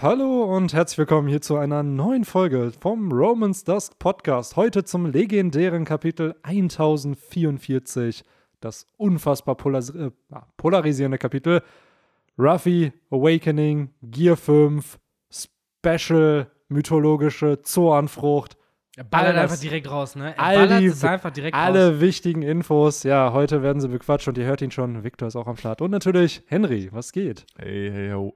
Hallo und herzlich willkommen hier zu einer neuen Folge vom Romans Dusk Podcast. Heute zum legendären Kapitel 1044, das unfassbar polaris äh, polarisierende Kapitel Ruffy Awakening Gear 5 Special mythologische Zoanfrucht. Er ballert All das- einfach direkt raus, ne? Er all ballert die- es einfach direkt Alle raus. wichtigen Infos. Ja, heute werden sie bequatscht und ihr hört ihn schon. Victor ist auch am Start. Und natürlich Henry, was geht? Hey, hey, ho.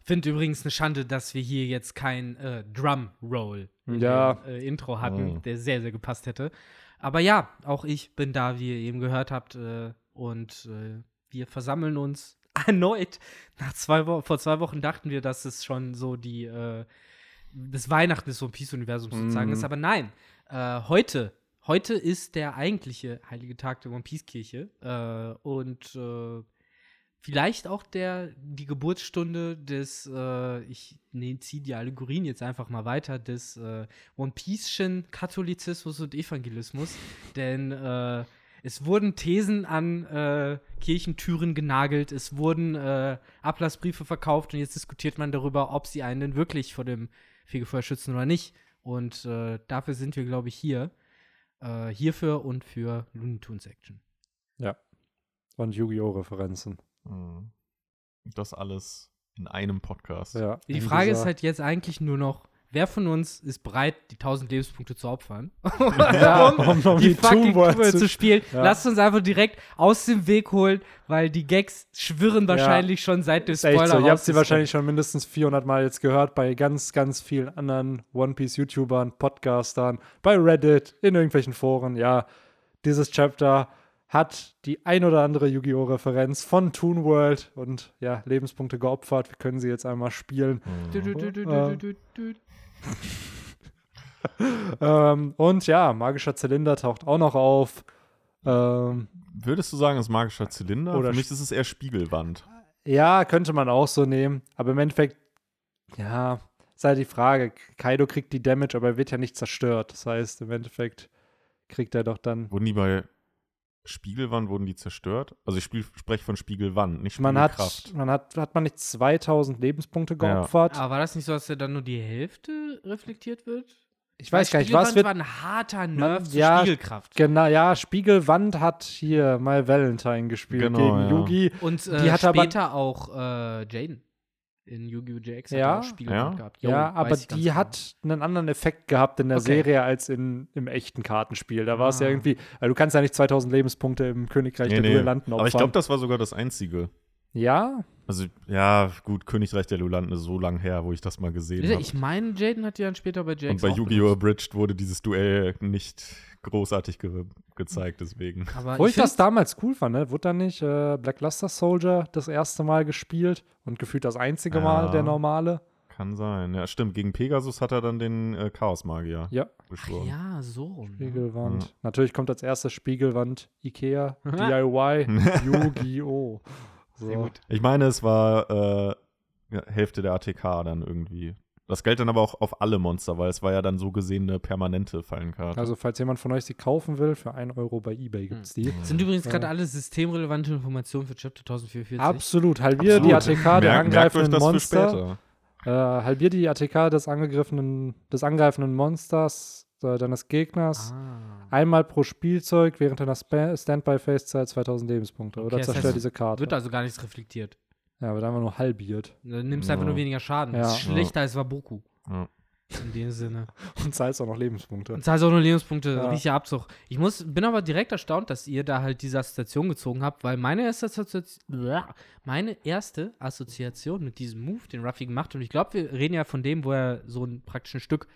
Ich finde übrigens eine Schande, dass wir hier jetzt kein äh, Drum-Roll in Ja. dem, äh, Intro hatten, Mhm. der sehr, sehr gepasst hätte. Aber ja, auch ich bin da, wie ihr eben gehört habt. Äh, und äh, wir versammeln uns erneut. Nach zwei Wo vor zwei Wochen dachten wir, dass es schon so die äh, das Weihnachten des One Piece-Universums sozusagen Mhm. ist. Aber nein, äh, heute, heute ist der eigentliche heilige Tag der One Piece-Kirche. Äh, und äh, vielleicht auch der, die Geburtsstunde des, äh, ich nee, ziehe die Allegorien jetzt einfach mal weiter, des äh, One Piece'schen Katholizismus und Evangelismus. Denn äh, es wurden Thesen an äh, Kirchentüren genagelt, es wurden äh, Ablassbriefe verkauft und jetzt diskutiert man darüber, ob sie einen denn wirklich vor dem Fegefeuer schützen oder nicht. Und äh, dafür sind wir, glaube ich, hier. Äh, hierfür und für Looney Tunes Action. Und Yu-Gi-Oh! Referenzen. Mhm. Das alles in einem Podcast. Ja, Die Frage ist halt jetzt eigentlich nur noch, wer von uns ist bereit, die 1000 Lebenspunkte zu opfern? Ja, um, um noch die die fucking Tour zu- zu spielen. Ja. Lasst uns einfach direkt aus dem Weg holen, weil die Gags schwirren wahrscheinlich schon seit dem Spoiler so. Ihr habt sie wahrscheinlich schon mindestens 400 Mal jetzt gehört bei ganz, ganz vielen anderen One Piece-YouTubern, Podcastern, bei Reddit, in irgendwelchen Foren. Ja, dieses Chapter hat die ein oder andere Yu-Gi-Oh! Referenz von Toon World und ja, Lebenspunkte geopfert. Wir können sie jetzt einmal spielen. Ähm, und ja, magischer Zylinder taucht auch noch auf. Ähm, Würdest du sagen, es ist magischer Zylinder? Oder Für mich ist es eher Spiegelwand. Ja, könnte man auch so nehmen. Aber im Endeffekt, ja, ist halt die Frage. Kaido kriegt die Damage, aber er wird ja nicht zerstört. Das heißt, im Endeffekt kriegt er doch dann. Wurden die bei Spiegelwand, wurden die zerstört? Also ich spiel, spreche von Spiegelwand, nicht Man hat, Spiegelkraft. man hat, hat man nicht 2000 Lebenspunkte Ja. geopfert? Aber war das nicht so, dass ja dann nur die Hälfte reflektiert wird? Ich weiß gar nicht, was Spiegelwand wird. war ein harter Man- Nerv zur ja, Spiegelkraft. Genau, ja, Spiegelwand hat hier My Valentine gespielt Genau, gegen ja. Yugi. Und Die äh, hat aber- später auch äh, Jaden in Yu-Gi-Oh! JX hat Ja, auch Spiegelwand ja. gehabt. Jo, Ja, aber die genau. hat einen anderen Effekt gehabt in der Okay. Serie als in, im echten Kartenspiel. Da war es ja Ah. irgendwie, weil du kannst ja nicht 2000 Lebenspunkte im Königreich Nee, der nee. Duellanten opfern. Aber ich glaube, das war sogar das einzige. ja, Also, ja, gut, Königreich der Lulanten ist so lang her, wo ich das mal gesehen habe. Ich meine, Jaden hat die dann später bei JX Und bei Yu-Gi-Oh! Abridged wurde dieses Duell nicht großartig ge gezeigt, deswegen. Aber Wo ich, das find's- damals cool fand, ne? wurde da nicht äh, Black Luster Soldier das erste Mal gespielt und gefühlt das einzige Mal Ja. der normale? Kann sein. Ja, stimmt. Gegen Pegasus hat er dann den äh, Chaos-Magier Ja, beschworen. Ja, so ne? Spiegelwand. Ja. Natürlich kommt als erstes Spiegelwand Ikea, DIY, Yu-Gi-Oh! So. Sehr gut. Ich meine, es war äh, Hälfte der ATK dann irgendwie. Das galt dann aber auch auf alle Monster, weil es war ja dann so gesehen eine permanente Fallenkarte. Also, falls jemand von euch sie kaufen will, für 1 Euro bei Ebay gibt es die. Sind übrigens gerade Ja. alle systemrelevante Informationen für Chapter 1044. Absolut. Halbier die Absolut. ATK der Merkt- merkt euch angreifenden das für Monster. später. Äh, halbier die ATK des angegriffenen, des angreifenden Monsters, äh, deines Gegners. Ah. Einmal pro Spielzeug während einer Spa- Standby-Phase-Zeit 2000 Lebenspunkte. Oder Okay, das zerstör heißt, diese Karte. Wird also gar nichts reflektiert. Ja, wird einfach nur halbiert. Dann nimmst du einfach nur weniger Schaden. Ja. Das ist schlechter als Waboku. Ja. In dem Sinne. Und zahlst auch noch Lebenspunkte. Und zahlst auch nur Lebenspunkte, Ja. richtiger Abzug. Ich muss, bin aber direkt erstaunt, dass ihr da halt diese Assoziation gezogen habt, weil meine erste Assoziation, meine erste Assoziation mit diesem Move, den Ruffy gemacht, und ich glaube, wir reden ja von dem, wo er so ein praktisch ein Stück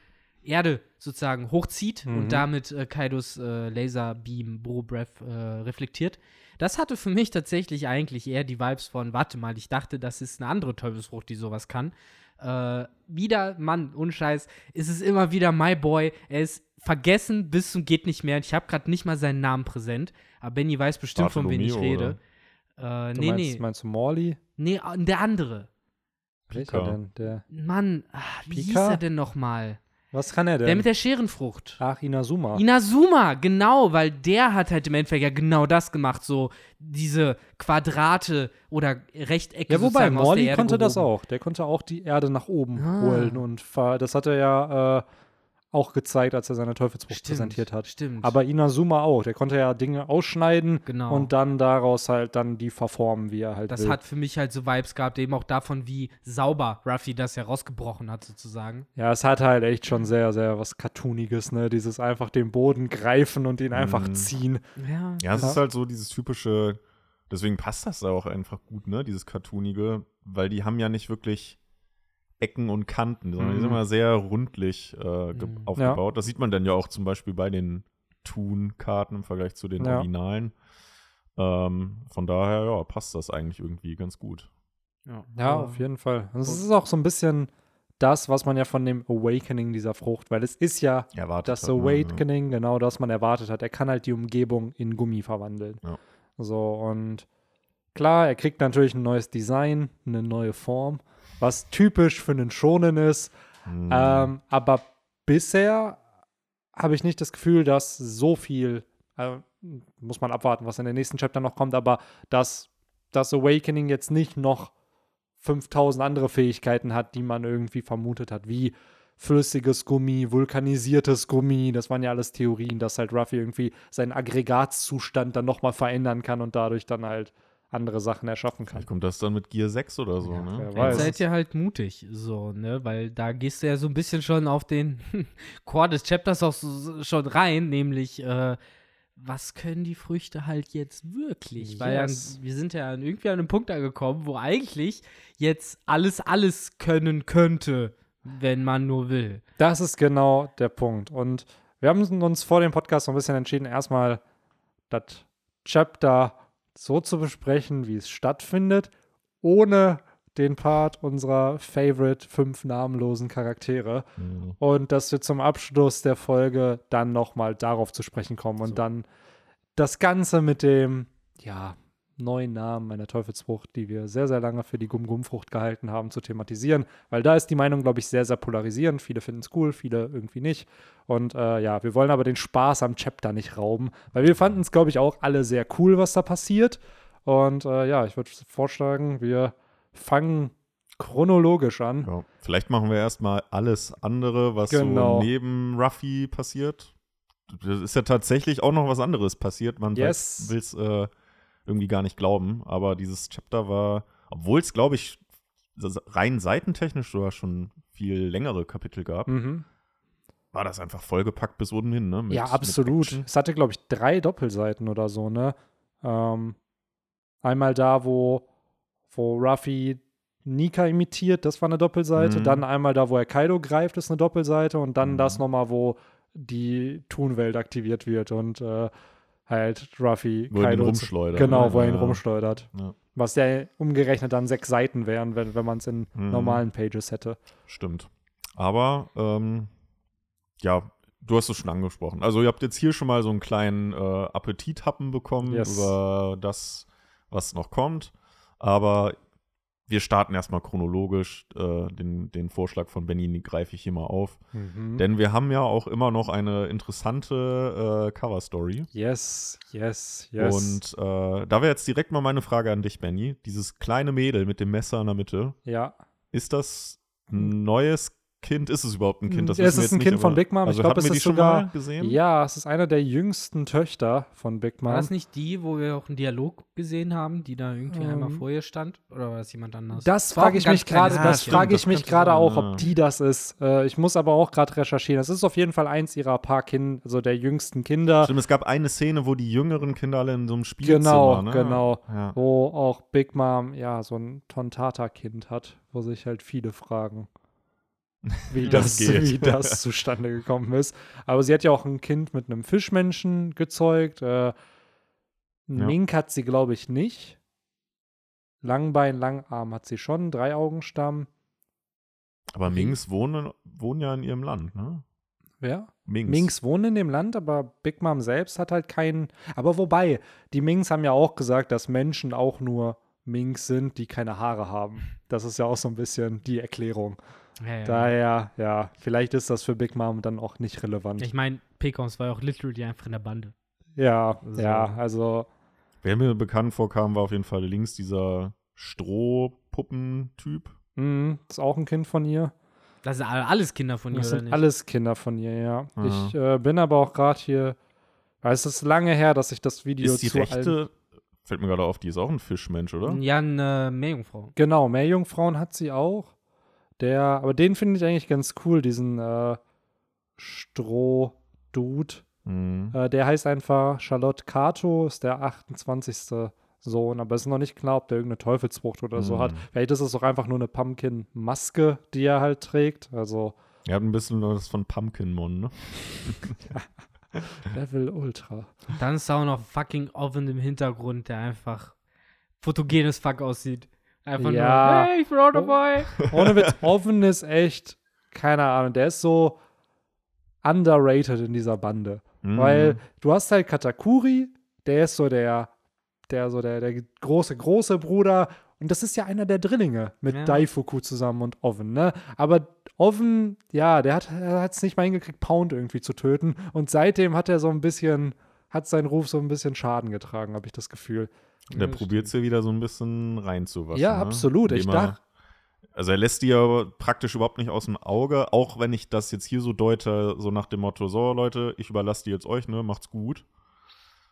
Erde sozusagen hochzieht Mhm. und damit äh, Kaidos äh, Laserbeam Bro Breath äh, reflektiert. Das hatte für mich tatsächlich eigentlich eher die Vibes von, warte mal, ich dachte, das ist eine andere Teufelsfrucht, die sowas kann. Äh, wieder, Mann, unscheiß, ist es immer wieder My Boy. Er ist vergessen bis zum geht nicht mehr. Ich habe gerade nicht mal seinen Namen präsent, aber Benny weiß bestimmt, von wem ich rede. Äh, Du nee, meinst, nee. meinst du Morley? Nee, äh, der andere. Welcher Pika. denn? Der. Mann, ah, wie hieß Pika? er denn noch mal? Was kann er denn? Der mit der Scherenfrucht. Ach, Inazuma. Inazuma, genau, weil der hat halt im Endeffekt ja genau das gemacht, so diese Quadrate oder Rechtecke ja, wobei, Morley konnte das gehoben. auch. Der konnte auch die Erde nach oben Ah. holen und das hat er ja äh, auch gezeigt, als er seine Teufelsfrucht Stimmt, präsentiert hat. Stimmt. Aber Inazuma auch. Der konnte ja Dinge ausschneiden Genau. und dann daraus halt dann die verformen, wie er halt das will. hat für mich halt so Vibes gehabt, eben auch davon, wie sauber Ruffy das herausgebrochen hat, sozusagen. ja, es hat halt echt schon sehr, sehr was Cartooniges, ne? Dieses einfach den Boden greifen und ihn einfach Mhm. ziehen. Ja. Ja, es Ja. ist halt so dieses typische, deswegen passt das da auch einfach gut, ne, dieses Cartoonige, weil die haben ja nicht wirklich Ecken und Kanten, sondern die sind Mhm. immer sehr rundlich äh, Mhm. aufgebaut. Das sieht man dann ja auch zum Beispiel bei den Toon-Karten im Vergleich zu den Ja. Originalen. Ähm, von daher, ja, passt das eigentlich irgendwie ganz gut. Ja, Ja, auf jeden Fall. Und es ist auch so ein bisschen das, was man ja von dem Awakening dieser Frucht, weil es ist ja Erwartet das hat, ne, Awakening, genau das man erwartet hat. Er kann halt die Umgebung in Gummi verwandeln. Ja. So, und klar, er kriegt natürlich ein neues Design, eine neue Form, was typisch für einen Schonen ist. Mhm. Ähm, aber bisher habe ich nicht das Gefühl, dass so viel, äh, muss man abwarten, was in den nächsten Chapter noch kommt, aber dass das Awakening jetzt nicht noch 5000 andere Fähigkeiten hat, die man irgendwie vermutet hat, wie flüssiges Gummi, vulkanisiertes Gummi, das waren ja alles Theorien, dass halt Ruffy irgendwie seinen Aggregatzustand dann nochmal verändern kann und dadurch dann halt andere Sachen erschaffen kann. Vielleicht kommt das dann mit Gear 6 oder so, Ja, ne? wer Jetzt weiß. seid ihr halt mutig, so, ne? Weil da gehst du ja so ein bisschen schon auf den Core des Chapters auch so, schon rein, nämlich, äh, was können die Früchte halt jetzt wirklich? Weil Yes. ja, wir sind ja an- irgendwie an einem Punkt angekommen, wo eigentlich jetzt alles, alles können könnte, wenn man nur will. Das ist genau der Punkt. Und wir haben uns vor dem Podcast so ein bisschen entschieden, erstmal das Chapter so zu besprechen, wie es stattfindet, ohne den Part unserer Favorite fünf namenlosen Charaktere. Mhm. Und dass wir zum Abschluss der Folge dann nochmal darauf zu sprechen kommen und So. dann das Ganze mit dem, ja, neuen Namen meiner Teufelsfrucht, die wir sehr, sehr lange für die Gum-Gum-Frucht gehalten haben, zu thematisieren. Weil da ist die Meinung, glaube ich, sehr, sehr polarisierend. Viele finden es cool, viele irgendwie nicht. Und äh, ja, wir wollen aber den Spaß am Chapter nicht rauben, weil wir fanden es, glaube ich, auch alle sehr cool, was da passiert. Und äh, ja, ich würde vorschlagen, wir fangen chronologisch an. Ja. Vielleicht machen wir erstmal alles andere, was Genau. so neben Ruffy passiert. Das ist ja tatsächlich auch noch was anderes passiert. Man Yes. will es äh, irgendwie gar nicht glauben. Aber dieses Chapter war, obwohl es, glaube ich, rein seitentechnisch sogar schon viel längere Kapitel gab, Mhm. war das einfach vollgepackt bis oben hin. Ne? Mit- ja, absolut. Es hatte, glaube ich, drei Doppelseiten oder so, ne? Ähm, einmal da, wo, wo Ruffy Nika imitiert, das war eine Doppelseite. Mhm. Dann einmal da, wo er Kaido greift, ist eine Doppelseite. Und dann Mhm. das nochmal, wo die Thunwelt aktiviert wird und äh, halt Ruffy Wo ihn Kaido. rumschleudert. genau, ne? wo er ihn Ja. rumschleudert. Ja. Was ja umgerechnet dann sechs Seiten wären, wenn, wenn man es in Mhm. normalen Pages hätte. Stimmt. Aber, ähm, ja, du hast es schon angesprochen. Also, ihr habt jetzt hier schon mal so einen kleinen äh, Appetithappen bekommen Yes. über das, was noch kommt. Aber wir starten erstmal chronologisch. Äh, den, den Vorschlag von Benini greife ich hier mal auf. Mhm. Denn wir haben ja auch immer noch eine interessante äh, Cover-Story. yes, yes, yes. Und äh, da wäre jetzt direkt mal meine Frage an dich, Benny. Dieses kleine Mädel mit dem Messer in der Mitte, ja. ist das ein neues Kind? Ist es überhaupt ein Kind? Das Hm. Es ist ein nicht, Kind von Big Mom. Ich Also glaube, hatten es ist schon sogar- mal gesehen? Ja, es ist eine der jüngsten Töchter von Big War Mom. das nicht die, wo wir auch einen Dialog gesehen haben, die da irgendwie einmal Ähm, vor ihr stand? Oder war das jemand anders? Das War frage ich mich gerade, das frage ich das mich gerade auch, ja. ob die das ist. Äh, ich muss aber auch gerade recherchieren. Es ist auf jeden Fall eins ihrer paar Kinder, also der jüngsten Kinder, Stimmt, es gab eine Szene, wo die jüngeren Kinder alle in so einem Spielzimmer, Genau, ne? genau. Ja. wo auch Big Mom ja so ein Tontata-Kind hat, wo sich halt viele fragen, wie das, das wie das zustande gekommen ist. Aber sie hat ja auch ein Kind mit einem Fischmenschen gezeugt. Äh, Mink hat sie, glaube ich, nicht. Langbein, Langarm hat sie schon, Dreiaugenstamm. Aber Mings wohnen, wohnen ja in ihrem Land, ne? Wer? Mings. Minks wohnen in dem Land, aber Big Mom selbst hat halt keinen. Aber wobei, die Minks haben ja auch gesagt, dass Menschen auch nur Minks sind, die keine Haare haben. Das ist ja auch so ein bisschen die Erklärung. Ja, ja. Daher, ja, vielleicht ist das für Big Mom dann auch nicht relevant. Ich meine, Pekons war ja auch literally einfach in der Bande. ja, So. ja, also Wer mir bekannt vorkam, war auf jeden Fall links dieser Strohpuppentyp. mh, ist auch ein Kind von ihr. Das sind alle- alles Kinder von ihr, Das oder sind nicht? alles Kinder von ihr, ja. Ja. Ich äh, bin aber auch gerade hier, weil es ist lange her, dass ich das Video Ist die zu rechte, fällt mir gerade auf, die ist auch ein Fischmensch, oder? Ja, eine Meerjungfrau. Genau, Meerjungfrauen hat sie auch. Der, aber den finde ich eigentlich ganz cool, diesen äh, Stroh-Dude. Mhm. Äh, der heißt einfach Charlotte Cato, ist der 28. Sohn, aber es ist noch nicht klar, ob der irgendeine Teufelsfrucht oder so Mhm. hat. Vielleicht ist es auch einfach nur eine Pumpkin-Maske, die er halt trägt. Also Er hat ein bisschen was von Pumpkinmon, ne? Level Ultra. Dann ist auch noch fucking Oven im Hintergrund, der einfach fotogenes Fuck aussieht. Einfach Ja. nur, hey, ich bin auch Oh. dabei. Ohne Witz, Oven ist echt, keine Ahnung, der ist so underrated in dieser Bande. Mhm. Weil du hast halt Katakuri, der ist so der, der so der, der große, große Bruder. Und das ist ja einer der Drillinge mit Ja. Daifuku zusammen und Oven, ne? Aber Oven, ja, der hat es nicht mal hingekriegt, Pound irgendwie zu töten. Und seitdem hat er so ein bisschen, hat sein Ruf so ein bisschen Schaden getragen, habe ich das Gefühl. Der probiert sie wieder so ein bisschen reinzuwaschen. Ja, ne? absolut. Ich Indem er- dachte- Also er lässt die ja praktisch überhaupt nicht aus dem Auge, auch wenn ich das jetzt hier so deute, so nach dem Motto, so Leute, ich überlasse die jetzt euch, ne, macht's gut.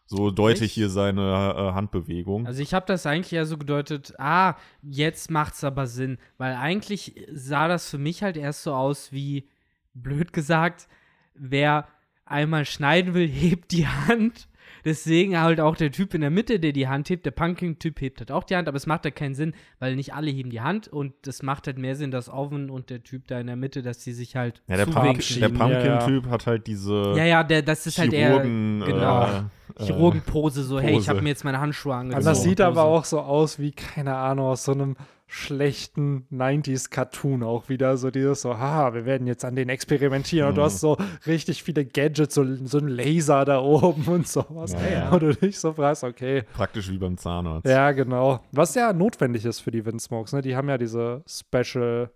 So deute ich hier seine äh, Handbewegung. Also ich habe das eigentlich eher so gedeutet, ah, jetzt macht's aber Sinn. Weil eigentlich sah das für mich halt erst so aus wie, blöd gesagt, wer einmal schneiden will, hebt die Hand. Deswegen halt auch der Typ in der Mitte, der die Hand hebt, der Pumpkin-Typ hebt halt auch die Hand, aber es macht halt keinen Sinn, weil nicht alle heben die Hand und es macht halt mehr Sinn, dass Oven und der Typ da in der Mitte, dass die sich halt ja, der, zuwinken. Pump, der Ja, Pumpkin-Typ hat halt diese Ja, ja, der, das ist halt Chirurgen, eher genau, äh, äh, Chirurgenpose, so, hey, ich Pose. habe mir jetzt meine Handschuhe angezogen. Also das sieht aber Pose. auch so aus wie, keine Ahnung, aus so einem schlechten 90s-Cartoon auch wieder. So dieses so, haha, wir werden jetzt an den experimentieren. Und du Mhm. hast so richtig viele Gadgets, so, so ein Laser da oben und sowas. Ja, ja. Und du dich so fragst, okay. praktisch wie beim Zahnarzt. Ja, genau. Was ja notwendig ist für die Windsmokes, ne? Die haben ja diese Special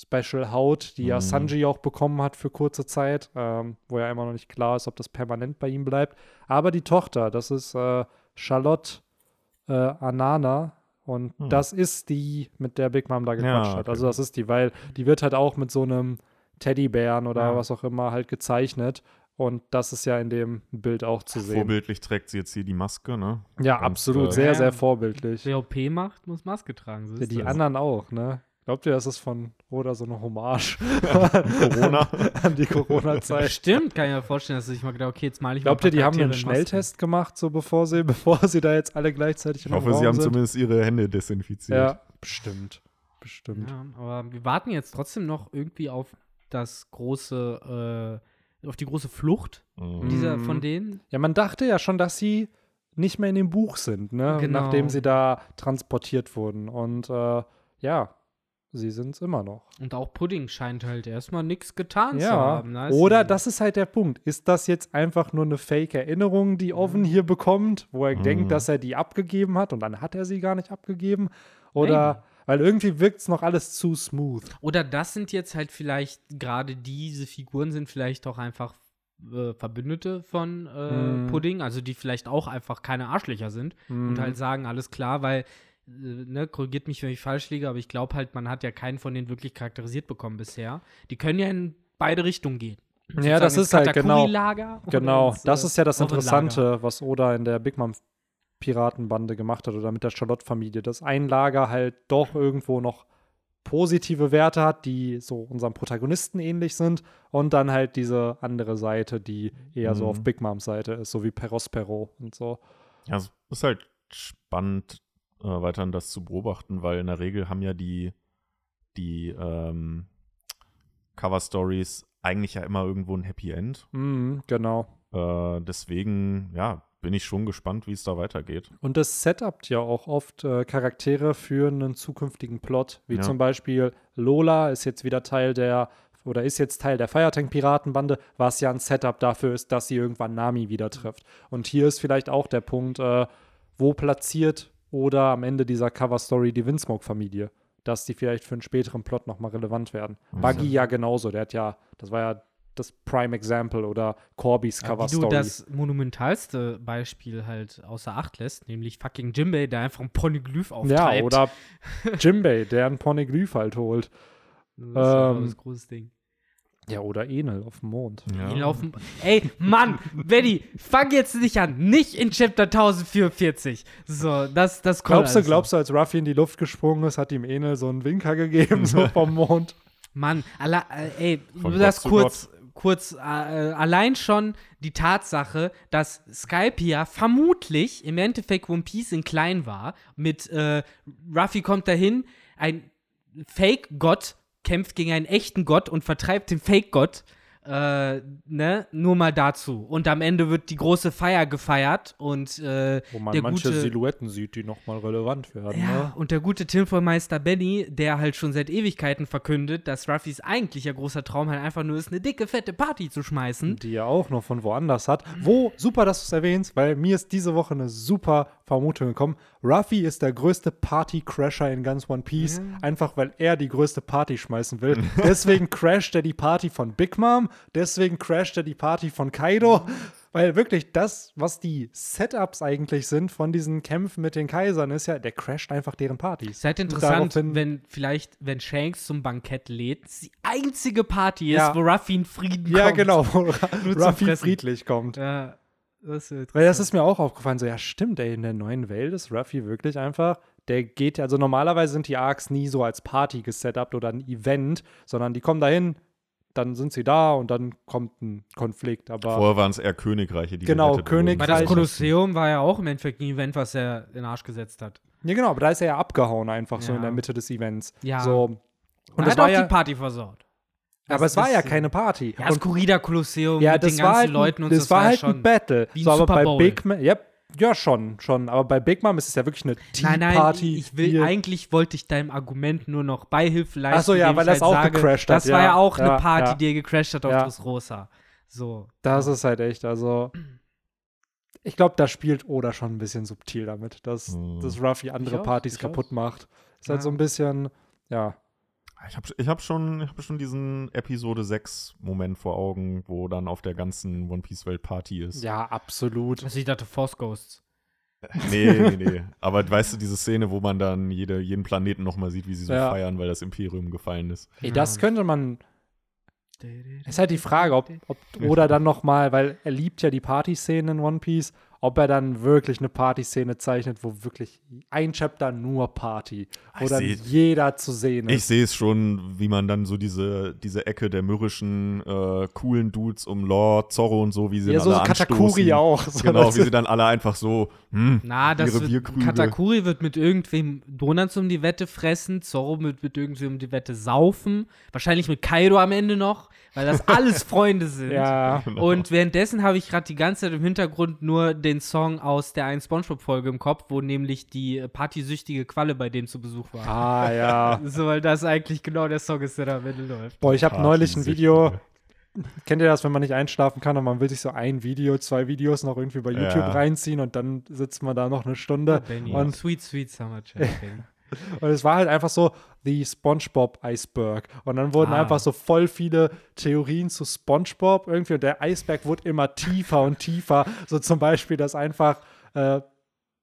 Special Haut, die ja Mhm. Sanji auch bekommen hat für kurze Zeit, ähm, wo ja immer noch nicht klar ist, ob das permanent bei ihm bleibt. Aber die Tochter, das ist äh, Charlotte äh, Anana und Hm. das ist die, mit der Big Mom da Ja, gequatscht hat. okay. Also das ist die, weil die wird halt auch mit so einem Teddybären oder Ja. was auch immer halt gezeichnet. Und das ist ja in dem Bild auch zu sehen. Vorbildlich trägt sie jetzt hier die Maske, ne? Ja, Und, absolut. äh, sehr, Ja. sehr vorbildlich. Wer OP macht, muss Maske tragen. So Ja, die das. anderen auch, ne? Glaubt ihr, das ist von Oda so eine Hommage Corona. an die Corona-Zeit? Stimmt, kann ich mir vorstellen, dass ich mal gedacht, okay, jetzt mal ich Glaubt mal ihr, die haben einen in Masken. Schnelltest gemacht, so bevor sie, bevor sie da jetzt alle gleichzeitig Ich in einem hoffe, sie haben sind? zumindest ihre Hände desinfiziert. Ja, bestimmt. Bestimmt. Ja, aber wir warten jetzt trotzdem noch irgendwie auf das große, äh, auf die große Flucht Mhm. dieser Mhm. von denen. Ja, man dachte ja schon, dass sie nicht mehr in dem Buch sind, ne? Genau. Nachdem sie da transportiert wurden. Und äh, ja, sie sind es immer noch. Und auch Pudding scheint halt erstmal nichts getan zu Ja, haben. ne? oder das ist halt der Punkt. Ist das jetzt einfach nur eine Fake-Erinnerung, die Oven hier bekommt, wo er Mhm. denkt, dass er die abgegeben hat und dann hat er sie gar nicht abgegeben? Oder, Maybe. weil irgendwie wirkt es noch alles zu smooth. Oder das sind jetzt halt vielleicht, gerade diese Figuren sind vielleicht auch einfach äh, Verbündete von äh, Mm. Pudding, also die vielleicht auch einfach keine Arschlöcher sind und Mhm. halt sagen, alles klar, weil, ne, korrigiert mich, wenn ich falsch liege, aber ich glaube halt, man hat ja keinen von denen wirklich charakterisiert bekommen bisher. Die können ja in beide Richtungen gehen. Ja, das ist halt genau. Genau, ins, das äh, ist ja das. Interessante, was Oda in der Big Mom Piratenbande gemacht hat oder mit der Charlotte-Familie, dass ein Lager halt doch irgendwo noch positive Werte hat, die so unserem Protagonisten ähnlich sind und dann halt diese andere Seite, die eher so Mhm. auf Big Moms Seite ist, so wie Perospero und so. Ja, es ist halt spannend, äh, weiterhin das zu beobachten, weil in der Regel haben ja die, die ähm, Cover-Stories eigentlich ja immer irgendwo ein Happy End. Mhm, genau. Äh, deswegen, ja, bin ich schon gespannt, wie es da weitergeht. Und das setupt ja auch oft äh, Charaktere für einen zukünftigen Plot, wie Ja. zum Beispiel Lola ist jetzt wieder Teil der oder ist jetzt Teil der Firetank-Piratenbande, was ja ein Setup dafür ist, dass sie irgendwann Nami wieder trifft. Und hier ist vielleicht auch der Punkt, äh, wo platziert oder am Ende dieser Cover-Story die Windsmoke-Familie. dass die vielleicht für einen späteren Plot nochmal relevant werden. Mhm. Buggy ja genauso, der hat ja, das war ja das Prime Example oder Corbys Ja, Cover wie du Story. das monumentalste Beispiel halt außer Acht lässt, nämlich fucking Jimbei, der einfach ein Poneglyph auftreibt. ja, oder Jimbei, der einen Poneglyph halt holt. Das ist ja ähm, das große Ding. Ja, oder Enel auf dem Mond. Ja. Die laufen. Ey, Mann, Benny, fang jetzt nicht an. Nicht in Chapter 1044. So, das, das kommt. Glaubst du, noch. glaubst du, als Ruffy in die Luft gesprungen ist, hat ihm Enel so einen Winker gegeben, so vom Mond? Mann, alle, äh, ey, Von das Gott kurz, kurz, äh, allein schon die Tatsache, dass Skype ja vermutlich im Endeffekt One Piece in klein war, mit äh, Ruffy kommt dahin, ein Fake-Gott kämpft gegen einen echten Gott und vertreibt den Fake-Gott. Äh, ne, nur mal dazu. Und am Ende wird die große Feier gefeiert und äh, Wo man der manche gute, Silhouetten sieht, die nochmal relevant werden. ja, Ne? und der gute Tinfoilmeister Benny, der halt schon seit Ewigkeiten verkündet, dass Ruffys eigentlicher großer Traum halt einfach nur ist, eine dicke, fette Party zu schmeißen. Die er auch noch von woanders hat. Wo, super, dass du es erwähnst, weil mir ist diese Woche eine super Vermutung gekommen. Ruffy ist der größte Party-Crasher in ganz One Piece, einfach weil er die größte Party schmeißen will. deswegen crasht er die Party von Big Mom, deswegen crasht er die Party von Kaido. Weil wirklich das, was die Setups eigentlich sind von diesen Kämpfen mit den Kaisern, ist ja, der crasht einfach deren Partys. Ist halt interessant, wenn vielleicht, wenn Shanks zum Bankett lädt, die einzige Party ist, Ja. wo Ruffy in Frieden Ja, kommt. genau, wo Ruffy friedlich kommt. Ja, das ist Weil das ist mir auch aufgefallen, so, ja, stimmt, ey, in der neuen Welt ist Ruffy wirklich einfach, der geht, also normalerweise sind die Arcs nie so als Party gesetupt oder ein Event, sondern die kommen dahin, dann sind sie da und dann kommt ein Konflikt, aber Vorher waren es eher Königreiche, die Genau, gerettet wurden. Königreich- Weil das. Kolosseum war ja auch im Endeffekt ein Event, was er in den Arsch gesetzt hat. ja genau, aber da ist er ja abgehauen einfach so Ja. in der Mitte des Events. Ja. So. Und er das hat war auch ja, die Party versaut. Aber Das es war ja keine Party. Ja, das Corrida-Kolosseum ja, mit das den war ganzen halt, ein- Leuten und das das war halt schon ein Battle. wie ein so, aber Super bei. Big Mom, ja, ja, schon, schon. Aber bei Big Mom ist es ja wirklich eine Nein, nein, Tea-Party. ich will, hier. eigentlich wollte ich deinem Argument nur noch Beihilfe leisten. Ach so, ja, weil ich das halt auch sage, gecrashed hat, Das war ja, ja auch ja, eine Party, ja. die gecrashed hat auf Ja. Dressrosa. So. Das ist halt echt, also. Ich glaube, da spielt Oda schon ein bisschen subtil damit, dass, Hm. dass Ruffy andere Ich auch, Partys kaputt auch. macht. Ist halt so ein bisschen, ja. Ich habe ich hab schon, ich hab schon diesen Episode 6 Moment vor Augen, wo dann auf der ganzen One Piece Welt Party ist. Ja, absolut. Also ich dachte Force Ghosts. Nee, nee, nee. Aber weißt du, diese Szene, wo man dann jede, jeden Planeten nochmal sieht, wie sie so Ja. feiern, weil das Imperium gefallen ist. Ey, das könnte man. Ist halt die Frage, ob, ob Oda dann nochmal, weil er liebt ja die Partyszenen in One Piece, ob er dann wirklich eine Partyszene zeichnet, wo wirklich ein Chapter nur Party, wo Ich dann seh- jeder zu sehen Ich ist. sehe es schon, wie man dann so diese, diese Ecke der mürrischen, äh, coolen Dudes um Lord, Zorro und so, wie sie Ja, dann so alle Katakuri anstoßen. auch. So, Genau, wie sie dann alle einfach so, hm, Na, das ihre wird, Bierkrüge. Katakuri wird mit irgendwem Donuts um die Wette fressen, Zorro wird mit irgendwem um die Wette saufen, wahrscheinlich mit Kaido am Ende noch, weil das alles Freunde sind. ja. Genau. Und währenddessen habe ich gerade die ganze Zeit im Hintergrund nur den Song aus der einen Spongebob-Folge im Kopf, wo nämlich die äh, partysüchtige Qualle bei denen zu Besuch war. Ah, ja. So, weil das eigentlich genau der Song ist, der da am Ende läuft. Boah, ich habe neulich ein Video, kennt ihr das, wenn man nicht einschlafen kann und man will sich so ein Video, zwei Videos noch irgendwie bei YouTube Ja. reinziehen und dann sitzt man da noch eine Stunde. Benny. Und, Sweet, sweet Summer Benny. Und es war halt einfach so the SpongeBob Iceberg. Und dann wurden Ah. einfach so voll viele Theorien zu SpongeBob irgendwie und der Eisberg wurde immer tiefer und tiefer. So zum Beispiel, dass einfach äh,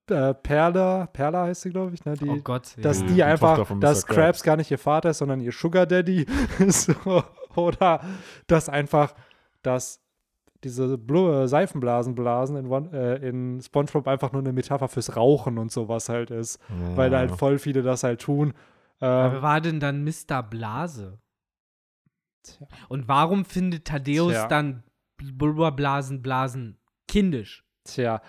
äh, Perla, Perla heißt sie, glaube ich, ne? Die, Oh Gott. dass Ja, die, die einfach, dass Krabs. Krabs gar nicht ihr Vater ist, sondern ihr Sugar Daddy. so, oder dass einfach, dass diese Blu äh, Seifenblasen blasen in, One, äh, in SpongeBob einfach nur eine Metapher fürs Rauchen und sowas halt ist. Weil da halt voll viele das halt tun. Aber Ähm, wer war denn dann Mr. Blase? Tja. Und warum findet Thaddeus Tja. dann Blasen kindisch? Tja,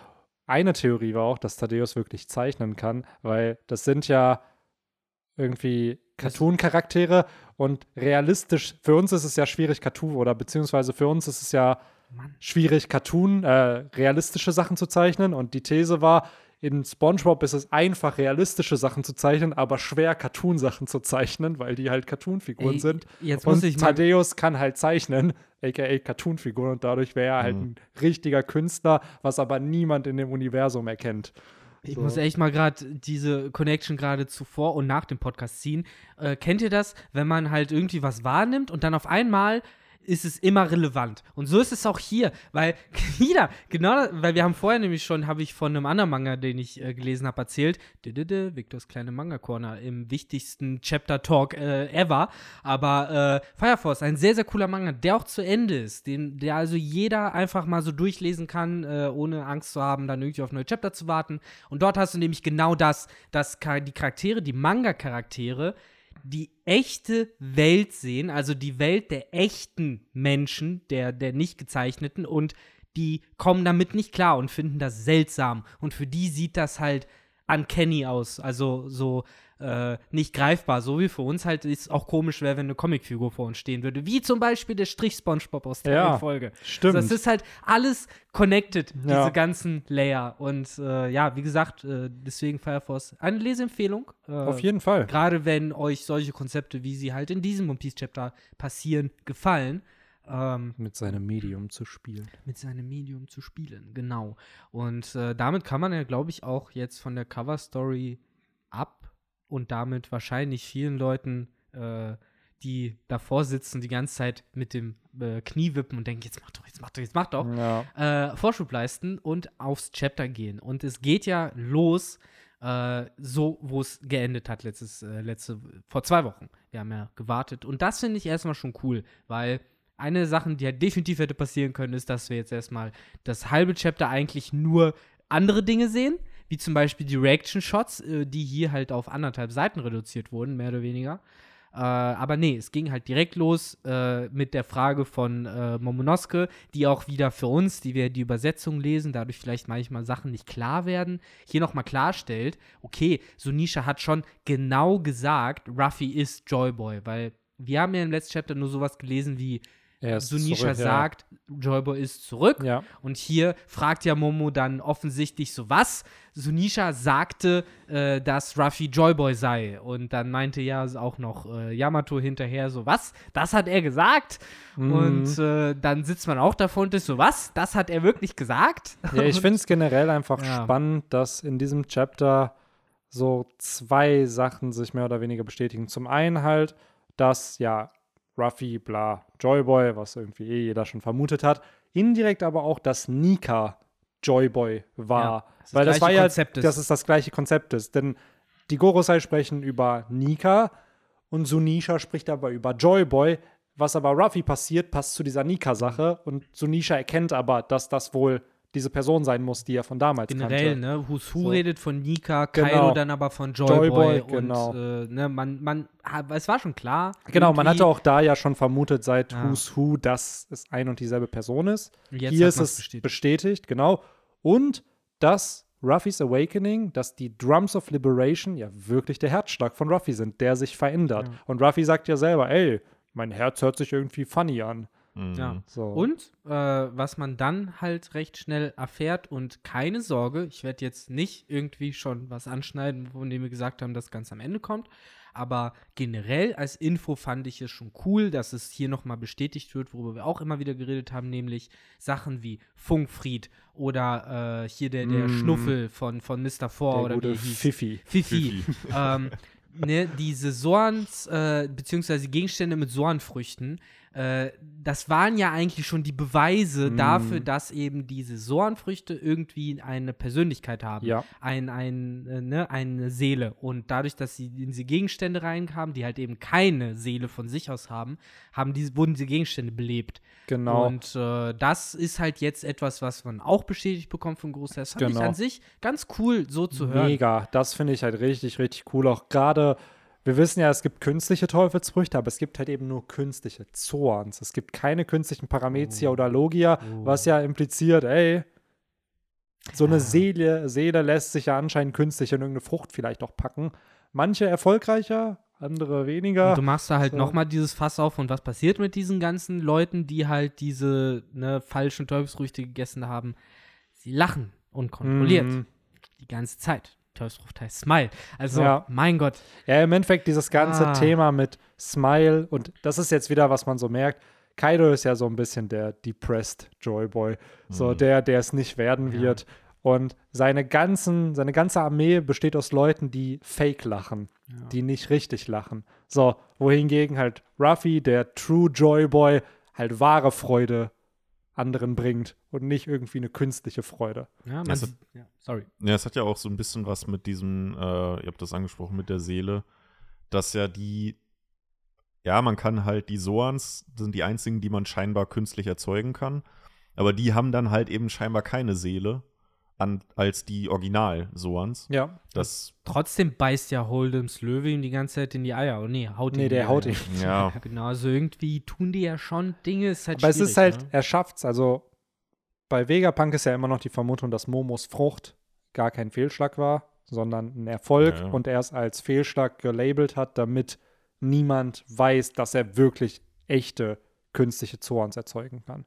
eine Theorie war auch, dass Thaddeus wirklich zeichnen kann, weil das sind ja irgendwie Cartoon-Charaktere und realistisch, für uns ist es ja schwierig, Cartoon, oder beziehungsweise für uns ist es ja. Schwierig, Cartoon, äh, realistische Sachen zu zeichnen. Und die These war, in SpongeBob ist es einfach, realistische Sachen zu zeichnen, aber schwer, Cartoon-Sachen zu zeichnen, weil die halt Cartoon-Figuren sind. Jetzt muss Und ich mal. Thaddeus kann halt zeichnen, aka Cartoon-Figuren, und dadurch wäre er halt Mhm. ein richtiger Künstler, was aber niemand in dem Universum erkennt. Ich So. muss echt mal gerade diese Connection gerade zuvor und nach dem Podcast ziehen. Äh, kennt ihr das, wenn man halt irgendwie was wahrnimmt und dann auf einmal ist es immer relevant. Und so ist es auch hier, weil wieder, genau, weil wir haben vorher nämlich schon, habe ich von einem anderen Manga, den ich äh, gelesen habe, erzählt, Victors kleine Manga-Corner im wichtigsten Chapter-Talk äh, ever. Aber äh, Fire Force, ein sehr, sehr cooler Manga, der auch zu Ende ist, den, der also jeder einfach mal so durchlesen kann, äh, ohne Angst zu haben, dann irgendwie auf neue Chapter zu warten. Und dort hast du nämlich genau das, dass die Charaktere, die Manga-Charaktere, die echte Welt sehen, also die Welt der echten Menschen, der, der nicht gezeichneten und die kommen damit nicht klar und finden das seltsam. Und für die sieht das halt uncanny aus, also so äh, nicht greifbar, so wie für uns halt ist auch komisch wäre, wenn eine Comicfigur vor uns stehen würde, wie zum Beispiel der Strich SpongeBob aus der Ja, Folge. Stimmt. Das ist halt alles connected, Ja. diese ganzen Layer. Und äh, ja, wie gesagt, äh, deswegen Fire Force eine Leseempfehlung. Äh, Auf jeden Fall. Gerade wenn euch solche Konzepte, wie sie halt in diesem One Piece Chapter passieren, gefallen. Ähm, Mit seinem Medium zu spielen. mit seinem Medium zu spielen, genau. Und äh, damit kann man ja, glaube ich, auch jetzt von der Cover Story ab und damit wahrscheinlich vielen Leuten, äh, die davor sitzen, die ganze Zeit mit dem äh, Knie wippen und denken, jetzt mach doch, jetzt mach doch, jetzt mach doch, Ja. äh, Vorschub leisten und aufs Chapter gehen. Und es geht ja los, äh, so, wo es geendet hat, letztes, äh, letzte, vor zwei Wochen. Wir haben ja gewartet. Und das finde ich erstmal schon cool, weil eine Sache, die halt definitiv hätte passieren können, ist, dass wir jetzt erstmal das halbe Chapter eigentlich nur andere Dinge sehen, wie zum Beispiel die Reaction-Shots, äh, die hier halt auf anderthalb Seiten reduziert wurden, mehr oder weniger. Äh, aber nee, es ging halt direkt los äh, mit der Frage von äh, Momonosuke, die auch wieder für uns, die wir die Übersetzung lesen, dadurch vielleicht manchmal Sachen nicht klar werden, hier nochmal klarstellt, okay, Sunisha hat schon genau gesagt, Ruffy ist Joyboy, weil wir haben ja im letzten Chapter nur sowas gelesen wie Sunisha zurück, ja. sagt, Joyboy ist zurück. Ja. Und hier fragt ja Momo dann offensichtlich so, was? Sunisha sagte, äh, dass Ruffy Joyboy sei. Und dann meinte ja auch noch äh, Yamato hinterher so, was? Das hat er gesagt? Mhm. Und äh, dann sitzt man auch davor und ist so, was? Das hat er wirklich gesagt? Ja, ich finde es generell einfach Ja. spannend, dass in diesem Chapter so zwei Sachen sich mehr oder weniger bestätigen. Zum einen halt, dass ja Ruffy, bla, Joyboy, was irgendwie eh jeder schon vermutet hat, indirekt aber auch, dass Nika Joyboy war. Ja, das Weil das gleiche war ja, Konzept dass es das gleiche Konzept ist. Denn die Gorosei sprechen über Nika und Sunisha spricht aber über Joyboy. Was aber Ruffy passiert, passt zu dieser Nika-Sache und Sunisha erkennt aber, dass das wohl diese Person sein muss, die er von damals Generell, kannte. ne? Who's Who So. redet von Nika, Genau. Kairo dann aber von Joyboy. Und, genau. äh, ne, man, man, es war schon klar. Genau, man irgendwie. hatte auch da ja schon vermutet seit Ja. Who's Who, dass es ein und dieselbe Person ist. Und jetzt Hier ist es bestätigt. bestätigt. genau. Und dass Ruffys Awakening, dass die Drums of Liberation ja wirklich der Herzschlag von Ruffy sind, der sich verändert. Und Ruffy sagt ja selber, ey, mein Herz hört sich irgendwie funny an. Mhm. Ja. So. Und äh, was man dann halt recht schnell erfährt und keine Sorge, ich werde jetzt nicht irgendwie schon was anschneiden, von dem wir gesagt haben, dass ganz am Ende kommt. Aber generell als Info fand ich es schon cool, dass es hier nochmal bestätigt wird, worüber wir auch immer wieder geredet haben, nämlich Sachen wie Funkfried oder äh, hier der, der Mm. Schnuffel von, von Mr. Four der oder gute wie hieß. Fifi. Fifi. ähm, ne, diese Sorns, äh, beziehungsweise Gegenstände mit Sornfrüchten, äh, das waren ja eigentlich schon die Beweise Mm. dafür, dass eben diese Sornfrüchte irgendwie eine Persönlichkeit haben. Ja. Ein, ein, äh, ne, eine Seele. Und dadurch, dass sie in diese Gegenstände reinkamen, die halt eben keine Seele von sich aus haben, haben diese, wurden diese Gegenstände belebt. Genau. Und äh, das ist halt jetzt etwas, was man auch bestätigt bekommt von Großherr. Das fand ich Genau. an sich ganz cool, so zu hören. Mega. Das finde ich halt richtig, richtig cool. Auch gerade, wir wissen ja, es gibt künstliche Teufelsfrüchte, aber es gibt halt eben nur künstliche Zorns. Es gibt keine künstlichen Paramezia Oh. oder Logia, was ja impliziert, ey, so eine Ja. Seele, Seele lässt sich ja anscheinend künstlich in irgendeine Frucht vielleicht auch packen. Manche erfolgreicher, andere weniger. Und du machst da halt so. noch mal dieses Fass auf und was passiert mit diesen ganzen Leuten, die halt diese ne, falschen Teufelsfrüchte gegessen haben? Sie lachen unkontrolliert Mhm. die ganze Zeit. Teufelsfrucht heißt Smile. Also, Ja. mein Gott. Ja, im Endeffekt dieses ganze Ah. Thema mit Smile und das ist jetzt wieder, was man so merkt. Kaido ist ja so ein bisschen der depressed Joyboy, so Mhm. der, der es nicht werden Ja. wird. Und seine, ganzen, seine ganze Armee besteht aus Leuten, die fake lachen, die nicht richtig lachen. So, wohingegen halt Ruffy, der True Joy Boy, halt wahre Freude anderen bringt und nicht irgendwie eine künstliche Freude. Ja, man, Also- ja, sorry. Ja, es hat ja auch so ein bisschen was mit diesem, äh, ihr habt das angesprochen, mit der Seele, dass ja die, ja, man kann halt, die Soans sind die einzigen, die man scheinbar künstlich erzeugen kann, aber die haben dann halt eben scheinbar keine Seele an, als die Original-Soans. Ja. Das, Trotzdem beißt ja Holdems Löwe ihm die ganze Zeit in die Eier. Oh nee, haut ihm Nee, der haut ihn. ja, Genau, also irgendwie tun die ja schon Dinge, ist halt Aber es ist halt, ne? er schafft's. Also bei Vegapunk ist ja immer noch die Vermutung, dass Momos Frucht gar kein Fehlschlag war, sondern ein Erfolg Ja, ja. und er es als Fehlschlag gelabelt hat, damit niemand weiß, dass er wirklich echte künstliche Zorns erzeugen kann.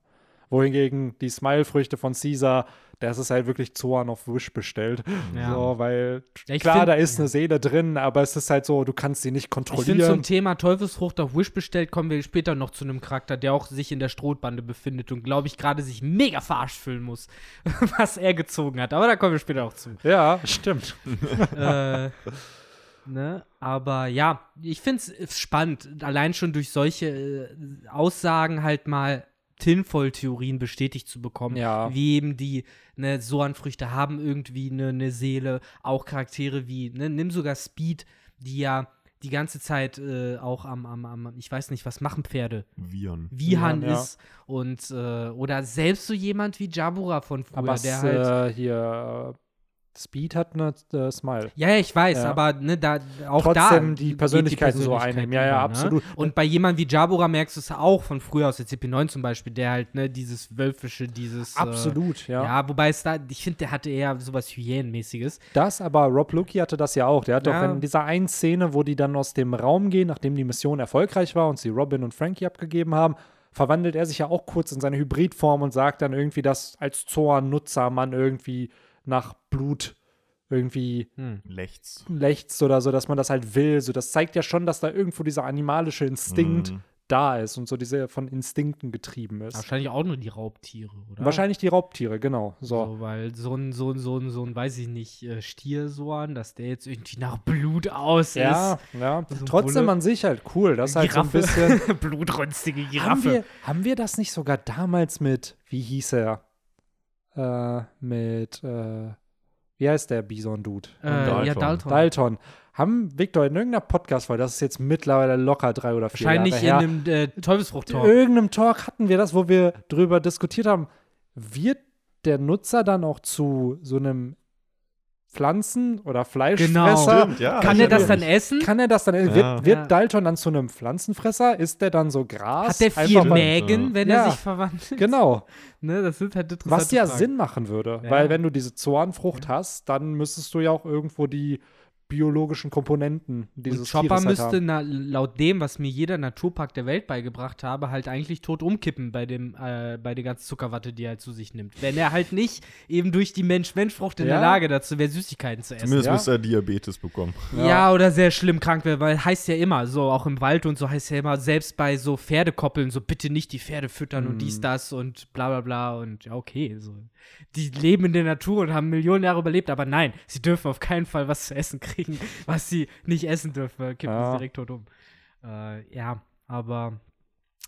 Wohingegen die Smile-Früchte von Caesar, das ist halt wirklich Zorn auf Wish bestellt. Ja. So, weil Ja, klar, find- da ist ja. eine Seele drin, aber es ist halt so, du kannst sie nicht Ich finde, kontrollieren. zum Thema Teufelsfrucht auf Wish bestellt, kommen wir später noch zu einem Charakter, der auch sich in der Strohbande befindet und, glaube ich, gerade sich mega verarscht fühlen muss, was er gezogen hat. Aber da kommen wir später auch zu. ja, stimmt. äh, ne? Aber ja, ich finde es spannend, allein schon durch solche äh, Aussagen halt mal Tinfoil-Theorien bestätigt zu bekommen. Ja. Wie eben die ne, Soanfrüchte haben irgendwie eine ne Seele. Auch Charaktere wie, ne, nimm sogar Speed, die ja die ganze Zeit äh, auch am, am, am, ich weiß nicht, was machen Pferde? Viren. Wihan Ja, ja. ist. Und, äh, oder selbst so jemand wie Jabura von früher, Aber der halt. äh, hier äh, Speed hat eine äh, Smile. Ja, ja, ich weiß, Ja. aber ne, da auch Trotzdem da die Persönlichkeiten so Persönlichkeit einnehmen. Ja, ja, über, absolut. Ne? Und bei jemandem wie Jabura merkst du es auch von früher aus der CP9 zum Beispiel, der halt ne dieses wölfische, dieses Absolut, Äh, ja. ja. wobei es da, ich finde, der hatte eher sowas Hyänenmäßiges. Das, aber Rob Lucky hatte das ja auch. Der hat Ja. doch in dieser einen Szene, wo die dann aus dem Raum gehen, nachdem die Mission erfolgreich war und sie Robin und Frankie abgegeben haben, verwandelt er sich ja auch kurz in seine Hybridform und sagt dann irgendwie, dass als Zorn-Nutzer man irgendwie nach Blut irgendwie Lechts. lechzt oder so, dass man das halt will. So, das zeigt ja schon, dass da irgendwo dieser animalische Instinkt Mhm. da ist und so diese von Instinkten getrieben ist. Wahrscheinlich auch nur die Raubtiere, oder? Wahrscheinlich die Raubtiere, genau. So. So, weil so ein, so ein, so ein, so ein, weiß ich nicht, äh, Stiersoan, dass der jetzt irgendwie nach Blut aus Ja, ist. ja. So ein Trotzdem Bulle. an sich halt cool. Das ist halt so ein Giraffe. bisschen. Blutrünstige haben, Giraffe. wir, haben wir das nicht sogar damals mit, wie hieß er? Äh, mit, äh, wie heißt der Bison-Dude? äh, ja, Dalton. Dalton. Dalton. Haben Victor in irgendeiner Podcast-Folge, das ist jetzt mittlerweile locker drei oder vier Wahrscheinlich Jahre her, in einem äh, in Teufelsfrucht-Talk. irgendeinem Talk hatten wir das, wo wir drüber diskutiert haben, wird der Nutzer dann auch zu so einem Pflanzen- oder Fleischfresser? Stimmt, ja. Kann er das dann essen? Kann er das dann, Ja. wird, wird Ja. Dalton dann zu einem Pflanzenfresser? Ist der dann so Gras? Hat der vier Mägen, wenn Ja. er sich verwandelt? Genau. Ne, das sind halt interessante Was ja Fragen. Sinn machen würde. Ja. Weil wenn du diese Zornfrucht hast, dann müsstest du ja auch irgendwo die biologischen Komponenten dieses Und Chopper Tieres halt müsste haben. na, laut dem, was mir jeder Naturpark der Welt beigebracht habe, halt eigentlich tot umkippen bei dem, äh, bei der ganzen Zuckerwatte, die er zu sich nimmt. Wenn er halt nicht eben durch die Mensch-Mensch-Frucht in Ja. der Lage dazu wäre, Süßigkeiten zu essen. Zumindest Ja. müsste er Diabetes bekommen. Ja. oder sehr schlimm krank wäre, weil heißt ja immer, so auch im Wald und so heißt ja immer, selbst bei so Pferdekoppeln, so bitte nicht die Pferde füttern und Mhm. dies, das und bla bla bla und ja, okay, so. Die leben in der Natur und haben Millionen Jahre überlebt, aber nein, sie dürfen auf keinen Fall was zu essen kriegen, was sie nicht essen dürfen, weil kippen Ja. sie direkt tot um. Äh, ja, aber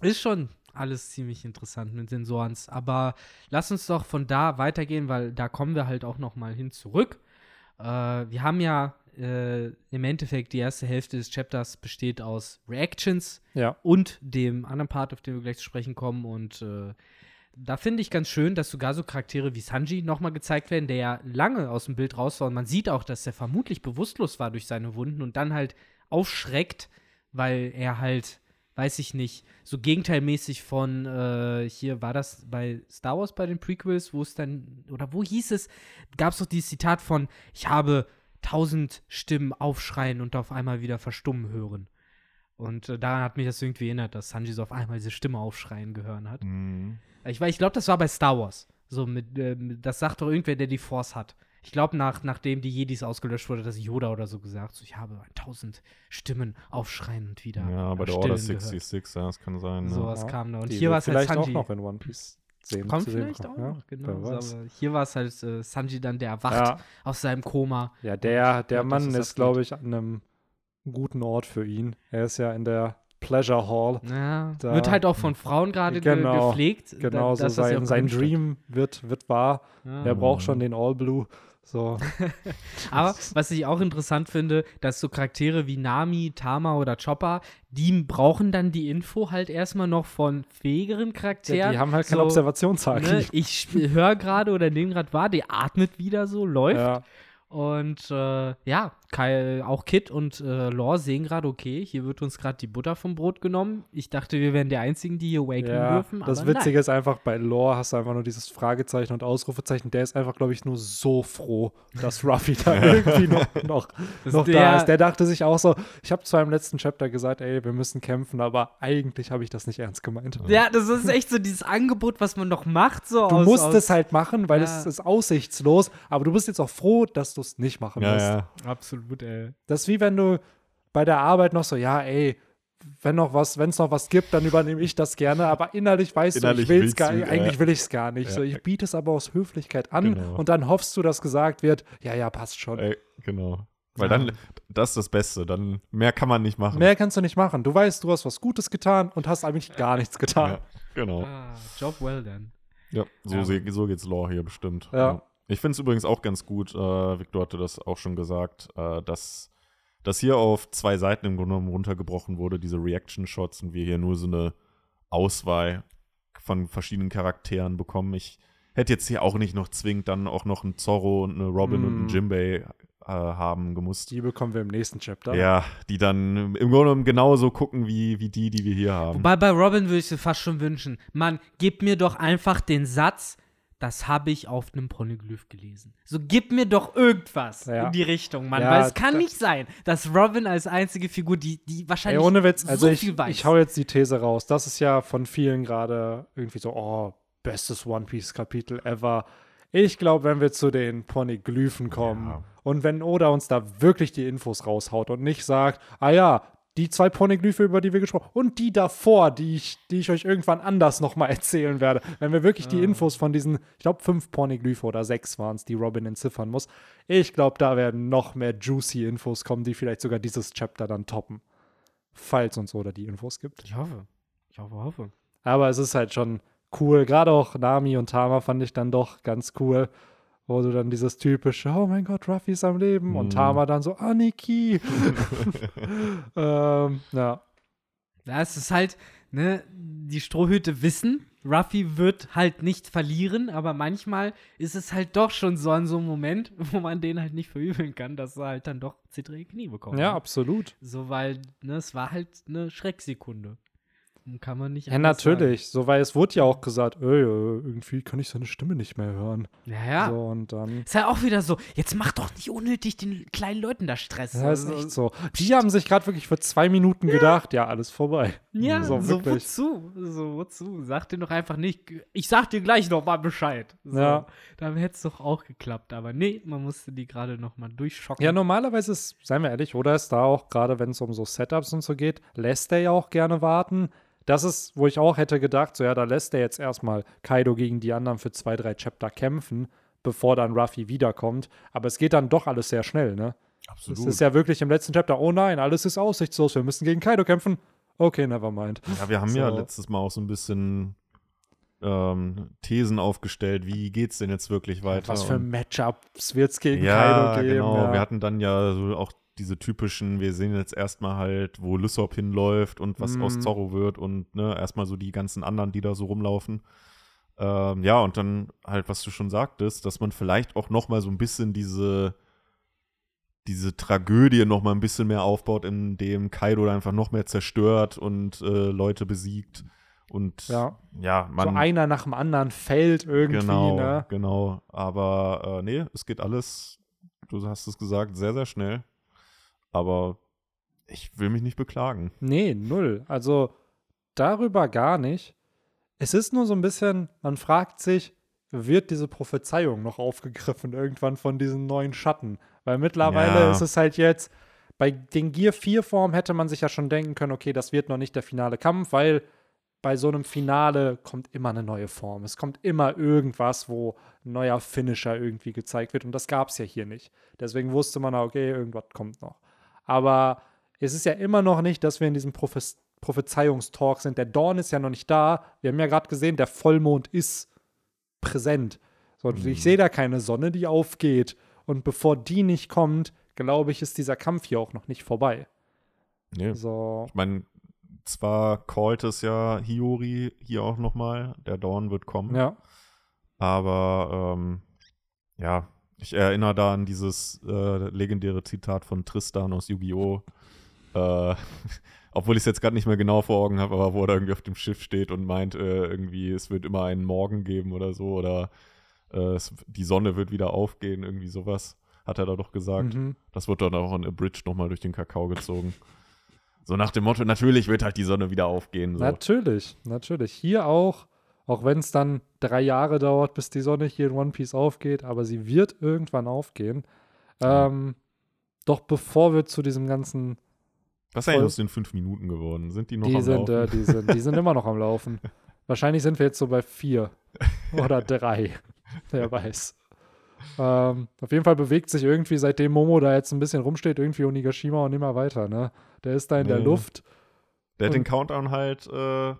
ist schon alles ziemlich interessant mit Sensorens. Aber lass uns doch von da weitergehen, weil da kommen wir halt auch noch mal hin zurück. Äh, wir haben ja äh, im Endeffekt die erste Hälfte des Chapters besteht aus Reactions Ja. und dem anderen Part, auf den wir gleich zu sprechen kommen. Und äh, da finde ich ganz schön, dass sogar so Charaktere wie Sanji nochmal gezeigt werden, der ja lange aus dem Bild raus war. Und man sieht auch, dass er vermutlich bewusstlos war durch seine Wunden und dann halt aufschreckt, weil er halt, weiß ich nicht, so gegenteilmäßig von, äh, hier war das bei Star Wars bei den Prequels, wo es dann, oder wo hieß es, gab es doch dieses Zitat von, ich habe tausend Stimmen aufschreien und auf einmal wieder verstummen hören. Und äh, daran hat mich das irgendwie erinnert, dass Sanji so auf einmal diese Stimme aufschreien gehört hat. Mhm. Ich, weiß- ich glaube, das war bei Star Wars. So mit, äh, das sagt doch irgendwer, der die Force hat. Ich glaube, nach, nachdem die Jedis ausgelöscht wurde, dass Yoda oder so gesagt, so, ich habe tausend Stimmen aufschreien und wieder. Ja, bei der Order erstillen gehört. 66, ja, das kann sein. Ne? Sowas Ja. kam da. Und Die hier war es halt vielleicht Sanji. auch noch in One Piece sehen. Kommt vielleicht auch kommen, noch, ja? genau. So, hier war es halt äh, Sanji dann, der erwacht Ja, aus seinem Koma. ja, der, der Und Mann ist, glaube ich, an einem guten Ort für ihn. Er ist ja in der Pleasure Hall. Ja, Da- wird halt auch von Frauen gerade ge Genau, gepflegt. da- Genau, so das ja sein, sein Dream wird, wird wahr. Ja. Er braucht schon den All Blue. So. Aber was ich auch interessant finde, dass so Charaktere wie Nami, Tama oder Chopper, die brauchen dann die Info halt erstmal noch von fähigeren Charakteren. Ja, die haben halt so, Observationstag. ne, Ich höre gerade oder nehme gerade wahr, der atmet wieder so, läuft. Ja, Und äh, ja, Kai, auch Kit und äh, Lore sehen gerade, okay, hier wird uns gerade die Butter vom Brot genommen. Ich dachte, wir wären die Einzigen, die hier awaken ja. dürfen. das aber Witzige ist einfach, bei Lore hast du einfach nur dieses Fragezeichen und Ausrufezeichen. Der ist einfach, glaube ich, nur so froh, dass Ruffy da irgendwie noch, noch, noch der- da ist. Der dachte sich auch so, ich habe zwar im letzten Chapter gesagt, ey, wir müssen kämpfen, aber eigentlich habe ich das nicht ernst gemeint. Nein. Ja, das ist echt so dieses Angebot, was man noch macht. So Du aus, musst aus, es halt machen, weil Ja. es ist aussichtslos, aber du bist jetzt auch froh, dass du es nicht machen Ja, musst. ja. Absolut, ey. Das ist wie wenn du bei der Arbeit noch so, ja, ey, wenn noch was, wenn es noch was gibt, dann übernehme ich das gerne, aber innerlich weißt Innerlich du, ich will's gar, ja. eigentlich will ich es gar nicht. Ja. So, ich biete es aber aus Höflichkeit an Genau. und dann hoffst du, dass gesagt wird, ja, ja, passt schon. Ey, genau. Weil Ja. dann, das ist das Beste. Dann mehr kann man nicht machen. Mehr kannst du nicht machen. Du weißt, du hast was Gutes getan und hast eigentlich gar nichts getan. Ja, genau. Ah, Job well done. Ja, so, Ja. so geht's Lore hier bestimmt. Ja. Ich finde es übrigens auch ganz gut, äh, Victor hatte das auch schon gesagt, äh, dass das hier auf zwei Seiten im Grunde genommen runtergebrochen wurde, diese Reaction-Shots und wir hier nur so eine Auswahl von verschiedenen Charakteren bekommen. Ich hätte jetzt hier auch nicht noch zwingend dann auch noch einen Zorro und eine Robin und Mm. einen Jimbei äh, haben gemusst. Die bekommen wir im nächsten Chapter. Ja, die dann im Grunde genommen genauso gucken wie, wie die, die wir hier haben. Wobei bei Robin würde ich mir fast schon wünschen, Mann, gib mir doch einfach den Satz, das habe ich auf einem Polyglyph gelesen. So, gib mir doch irgendwas Ja. in die Richtung, Mann. Ja, weil es kann nicht sein, dass Robin als einzige Figur, die, die Ey, wahrscheinlich ohne Witz, also so ich, viel weiß. ich hau jetzt die These raus. Das ist ja von vielen gerade irgendwie so, oh, bestes One Piece Kapitel ever. Ich glaube, wenn wir zu den Poneglyphen kommen Ja. und wenn Oda uns da wirklich die Infos raushaut und nicht sagt, ah ja, die zwei Poneglyphe, über die wir gesprochen haben, und die davor, die ich, die ich euch irgendwann anders nochmal erzählen werde. Wenn wir wirklich die Ah. Infos von diesen, ich glaube, fünf Poneglyphe oder sechs waren es, die Robin entziffern muss, ich glaube, da werden noch mehr juicy Infos kommen, die vielleicht sogar dieses Chapter dann toppen. Falls uns Oda die Infos gibt. Ich hoffe. Ich hoffe, hoffe. Aber es ist halt schon cool. Gerade auch Nami und Tama fand ich dann doch ganz cool. Wo du dann dieses typische, oh mein Gott, Ruffy ist am Leben. Und Mhm. Tama dann so, Aniki. ähm, ja. Ja, es ist halt, ne, die Strohhüte wissen, Ruffy wird halt nicht verlieren, aber manchmal ist es halt doch schon so an so einem Moment, wo man den halt nicht verübeln kann, dass er halt dann doch zittrige Knie bekommt. ja, ne? absolut. So, weil, ne, es war halt eine Schrecksekunde. Kann man nicht Ja, natürlich. So, weil es wurde ja auch gesagt, ey, äh, irgendwie kann ich seine Stimme nicht mehr hören. Sagen. Ja, ja. So, und dann. Ist ja auch wieder so, jetzt mach doch nicht unnötig den kleinen Leuten da Stress. Ja, ist Also, echt so. Die haben sich gerade wirklich für zwei Minuten gedacht, ja, alles vorbei. Ja, So, so, wirklich. wozu? So, wozu? Sag dir doch einfach nicht, ich sag dir gleich noch mal Bescheid. So, Ja. Dann hätte es doch auch geklappt. Aber nee, man musste die gerade noch mal durchschocken. Ja, normalerweise ist, seien wir ehrlich, oder ist da auch, gerade wenn es um so Setups und so geht, lässt er ja auch gerne warten. Das ist, wo ich auch hätte gedacht, so ja, da lässt er jetzt erstmal Kaido gegen die anderen für zwei, drei Chapter kämpfen, bevor dann Ruffy wiederkommt. Aber es geht dann doch alles sehr schnell, ne? Absolut. Es ist ja wirklich im letzten Chapter, oh nein, alles ist aussichtslos, wir müssen gegen Kaido kämpfen. Okay, never mind. Ja, wir haben ja So. letztes Mal auch so ein bisschen ähm, Thesen aufgestellt. Wie geht's denn jetzt wirklich weiter? Was für Matchups wird es gegen ja, Kaido geben? genau. Ja. Wir hatten dann ja so auch diese typischen, wir sehen jetzt erstmal halt, wo Lysop hinläuft und was Mhm. aus Zorro wird und ne, erstmal so die ganzen anderen, die da so rumlaufen. Ähm, ja, und dann halt, was du schon sagtest, dass man vielleicht auch noch mal so ein bisschen diese diese Tragödie noch mal ein bisschen mehr aufbaut, indem Kaido da einfach noch mehr zerstört und äh, Leute besiegt und Ja. ja man so einer nach dem anderen fällt irgendwie, Genau, ne? genau. Aber äh, nee, es geht alles, du hast es gesagt, sehr, sehr schnell. Aber ich will mich nicht beklagen. Nee, null. Also darüber gar nicht. Es ist nur so ein bisschen, man fragt sich, wird diese Prophezeiung noch aufgegriffen irgendwann von diesen neuen Schatten? Weil mittlerweile Ja. ist es halt jetzt, bei den Gear 4 Formen hätte man sich ja schon denken können, okay, das wird noch nicht der finale Kampf, weil bei so einem Finale kommt immer eine neue Form. Es kommt immer irgendwas, wo ein neuer Finisher irgendwie gezeigt wird. Und das gab es ja hier nicht. Deswegen wusste man, okay, irgendwas kommt noch. Aber es ist ja immer noch nicht, dass wir in diesem Prophes Prophezeiungstalk sind. Der Dawn ist ja noch nicht da. Wir haben ja gerade gesehen, der Vollmond ist präsent. So, Mhm. Ich sehe da keine Sonne, die aufgeht. Und bevor die nicht kommt, glaube ich, ist dieser Kampf hier auch noch nicht vorbei. Nee. So, Ich meine, zwar callt es ja Hiyori hier auch nochmal, der Dawn wird kommen. ja. Aber ähm, ja, ich erinnere da an dieses äh, legendäre Zitat von Tristan aus Yu-Gi-Oh! Äh, obwohl ich es jetzt gerade nicht mehr genau vor Augen habe, aber wo er irgendwie auf dem Schiff steht und meint, äh, irgendwie, es wird immer einen Morgen geben oder so, oder äh, es, die Sonne wird wieder aufgehen, irgendwie sowas, hat er da doch gesagt. Mhm. Das wird dann auch in A Bridge nochmal durch den Kakao gezogen. So nach dem Motto, natürlich wird halt die Sonne wieder aufgehen. So. Natürlich, natürlich. Hier auch, auch wenn es dann drei Jahre dauert, bis die Sonne hier in One Piece aufgeht, aber sie wird irgendwann aufgehen. Ja. Ähm, doch bevor wir zu diesem ganzen, Was ist eigentlich aus den fünf Minuten geworden? Sind die noch die am sind, Laufen? äh, die sind, die sind immer noch am Laufen. Wahrscheinlich sind wir jetzt so bei vier oder drei. Wer weiß. Ähm, auf jeden Fall bewegt sich irgendwie, seitdem Momo da jetzt ein bisschen rumsteht, irgendwie Onigashima und immer weiter, ne? Der ist da in der Nee. Luft. Der hat den Countdown halt, äh,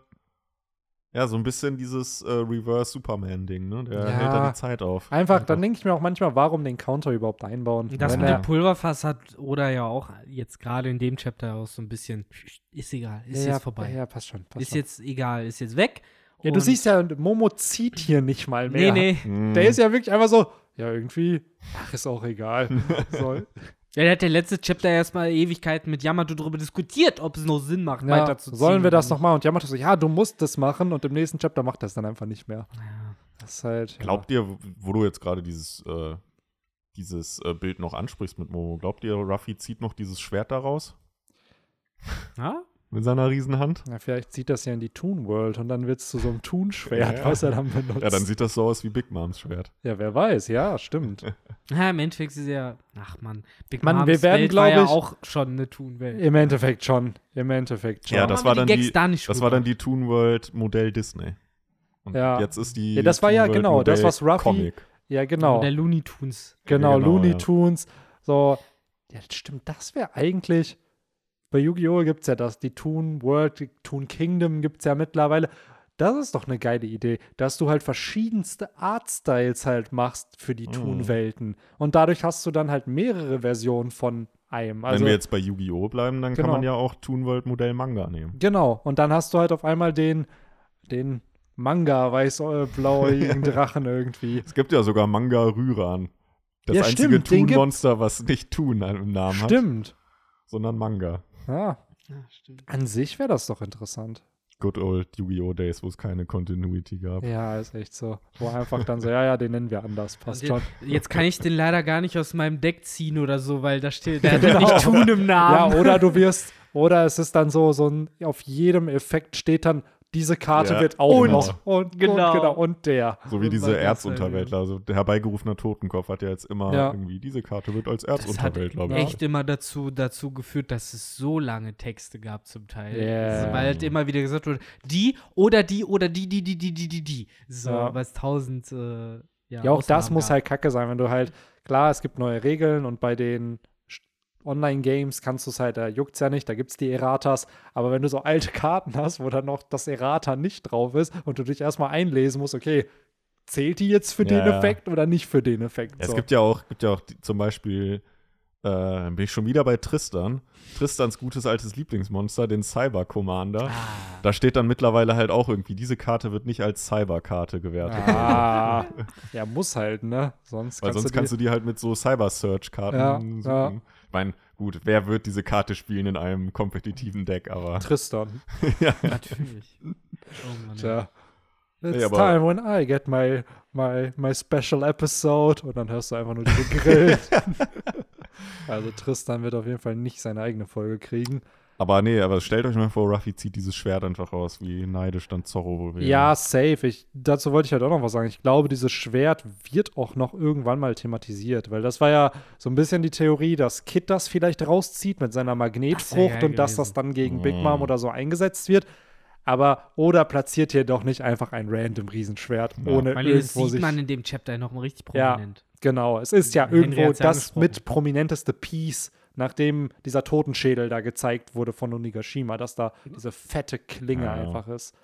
ja, so ein bisschen dieses äh, Reverse Superman-Ding, ne? Der Ja. hält da die Zeit auf. Einfach, dann denke ich mir auch manchmal, warum den Counter überhaupt einbauen? Das Wenn mit dem Pulverfass hat oder ja auch jetzt gerade in dem Chapter auch so ein bisschen, ist egal, ist ja, jetzt vorbei. Ja, ja, passt schon. Passt ist schon. jetzt egal, ist jetzt weg. Ja, du siehst ja, Momo zieht hier nicht mal mehr. Nee, nee. Hm. Der ist ja wirklich einfach so, ja, irgendwie, ach, ist auch egal. so, Ja, der hat der letzte Chapter erstmal Ewigkeiten mit Yamato darüber diskutiert, ob es noch Sinn macht, ja, weiterzuziehen. sollen wir das nochmal? Und Yamato so, ja, du musst das machen. Und im nächsten Chapter macht er es dann einfach nicht mehr. Ja. Das ist halt. Glaubt ihr, wo du jetzt gerade dieses, äh, dieses äh, Bild noch ansprichst mit Momo, glaubt ihr, Ruffy zieht noch dieses Schwert daraus? Ja? Mit seiner Riesenhand? ja, vielleicht zieht das ja in die Toon World und dann wird es zu so einem Toon-Schwert, Ja. was er dann benutzt. Ja, dann sieht das so aus wie Big Moms Schwert. ja, wer weiß, ja, stimmt. ja, im Endeffekt ist es ja, ach man, Big Mann, Moms wir werden, Welt war glaub ja ich- auch schon eine Thun-Welt. Im Endeffekt schon. Im Endeffekt schon. Ja, das war dann die da nicht das war dann die Toon World Modell Disney. Und Ja. jetzt ist die Ja, das war ja genau, das, Modell was Ruffy- Comic. Ja, genau. Der Looney Tunes. Genau, Ja, genau, Looney ja. Tunes. So, ja, stimmt, das wäre eigentlich. Bei Yu-Gi-Oh! gibt es ja das, die Toon World, die Toon Kingdom gibt es ja mittlerweile. Das ist doch eine geile Idee, dass du halt verschiedenste Artstyles halt machst für die Mhm. Toon-Welten. Und dadurch hast du dann halt mehrere Versionen von einem. Also, Wenn wir jetzt bei Yu-Gi-Oh! bleiben, dann Genau. kann man ja auch Toon World Modell Manga nehmen. genau. Und dann hast du halt auf einmal den, den Manga, weiß-blauigen Drachen irgendwie. Es gibt ja sogar Manga Rüran. Das Ja, einzige stimmt. Toon-Monster, was nicht Toon im Namen hat, Stimmt. sondern Manga. Ja, Ja, stimmt. an sich wäre das doch interessant. Good old Yu-Gi-Oh! Days, wo es keine Continuity gab. Ja, ist echt so. Wo einfach dann so, ja, ja, den nennen wir anders. Passt schon. jetzt, kann ich den leider gar nicht aus meinem Deck ziehen oder so, weil da steht, der hat Genau. nicht Tun im Ja, Namen. oder du wirst, oder es ist dann so, so ein, auf jedem Effekt steht dann, diese Karte Ja, wird auch genau. noch. Und, Genau. und, genau, und der. So wie diese Weil das Erzunterwäldler. Also der herbeigerufene Totenkopf hat ja jetzt immer Ja. irgendwie, diese Karte wird als Das hat echt immer dazu, dazu geführt, dass es so lange Texte gab zum Teil. Yeah. Also, weil halt immer wieder gesagt wurde, die oder die oder die, die, die, die, die, die, die. So, Ja. weil es tausend, äh, ja, Ja, auch das Ausnahmen muss gab. halt kacke sein, wenn du halt, klar, es gibt neue Regeln und bei den Online-Games kannst du es halt, da juckt es ja nicht, da gibt es die Erratas, aber wenn du so alte Karten hast, wo dann noch das Errata nicht drauf ist und du dich erstmal einlesen musst, okay, zählt die jetzt für Ja, den. Effekt oder nicht für den Effekt? Ja, so. Es gibt ja auch, gibt ja auch die, zum Beispiel, äh, bin ich schon wieder bei Tristan. Tristans gutes altes Lieblingsmonster, den Cyber Commander. Ah. Da steht dann mittlerweile halt auch irgendwie, diese Karte wird nicht als Cyber-Karte gewertet. Ah, ja, muss halt, ne? Sonst Weil kannst sonst du kannst du die halt mit so Cyber-Search-Karten Ja, suchen. ja. Ich meine, gut, wer wird diese Karte spielen in einem kompetitiven Deck, aber Tristan. Natürlich. Oh Mann. Tja. It's aber- time when I get my, my, my special episode. Und dann hörst du einfach nur diese Grill. also Tristan wird auf jeden Fall nicht seine eigene Folge kriegen. Aber nee, aber stellt euch mal vor, Ruffy zieht dieses Schwert einfach raus, wie neidisch dann Zorro wohl wäre. Ja, safe. Ich, dazu wollte ich halt auch noch was sagen. Ich glaube, dieses Schwert wird auch noch irgendwann mal thematisiert, weil das war ja so ein bisschen die Theorie, dass Kid das vielleicht rauszieht mit seiner Magnetfrucht geil und dass das dann gegen Big Mom oder so eingesetzt wird. Aber Oda platziert hier doch nicht einfach ein random Riesenschwert, Ja. ohne Weil das irgendwo sieht sich. man in dem Chapter noch mal richtig Ja. prominent. Genau, es ist ja Henry irgendwo ja das mit prominenteste Piece, nachdem dieser Totenschädel da gezeigt wurde von Onigashima, dass da diese fette Klinge Ja, ja. einfach ist.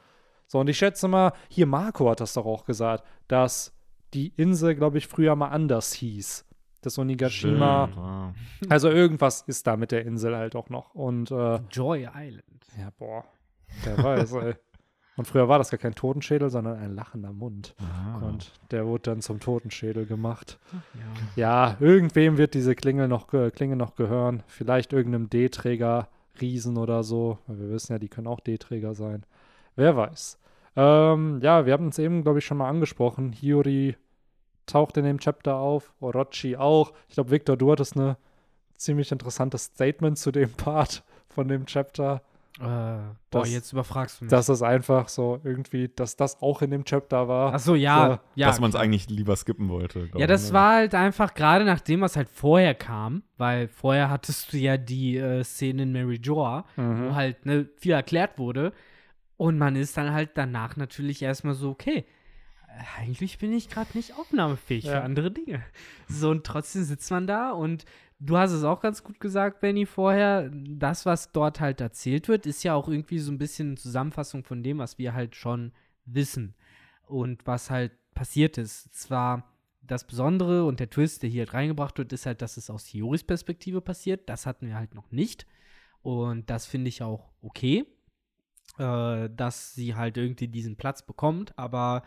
So, und ich schätze mal, hier Marco hat das doch auch gesagt, dass die Insel, glaube ich, früher mal anders hieß. Das Onigashima, Stimmt, ja. also irgendwas ist da mit der Insel halt auch noch. Und äh, Joy Island. ja, boah, wer weiß, ey. Und früher war das gar kein Totenschädel, sondern ein lachender Mund. Ah. Und der wurde dann zum Totenschädel gemacht. Ja. Ja, irgendwem wird diese Klingel noch, ge- Klinge noch gehören. Vielleicht irgendeinem D-Träger, Riesen oder so. Wir wissen ja, die können auch D-Träger sein. Wer weiß. Ähm, ja, wir haben uns eben, glaube ich, schon mal angesprochen. Hiyori taucht in dem Chapter auf, Orochi auch. Ich glaube, Victor, du hattest eine ziemlich interessantes Statement zu dem Part von dem Chapter. Äh, boah, Das- jetzt überfragst du mich. Dass es einfach so irgendwie, dass das auch in dem Chapter war. Ach so, ja. ja Dass man es eigentlich lieber skippen wollte. Ja, das ne? war halt einfach gerade nachdem was halt vorher kam, weil vorher hattest du ja die äh, Szene in Mary Joa, Mhm. wo halt ne, viel erklärt wurde. Und man ist dann halt danach natürlich erstmal so, okay, eigentlich bin ich gerade nicht aufnahmefähig Ja. für andere Dinge. So, und trotzdem sitzt man da und du hast es auch ganz gut gesagt, Benny, vorher. Das, was dort halt erzählt wird, ist ja auch irgendwie so ein bisschen eine Zusammenfassung von dem, was wir halt schon wissen. Und was halt passiert ist. Zwar das Besondere und der Twist, der hier halt reingebracht wird, ist halt, dass es aus Hioris Perspektive passiert. Das hatten wir halt noch nicht. Und das finde ich auch okay, äh, dass sie halt irgendwie diesen Platz bekommt. Aber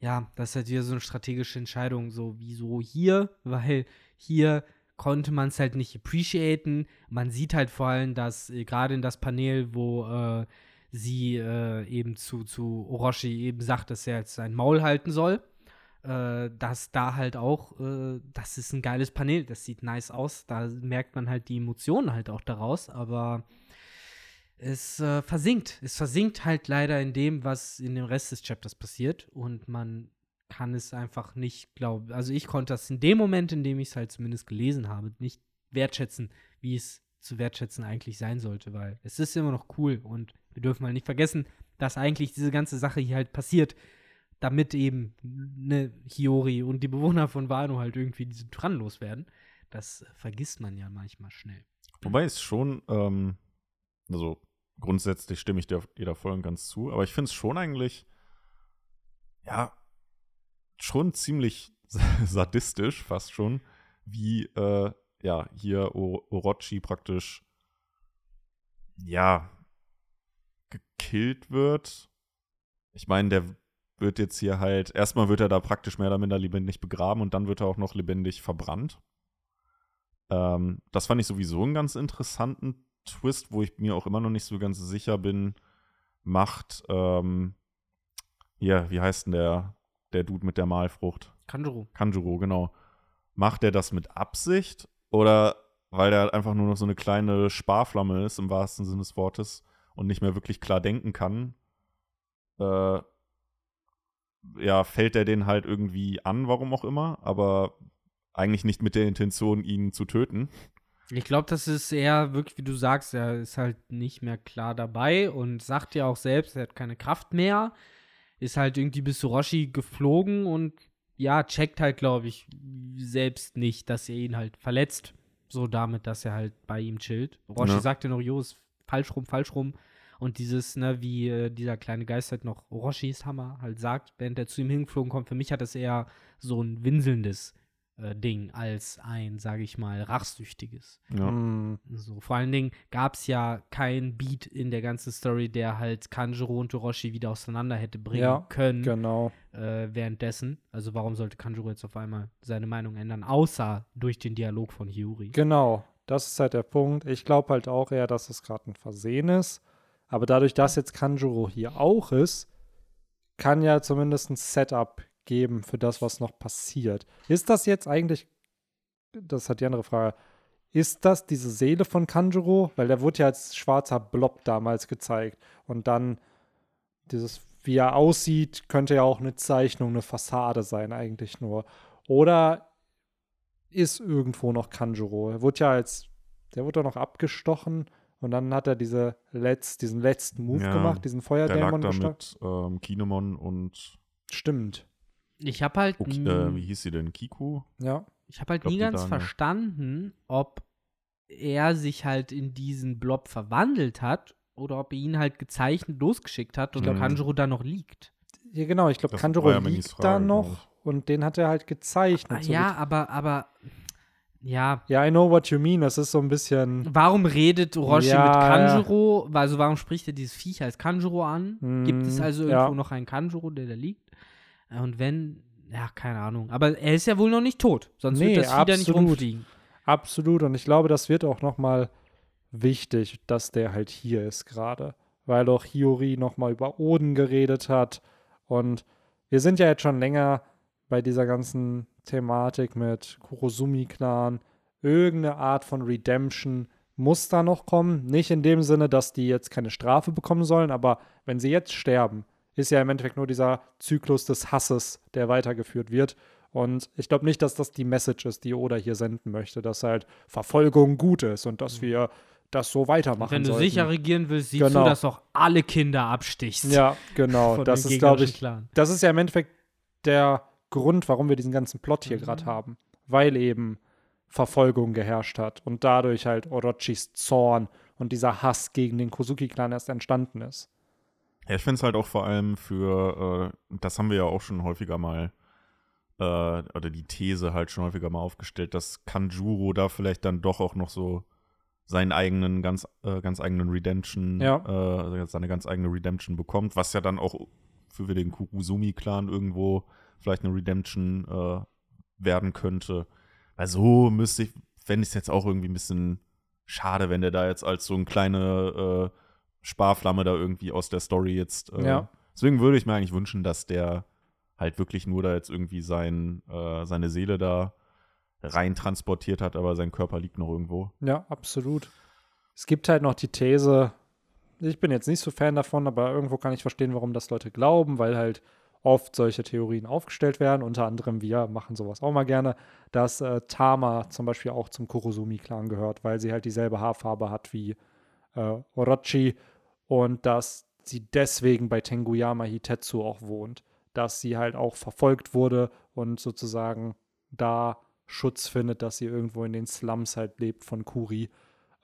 ja, das ist halt wieder so eine strategische Entscheidung. So, wieso hier? Weil hier konnte man es halt nicht appreciaten. Man sieht halt vor allem, dass äh, gerade in das Panel, wo äh, sie äh, eben zu, zu Orochi eben sagt, dass er jetzt sein Maul halten soll, äh, dass da halt auch, äh, das ist ein geiles Panel, das sieht nice aus, da merkt man halt die Emotionen halt auch daraus, aber es äh, versinkt, es versinkt halt leider in dem, was in dem Rest des Chapters passiert. Und man kann es einfach nicht glauben. Also ich konnte das in dem Moment, in dem ich es halt zumindest gelesen habe, nicht wertschätzen, wie es zu wertschätzen eigentlich sein sollte, weil es ist immer noch cool und wir dürfen mal nicht vergessen, dass eigentlich diese ganze Sache hier halt passiert, damit eben ne, Hiyori und die Bewohner von Wano halt irgendwie diese Tyrannen loswerden. Das vergisst man ja manchmal schnell. Wobei es schon, ähm, also grundsätzlich stimme ich dir auf jeder Folge ganz zu, aber ich finde es schon eigentlich, ja, schon ziemlich sadistisch, fast schon, wie, äh, ja, hier o Orochi praktisch, ja, gekillt wird. Ich meine, der wird jetzt hier halt, erstmal wird er da praktisch mehr oder minder lebendig begraben und dann wird er auch noch lebendig verbrannt. Ähm, das fand ich sowieso einen ganz interessanten Twist, wo ich mir auch immer noch nicht so ganz sicher bin, macht, ähm, ja, wie heißt denn der, der Dude mit der Malfrucht? Kanjuro. Kanjuro, genau. Macht er das mit Absicht oder weil er einfach nur noch so eine kleine Sparflamme ist, im wahrsten Sinne des Wortes, und nicht mehr wirklich klar denken kann? Äh, ja, fällt er den halt irgendwie an, warum auch immer, aber eigentlich nicht mit der Intention, ihn zu töten. Ich glaube, das ist eher wirklich, wie du sagst, er ist halt nicht mehr klar dabei und sagt ja auch selbst, er hat keine Kraft mehr. Ist halt irgendwie bis zu Roshi geflogen und ja, checkt halt, glaube ich, selbst nicht, dass er ihn halt verletzt. So damit, dass er halt bei ihm chillt. Roshi Ja. sagt ja noch, jo, ist falsch rum, falsch rum. Und dieses, ne, wie äh, dieser kleine Geist halt noch Roshis Hammer halt sagt, während er zu ihm hingeflogen kommt, für mich hat das eher so ein winselndes äh, Ding als ein, sage ich mal, rachsüchtiges. Ja. Mm, So, vor allen Dingen gab es ja keinen Beat in der ganzen Story, der halt Kanjuro und Orochi wieder auseinander hätte bringen Ja, können genau. äh, währenddessen. Also warum sollte Kanjuro jetzt auf einmal seine Meinung ändern, außer durch den Dialog von Hiyuri? Genau, das ist halt der Punkt. Ich glaube halt auch eher, dass es gerade ein Versehen ist. Aber dadurch, dass jetzt Kanjuro hier auch ist, kann ja zumindest ein Setup geben für das, was noch passiert. Ist das jetzt eigentlich, das hat die andere Frage, ist das diese Seele von Kanjuro? Weil der wurde ja als schwarzer Blob damals gezeigt. Und dann dieses, wie er aussieht, könnte ja auch eine Zeichnung, eine Fassade sein, eigentlich nur. Oder ist irgendwo noch Kanjuro. Er wurde ja als, der wurde doch noch abgestochen Und dann hat er diese letzt, diesen letzten Move Ja, gemacht, diesen Der lag Feuerdämon da mit ähm, Kinemon und Stimmt. Ich habe halt, okay, nie- äh, wie hieß sie denn? Kiku? Ja. ich hab halt glaub, nie ganz Dame. verstanden, ob er sich halt in diesen Blob verwandelt hat oder ob er ihn halt gezeichnet losgeschickt hat und glaub- Kanjuro da noch liegt. Ja, genau, ich glaube, Kanjuro ja liegt Frage, da noch und den hat er halt gezeichnet. Ah, so ja, wie- aber, aber, ja. ja, I know what you mean. Das ist so ein bisschen. Warum redet Orochi Ja, mit ja. Kanjuro? Also warum spricht er dieses Viech als Kanjuro an? Gibt es Mm, also ja. irgendwo noch einen Kanjuro, der da liegt? Äh, Und wenn, ja, keine Ahnung. Aber er ist ja wohl noch nicht tot, sonst Nee, wird das Vieh da nicht absolut. rumfliegen. Absolut. Und ich glaube, das wird auch noch mal wichtig, dass der halt hier ist gerade. Weil auch Hiyori noch mal über Oden geredet hat. Und wir sind ja jetzt schon länger bei dieser ganzen Thematik mit Kurosumi-Clan. Irgendeine Art von Redemption muss da noch kommen. Nicht in dem Sinne, dass die jetzt keine Strafe bekommen sollen, aber wenn sie jetzt sterben, ist ja im Endeffekt nur dieser Zyklus des Hasses, der weitergeführt wird. Und ich glaube nicht, dass das die Message ist, die Oda hier senden möchte, dass halt Verfolgung gut ist und dass wir das so weitermachen Wenn du sollten. sicher regieren willst, siehst Genau. du, dass auch alle Kinder abstichst. Ja, genau. Das ist, glaube ich, Clan. das ist ja im Endeffekt der Grund, warum wir diesen ganzen Plot hier Mhm. gerade haben. Weil eben Verfolgung geherrscht hat und dadurch halt Orochis Zorn und dieser Hass gegen den Kozuki-Clan erst entstanden ist. Ja, ich finde es halt auch vor allem für, äh, das haben wir ja auch schon häufiger mal, äh, oder die These halt schon häufiger mal aufgestellt, dass Kanjuro da vielleicht dann doch auch noch so seinen eigenen, ganz, äh, ganz eigenen Redemption, Ja. äh, also seine ganz eigene Redemption bekommt, was ja dann auch für den Kurusumi-Clan irgendwo vielleicht eine Redemption äh, werden könnte. Weil so müsste ich, fände ich es jetzt auch irgendwie ein bisschen schade, wenn der da jetzt als so eine kleine äh, Sparflamme da irgendwie aus der Story jetzt. Äh, Ja. Deswegen würde ich mir eigentlich wünschen, dass der halt wirklich nur da jetzt irgendwie sein, äh, seine Seele da rein transportiert hat, aber sein Körper liegt noch irgendwo. Ja, absolut. Es gibt halt noch die These, ich bin jetzt nicht so Fan davon, aber irgendwo kann ich verstehen, warum das Leute glauben, weil halt oft solche Theorien aufgestellt werden. Unter anderem wir machen sowas auch mal gerne, dass äh, Tama zum Beispiel auch zum Kurosumi-Clan gehört, weil sie halt dieselbe Haarfarbe hat wie äh, Orochi und dass sie deswegen bei Tenguyama Hitetsu auch wohnt. Dass sie halt auch verfolgt wurde und sozusagen da Schutz findet, dass sie irgendwo in den Slums halt lebt von Kuri.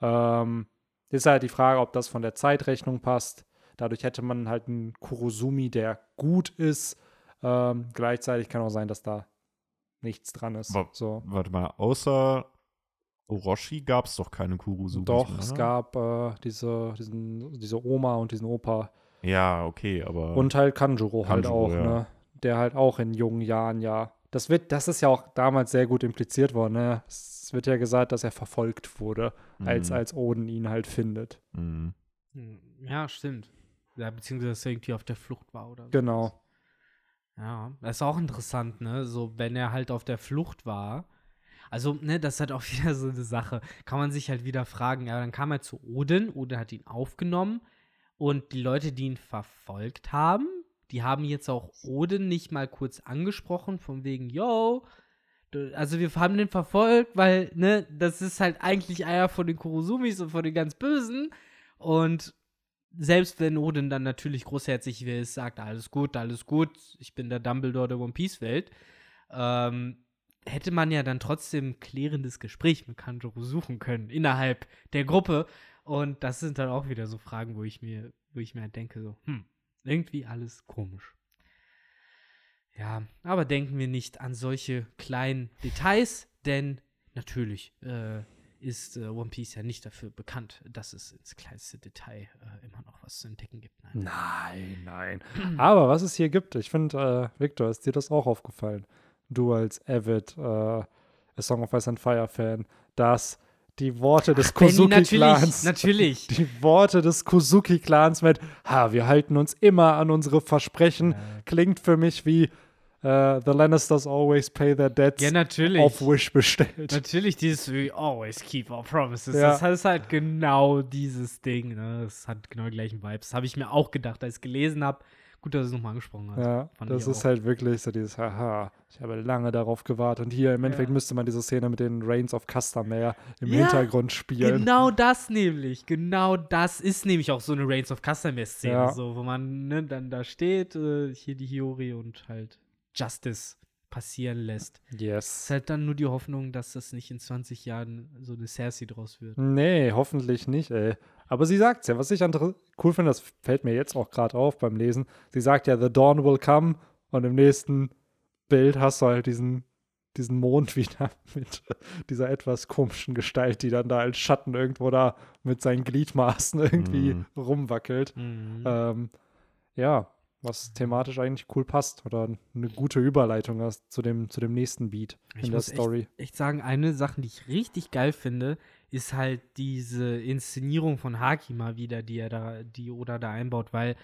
Ähm, ist halt die Frage, ob das von der Zeitrechnung passt. Dadurch hätte man halt einen Kurosumi, der gut ist. Ähm, gleichzeitig kann auch sein, dass da nichts dran ist. Aber- so. Warte mal, außer Orochi gab es doch keine Kurusumi. Doch, es gab äh, diese, diesen, diese Oma und diesen Opa Ja, okay, aber. und halt Kanjuro, halt Kanjuro, auch, ja. ne? Der halt auch in jungen Jahren ja. Das wird, das ist ja auch damals sehr gut impliziert worden, ne? Es wird ja gesagt, dass er verfolgt wurde, als, Mhm. als Oden ihn halt findet. Mhm. Hm, Ja, stimmt. Ja, beziehungsweise, dass er irgendwie auf der Flucht war oder so. Genau. Ja, das ist auch interessant, ne? So, wenn er halt auf der Flucht war. Also, ne, das ist halt auch wieder so eine Sache. Kann man sich halt wieder fragen, ja, dann kam er zu Odin, Odin hat ihn aufgenommen. Und die Leute, die ihn verfolgt haben, die haben jetzt auch Odin nicht mal kurz angesprochen, von wegen, yo, also wir haben den verfolgt, weil, ne, das ist halt eigentlich einer von den Kurosumis und von den ganz Bösen. Und selbst wenn Odin dann natürlich großherzig ist, sagt, alles gut, alles gut, ich bin der Dumbledore der One Piece Welt, ähm, hätte man ja dann trotzdem klärendes Gespräch mit Kanjuro suchen können innerhalb der Gruppe. Und das sind dann auch wieder so Fragen, wo ich mir, wo ich mir halt denke, so, hm, irgendwie alles komisch. Ja, aber denken wir nicht an solche kleinen Details, denn natürlich äh, ist äh, One Piece ja nicht dafür bekannt, dass es ins kleinste Detail äh, immer noch was zu entdecken gibt. Nein. Nein, nein. Aber was es hier gibt, ich finde, äh, Victor, ist dir das auch aufgefallen? Du als Avid äh, A Song of Ice and Fire Fan, dass die Worte des Benny, natürlich, Kozuki-Clans natürlich. die Worte des Kozuki-Clans mit, ha, wir halten uns immer an unsere Versprechen, klingt für mich wie äh, The Lannisters always pay their debts Ja, natürlich. auf Wish bestellt. Natürlich dieses We always keep our promises. Ja. Das ist halt genau dieses Ding. Ne? Das hat genau die gleichen Vibes. Das habe ich mir auch gedacht, als ich gelesen habe. Gut, dass du es nochmal angesprochen hast. Ja, Fand das ist auch. halt wirklich so dieses, haha, ich habe lange darauf gewartet. Und hier im Endeffekt Ja. müsste man diese Szene mit den Reigns of Castamere im Ja, Hintergrund spielen. Genau das nämlich. Genau das ist nämlich auch so eine Reigns of Customer-Szene, Ja. so, wo man ne, dann da steht, äh, hier die Hiyori und halt Justice passieren lässt. Es Yes. ist halt dann nur die Hoffnung, dass das nicht in 20 Jahren so eine Cersei draus wird. Nee, hoffentlich nicht, ey. Aber sie sagt's ja, was ich andere cool finde, das fällt mir jetzt auch gerade auf beim Lesen. Sie sagt ja, the dawn will come und im nächsten Bild hast du halt diesen, diesen Mond wieder mit dieser etwas komischen Gestalt, die dann da als Schatten irgendwo da mit seinen Gliedmaßen irgendwie Mhm. rumwackelt. Mhm. Ähm, ja, was thematisch eigentlich cool passt oder eine gute Überleitung hast zu dem, zu dem nächsten Beat Ich in der muss echt- Story. echt sagen, eine Sache, die ich richtig geil finde, ist halt diese Inszenierung von Haki mal wieder, die er da, die Oda da einbaut, weil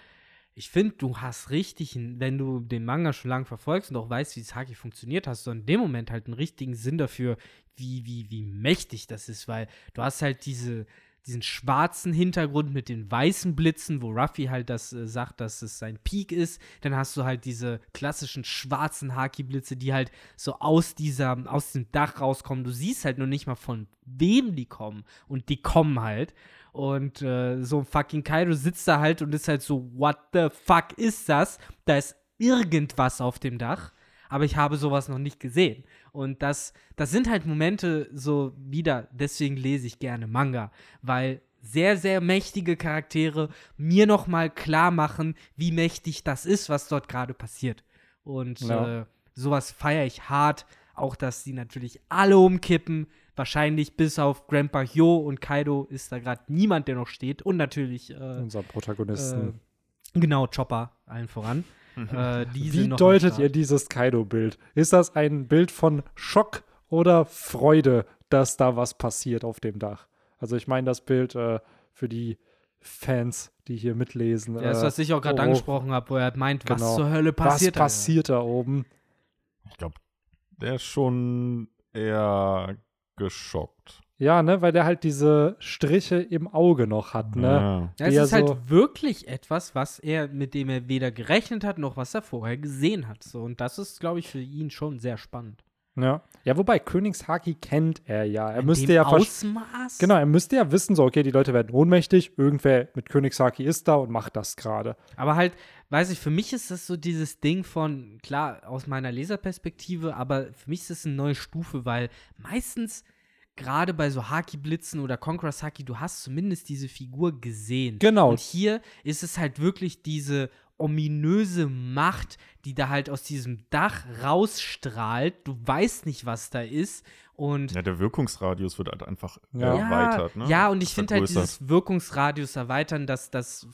ich finde, du hast richtig, wenn du den Manga schon lange verfolgst und auch weißt, wie das Haki funktioniert, hast du in dem Moment halt einen richtigen Sinn dafür, wie, wie, wie mächtig das ist, weil du hast halt diese, diesen schwarzen Hintergrund mit den weißen Blitzen, wo Ruffy halt das äh, sagt, dass es sein Peak ist. Dann hast du halt diese klassischen schwarzen Haki-Blitze, die halt so aus dieser, aus dem Dach rauskommen. Du siehst halt nur nicht mal von wem die kommen. Und die kommen halt. Und äh, so ein fucking Kaido sitzt da halt und ist halt so, what the fuck ist das? Da ist irgendwas auf dem Dach. Aber ich habe sowas noch nicht gesehen. Und das, das sind halt Momente so wieder, deswegen lese ich gerne Manga, weil sehr, sehr mächtige Charaktere mir noch mal klar machen, wie mächtig das ist, was dort gerade passiert. Und Ja. äh, sowas feiere ich hart. Auch, dass die natürlich alle umkippen. Wahrscheinlich bis auf Grandpa Hyo und Kaido ist da gerade niemand, der noch steht. Und natürlich, äh, Unser Protagonisten. äh, genau, Chopper, allen voran. Äh, die Wie sind noch am deutet ihr dieses Kaido-Bild? Ist das ein Bild von Schock oder Freude, dass da was passiert auf dem Dach? Also ich meine das Bild äh, für die Fans, die hier mitlesen. Ja, das, äh, was ich auch gerade oh, angesprochen habe, wo er halt meint, was Genau. zur Hölle was passiert. Alter? passiert da oben? Ich glaube, der ist schon eher geschockt. Ja, ne, weil der halt diese Striche im Auge noch hat, ne? Ja. Es er ist halt so- wirklich etwas, was er, mit dem er weder gerechnet hat, noch was er vorher gesehen hat. So, und das ist, glaube ich, für ihn schon sehr spannend. Ja. ja, wobei Königshaki kennt er ja. Er In müsste dem ja Ausmaß. Genau, er müsste ja wissen, so, okay, die Leute werden ohnmächtig, irgendwer mit Königshaki ist da und macht das gerade. Aber halt, weiß ich, für mich ist das so dieses Ding von, klar, aus meiner Leserperspektive, aber für mich ist das eine neue Stufe, weil meistens, gerade bei so Haki-Blitzen oder Conqueror's Haki, du hast zumindest diese Figur gesehen. Genau. Und hier ist es halt wirklich diese ominöse Macht, die da halt aus diesem Dach rausstrahlt. Du weißt nicht, was da ist. Und ja, der Wirkungsradius wird halt einfach Ja. erweitert. Ne? ja, und ich finde halt vergrößert. dieses Wirkungsradius erweitern, das, das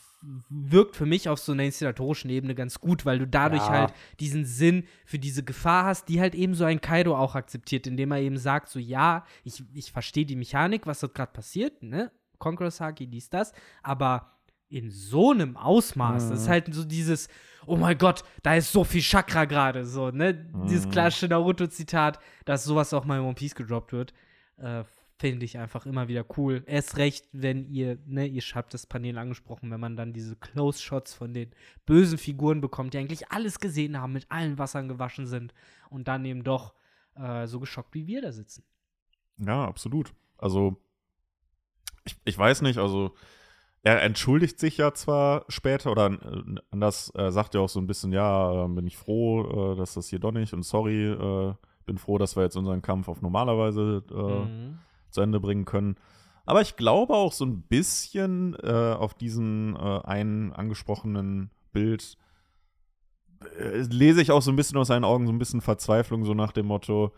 wirkt für mich auf so einer inszenatorischen Ebene ganz gut, weil du dadurch Ja. halt diesen Sinn für diese Gefahr hast, die halt eben so ein Kaido auch akzeptiert, indem er eben sagt, so ja, ich, ich verstehe die Mechanik, was dort gerade passiert, ne? Conqueror's Haki, dies, das, aber in so einem Ausmaß, das ist Mhm. halt so dieses, oh mein Gott, da ist so viel Chakra gerade, so, ne? Dieses Mhm. klassische Naruto-Zitat, dass sowas auch mal in One Piece gedroppt wird, äh, finde ich einfach immer wieder cool. Erst recht, wenn ihr, ne, ihr habt das Panel angesprochen, wenn man dann diese Close-Shots von den bösen Figuren bekommt, die eigentlich alles gesehen haben, mit allen Wassern gewaschen sind und dann eben doch äh, so geschockt wie wir da sitzen. Ja, absolut. Also, ich, ich weiß nicht, also er entschuldigt sich ja zwar später oder äh, anders äh, sagt er auch so ein bisschen, ja, äh, bin ich froh, äh, dass das hier doch nicht und sorry, äh, bin froh, dass wir jetzt unseren Kampf auf normalerweise äh, Mhm. zu Ende bringen können. Aber ich glaube auch so ein bisschen auf diesen einen angesprochenen Bild lese ich auch so ein bisschen aus seinen Augen so ein bisschen Verzweiflung, so nach dem Motto,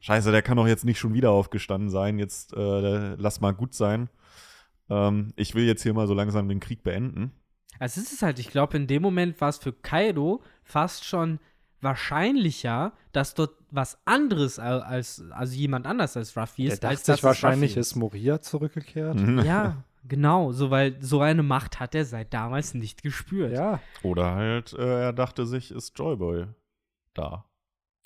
scheiße, der kann doch jetzt nicht schon wieder aufgestanden sein, jetzt lass mal gut sein. Ähm, ich will jetzt hier mal so langsam den Krieg beenden. Also es ist halt, ich glaube, in dem Moment war es für Kaido fast schon wahrscheinlicher, dass dort was anderes al- als, also jemand anders als Ruffy Der ist, dachte als dass sich wahrscheinlich, es Ruffy ist Moria zurückgekehrt. Ja, genau, so weil so eine Macht hat er seit damals nicht gespürt. Ja, Oder halt, äh, er dachte sich, ist Joyboy da.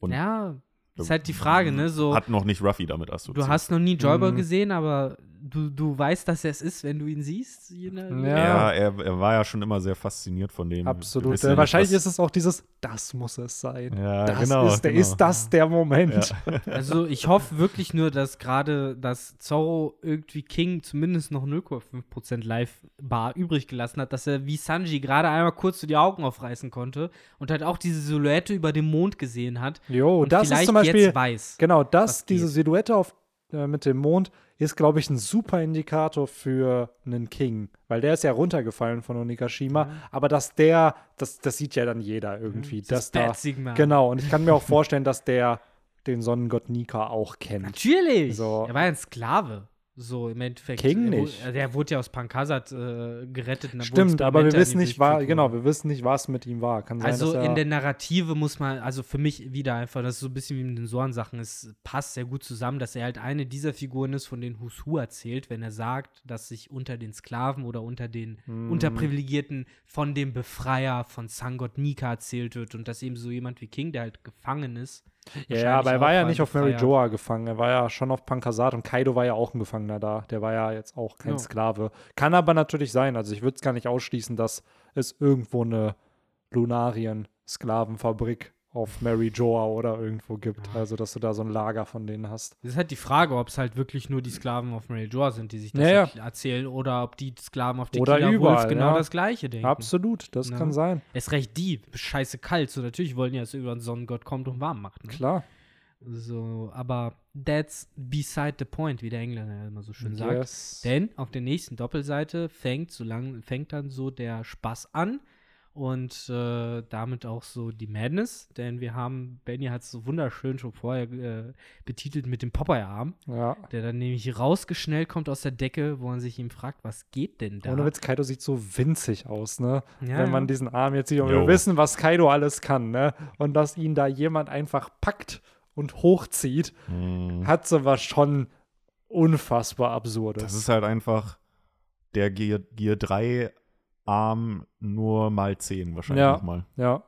Und Ja, ist halt die Frage, ne? So, Hat noch nicht Ruffy damit assoziiert. du hast noch nie Joyboy Mhm. gesehen, aber du, du weißt, dass er es ist, wenn du ihn siehst. Ja. Ja, er, er war ja schon immer sehr fasziniert von dem. Absolut. Äh, wahrscheinlich ist es auch dieses, das muss es sein. Ja, das genau. ist, der, genau. ist das der Moment. Ja. Also ich hoffe wirklich nur, dass gerade das Zorro irgendwie King zumindest noch 0,5% Live-Bar übrig gelassen hat, dass er wie Sanji gerade einmal kurz so die Augen aufreißen konnte und halt auch diese Silhouette über dem Mond gesehen hat. Jo, und das ist vielleicht zum Beispiel, jetzt weiß. genau, das, diese geht. Silhouette auf, äh, mit dem Mond ist, glaube ich, ein super Indikator für einen King. Weil der ist ja runtergefallen von Onigashima. Aber dass der, das, das sieht ja dann jeder irgendwie. Das dass da, Bat-Signal. genau, und ich kann mir auch vorstellen, dass der den Sonnengott Nika auch kennt. Natürlich. So. Er war ja ein Sklave. So im Endeffekt. King Er wu- nicht. Der wurde ja aus Pankasat äh, gerettet. Stimmt, aber wir wissen nicht, war, genau, wir wissen nicht, was mit ihm war. Kann sein, Also er, in der Narrative muss man, also für mich wieder einfach, das ist so ein bisschen wie mit den Soren-Sachen, es passt sehr gut zusammen, dass er halt eine dieser Figuren ist, von denen Husu erzählt, wenn er sagt, dass sich unter den Sklaven oder unter den Mhm. Unterprivilegierten von dem Befreier von Sangot Nika erzählt wird und dass eben so jemand wie King, der halt gefangen ist. Ja, ja, aber er war ja nicht auf Mary. Joa gefangen. Er war ja schon auf Pankasat und Kaido war ja auch ein Gefangener da. Der war ja jetzt auch kein Ja. Sklave. Kann aber natürlich sein. Also ich würde es gar nicht ausschließen, dass es irgendwo eine Lunarien-Sklavenfabrik auf Mary Joa oder irgendwo gibt. Also dass du da so ein Lager von denen hast. Das ist halt die Frage, ob es halt wirklich nur die Sklaven auf Mary Joa sind, die sich das Ja, ja. erzählen, oder ob die Sklaven auf Oder Tequila Wolf überall, genau ja. das Gleiche denken. Absolut, das Ja. kann sein. Es recht die, scheiße kalt. So, natürlich wollen die, dass über den Sonnengott kommt und warm macht. Ne? Klar. So, aber that's beside the point, wie der Engländer ja immer so schön sagt. Yes. Denn auf der nächsten Doppelseite fängt, so lang, fängt dann so der Spaß an und äh, damit auch so die Madness. Denn wir haben, Benny hat es so wunderschön schon vorher äh, betitelt mit dem Popeye-Arm, Ja. der dann nämlich rausgeschnellt kommt aus der Decke, wo man sich ihm fragt, was geht denn da? Ohne Witz, Kaido sieht so winzig aus, ne? Ja, Wenn man ja. diesen Arm jetzt sieht. Und Jo. wir wissen, was Kaido alles kann, ne? Und dass ihn da jemand einfach packt und hochzieht, Mhm. hat so was schon unfassbar Absurdes. Das ist halt einfach der Gear, Gear 3 Arm nur mal 10 wahrscheinlich Ja. nochmal. ja.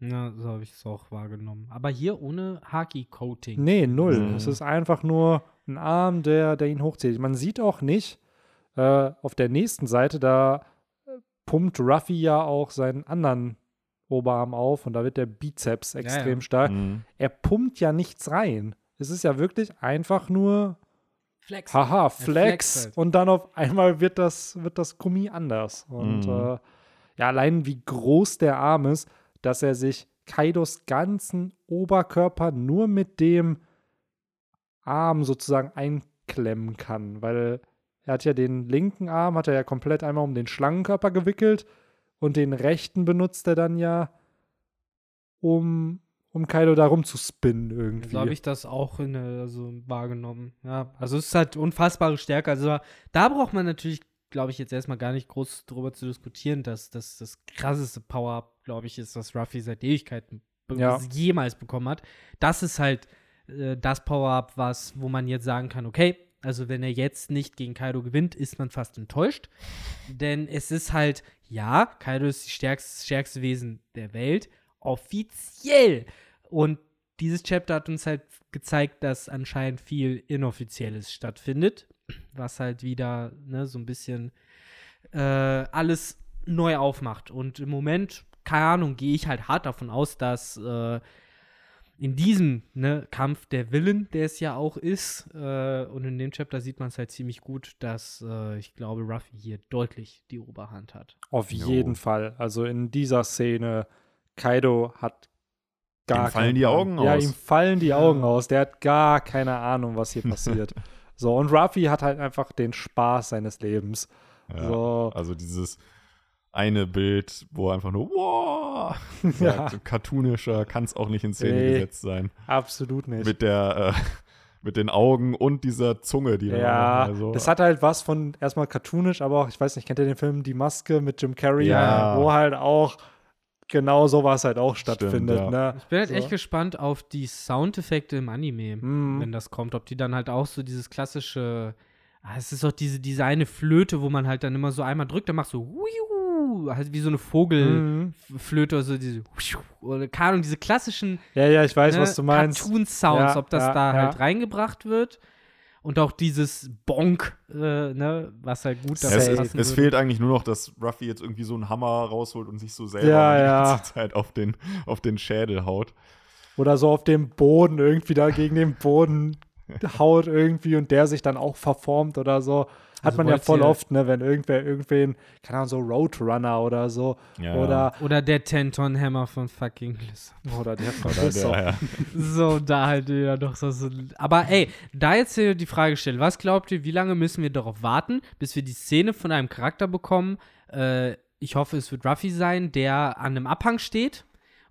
Ja, so habe ich es auch wahrgenommen. Aber hier ohne Haki-Coating. Nee, null. Mhm. Es ist einfach nur ein Arm, der, der ihn hochzieht. Man sieht auch nicht, äh, auf der nächsten Seite, da äh, pumpt Ruffy ja auch seinen anderen Oberarm auf und da wird der Bizeps extrem ja. stark. Mhm. Er pumpt ja nichts rein. Es ist ja wirklich einfach nur Flex. Haha, flext Flex. halt. Und dann auf einmal wird das, wird das Gummi anders. Und Mhm. äh, ja, allein wie groß der Arm ist, dass er sich Kaidos ganzen Oberkörper nur mit dem Arm sozusagen einklemmen kann. Weil er hat ja den linken Arm, hat er ja komplett einmal um den Schlangenkörper gewickelt und den rechten benutzt er dann ja, um, um Kaido da rumzuspinnen irgendwie. So habe ich das auch in, also wahrgenommen. Ja, also es ist halt unfassbare Stärke. Also da braucht man natürlich, glaube ich, jetzt erstmal gar nicht groß drüber zu diskutieren, dass das das krasseste Power-Up, glaube ich, ist, was Ruffy seit Ewigkeiten Ja. jemals bekommen hat. Das ist halt äh, das Power-Up, was, wo man jetzt sagen kann, okay, also wenn er jetzt nicht gegen Kaido gewinnt, ist man fast enttäuscht. Denn es ist halt, ja, Kaido ist das stärkste, stärkste Wesen der Welt, offiziell. Und dieses Chapter hat uns halt gezeigt, dass anscheinend viel Inoffizielles stattfindet, was halt wieder ne, so ein bisschen äh, alles neu aufmacht. Und im Moment, keine Ahnung, gehe ich halt hart davon aus, dass äh, in diesem ne, Kampf der Willen, der es ja auch ist, äh, und in dem Chapter sieht man es halt ziemlich gut, dass äh, ich glaube, Ruffy hier deutlich die Oberhand hat. Auf jeden Fall. Also in dieser Szene, Kaido hat gar Ihm fallen die Plan. Augen Ja, aus. ihm fallen die Ja. Augen aus. Der hat gar keine Ahnung, was hier passiert. so, und Ruffy hat halt einfach den Spaß seines Lebens. Ja. So. Also dieses eine Bild, wo einfach nur wow, Ja. cartoonischer kann es auch nicht in Szene Nee. gesetzt sein. Absolut nicht. Mit der äh, mit den Augen und dieser Zunge, die da ja, also, das hat halt was von erstmal cartoonisch, aber auch, ich weiß nicht, kennt ihr den Film Die Maske mit Jim Carrey? Ja. Wo halt auch genau sowas halt auch Stimmt, stattfindet. ja. ne? Ich bin halt So. echt gespannt auf die Soundeffekte im Anime, Mhm. wenn das kommt. Ob die dann halt auch so dieses klassische, ah, es ist doch diese, diese eine Flöte, wo man halt dann immer so einmal drückt, dann machst du so, halt wie so eine. Vogelflöte oder so diese, oder keine Ahnung, diese klassischen Ja, ja, ich weiß, ne, was du meinst. Cartoon-Sounds, Ja, ob das ja, da ja. halt reingebracht wird. Und auch dieses Bonk, äh, ne, was halt gut Ja, dazu es, es fehlt eigentlich nur noch, dass Ruffy jetzt irgendwie so einen Hammer rausholt und sich so selber Ja, die ja. ganze Zeit auf den, auf den Schädel haut. Oder so auf dem Boden irgendwie da gegen den Boden haut irgendwie und der sich dann auch verformt oder so. Hat Also man ja voll hier- oft, ne, wenn irgendwer irgendwen, keine Ahnung, so Roadrunner oder so. Ja, Oder, Oder der 10-Ton-Hammer von fucking Lissabon. oder der Oder Verfisser. der, ja. So, da halt ja doch so. so. Aber ey, da jetzt hier die Frage stellen, was glaubt ihr, wie lange müssen wir darauf warten, bis wir die Szene von einem Charakter bekommen? Äh, ich hoffe, es wird Ruffy sein, der an einem Abhang steht,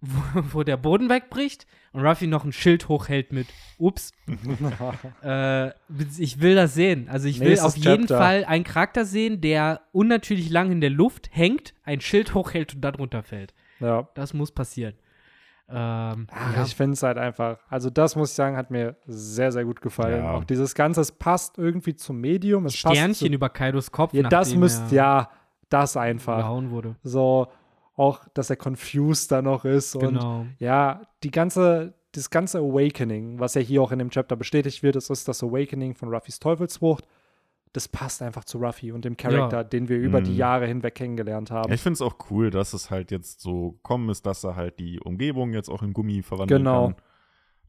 wo, wo der Boden wegbricht und Ruffy noch ein Schild hochhält mit Ups. äh, ich will das sehen. Also ich will Nächstes auf jeden Chapter. Fall einen Charakter sehen, der unnatürlich lang in der Luft hängt, ein Schild hochhält und dann runterfällt. ja. Das muss passieren. Ähm, Ach, ja. Ich finde es halt einfach, also das muss ich sagen, hat mir sehr, sehr gut gefallen. Ja. Auch dieses Ganze, es passt irgendwie zum Medium. Es passt Sternchen zu, über Kaidos Kopf. ja, das nachdem müsst, er ja, das einfach. gehauen wurde. So, auch, dass er confused da noch ist und Genau. ja, die ganze, das ganze Awakening, was ja hier auch in dem Chapter bestätigt wird, das ist das Awakening von Ruffys Teufelsfrucht. Das passt einfach zu Ruffy und dem Charakter, den wir über die Mhm. Jahre hinweg kennengelernt haben. Ja, ich finde es auch cool, dass es halt jetzt so gekommen ist, dass er halt die Umgebung jetzt auch in Gummi verwandeln Genau. kann.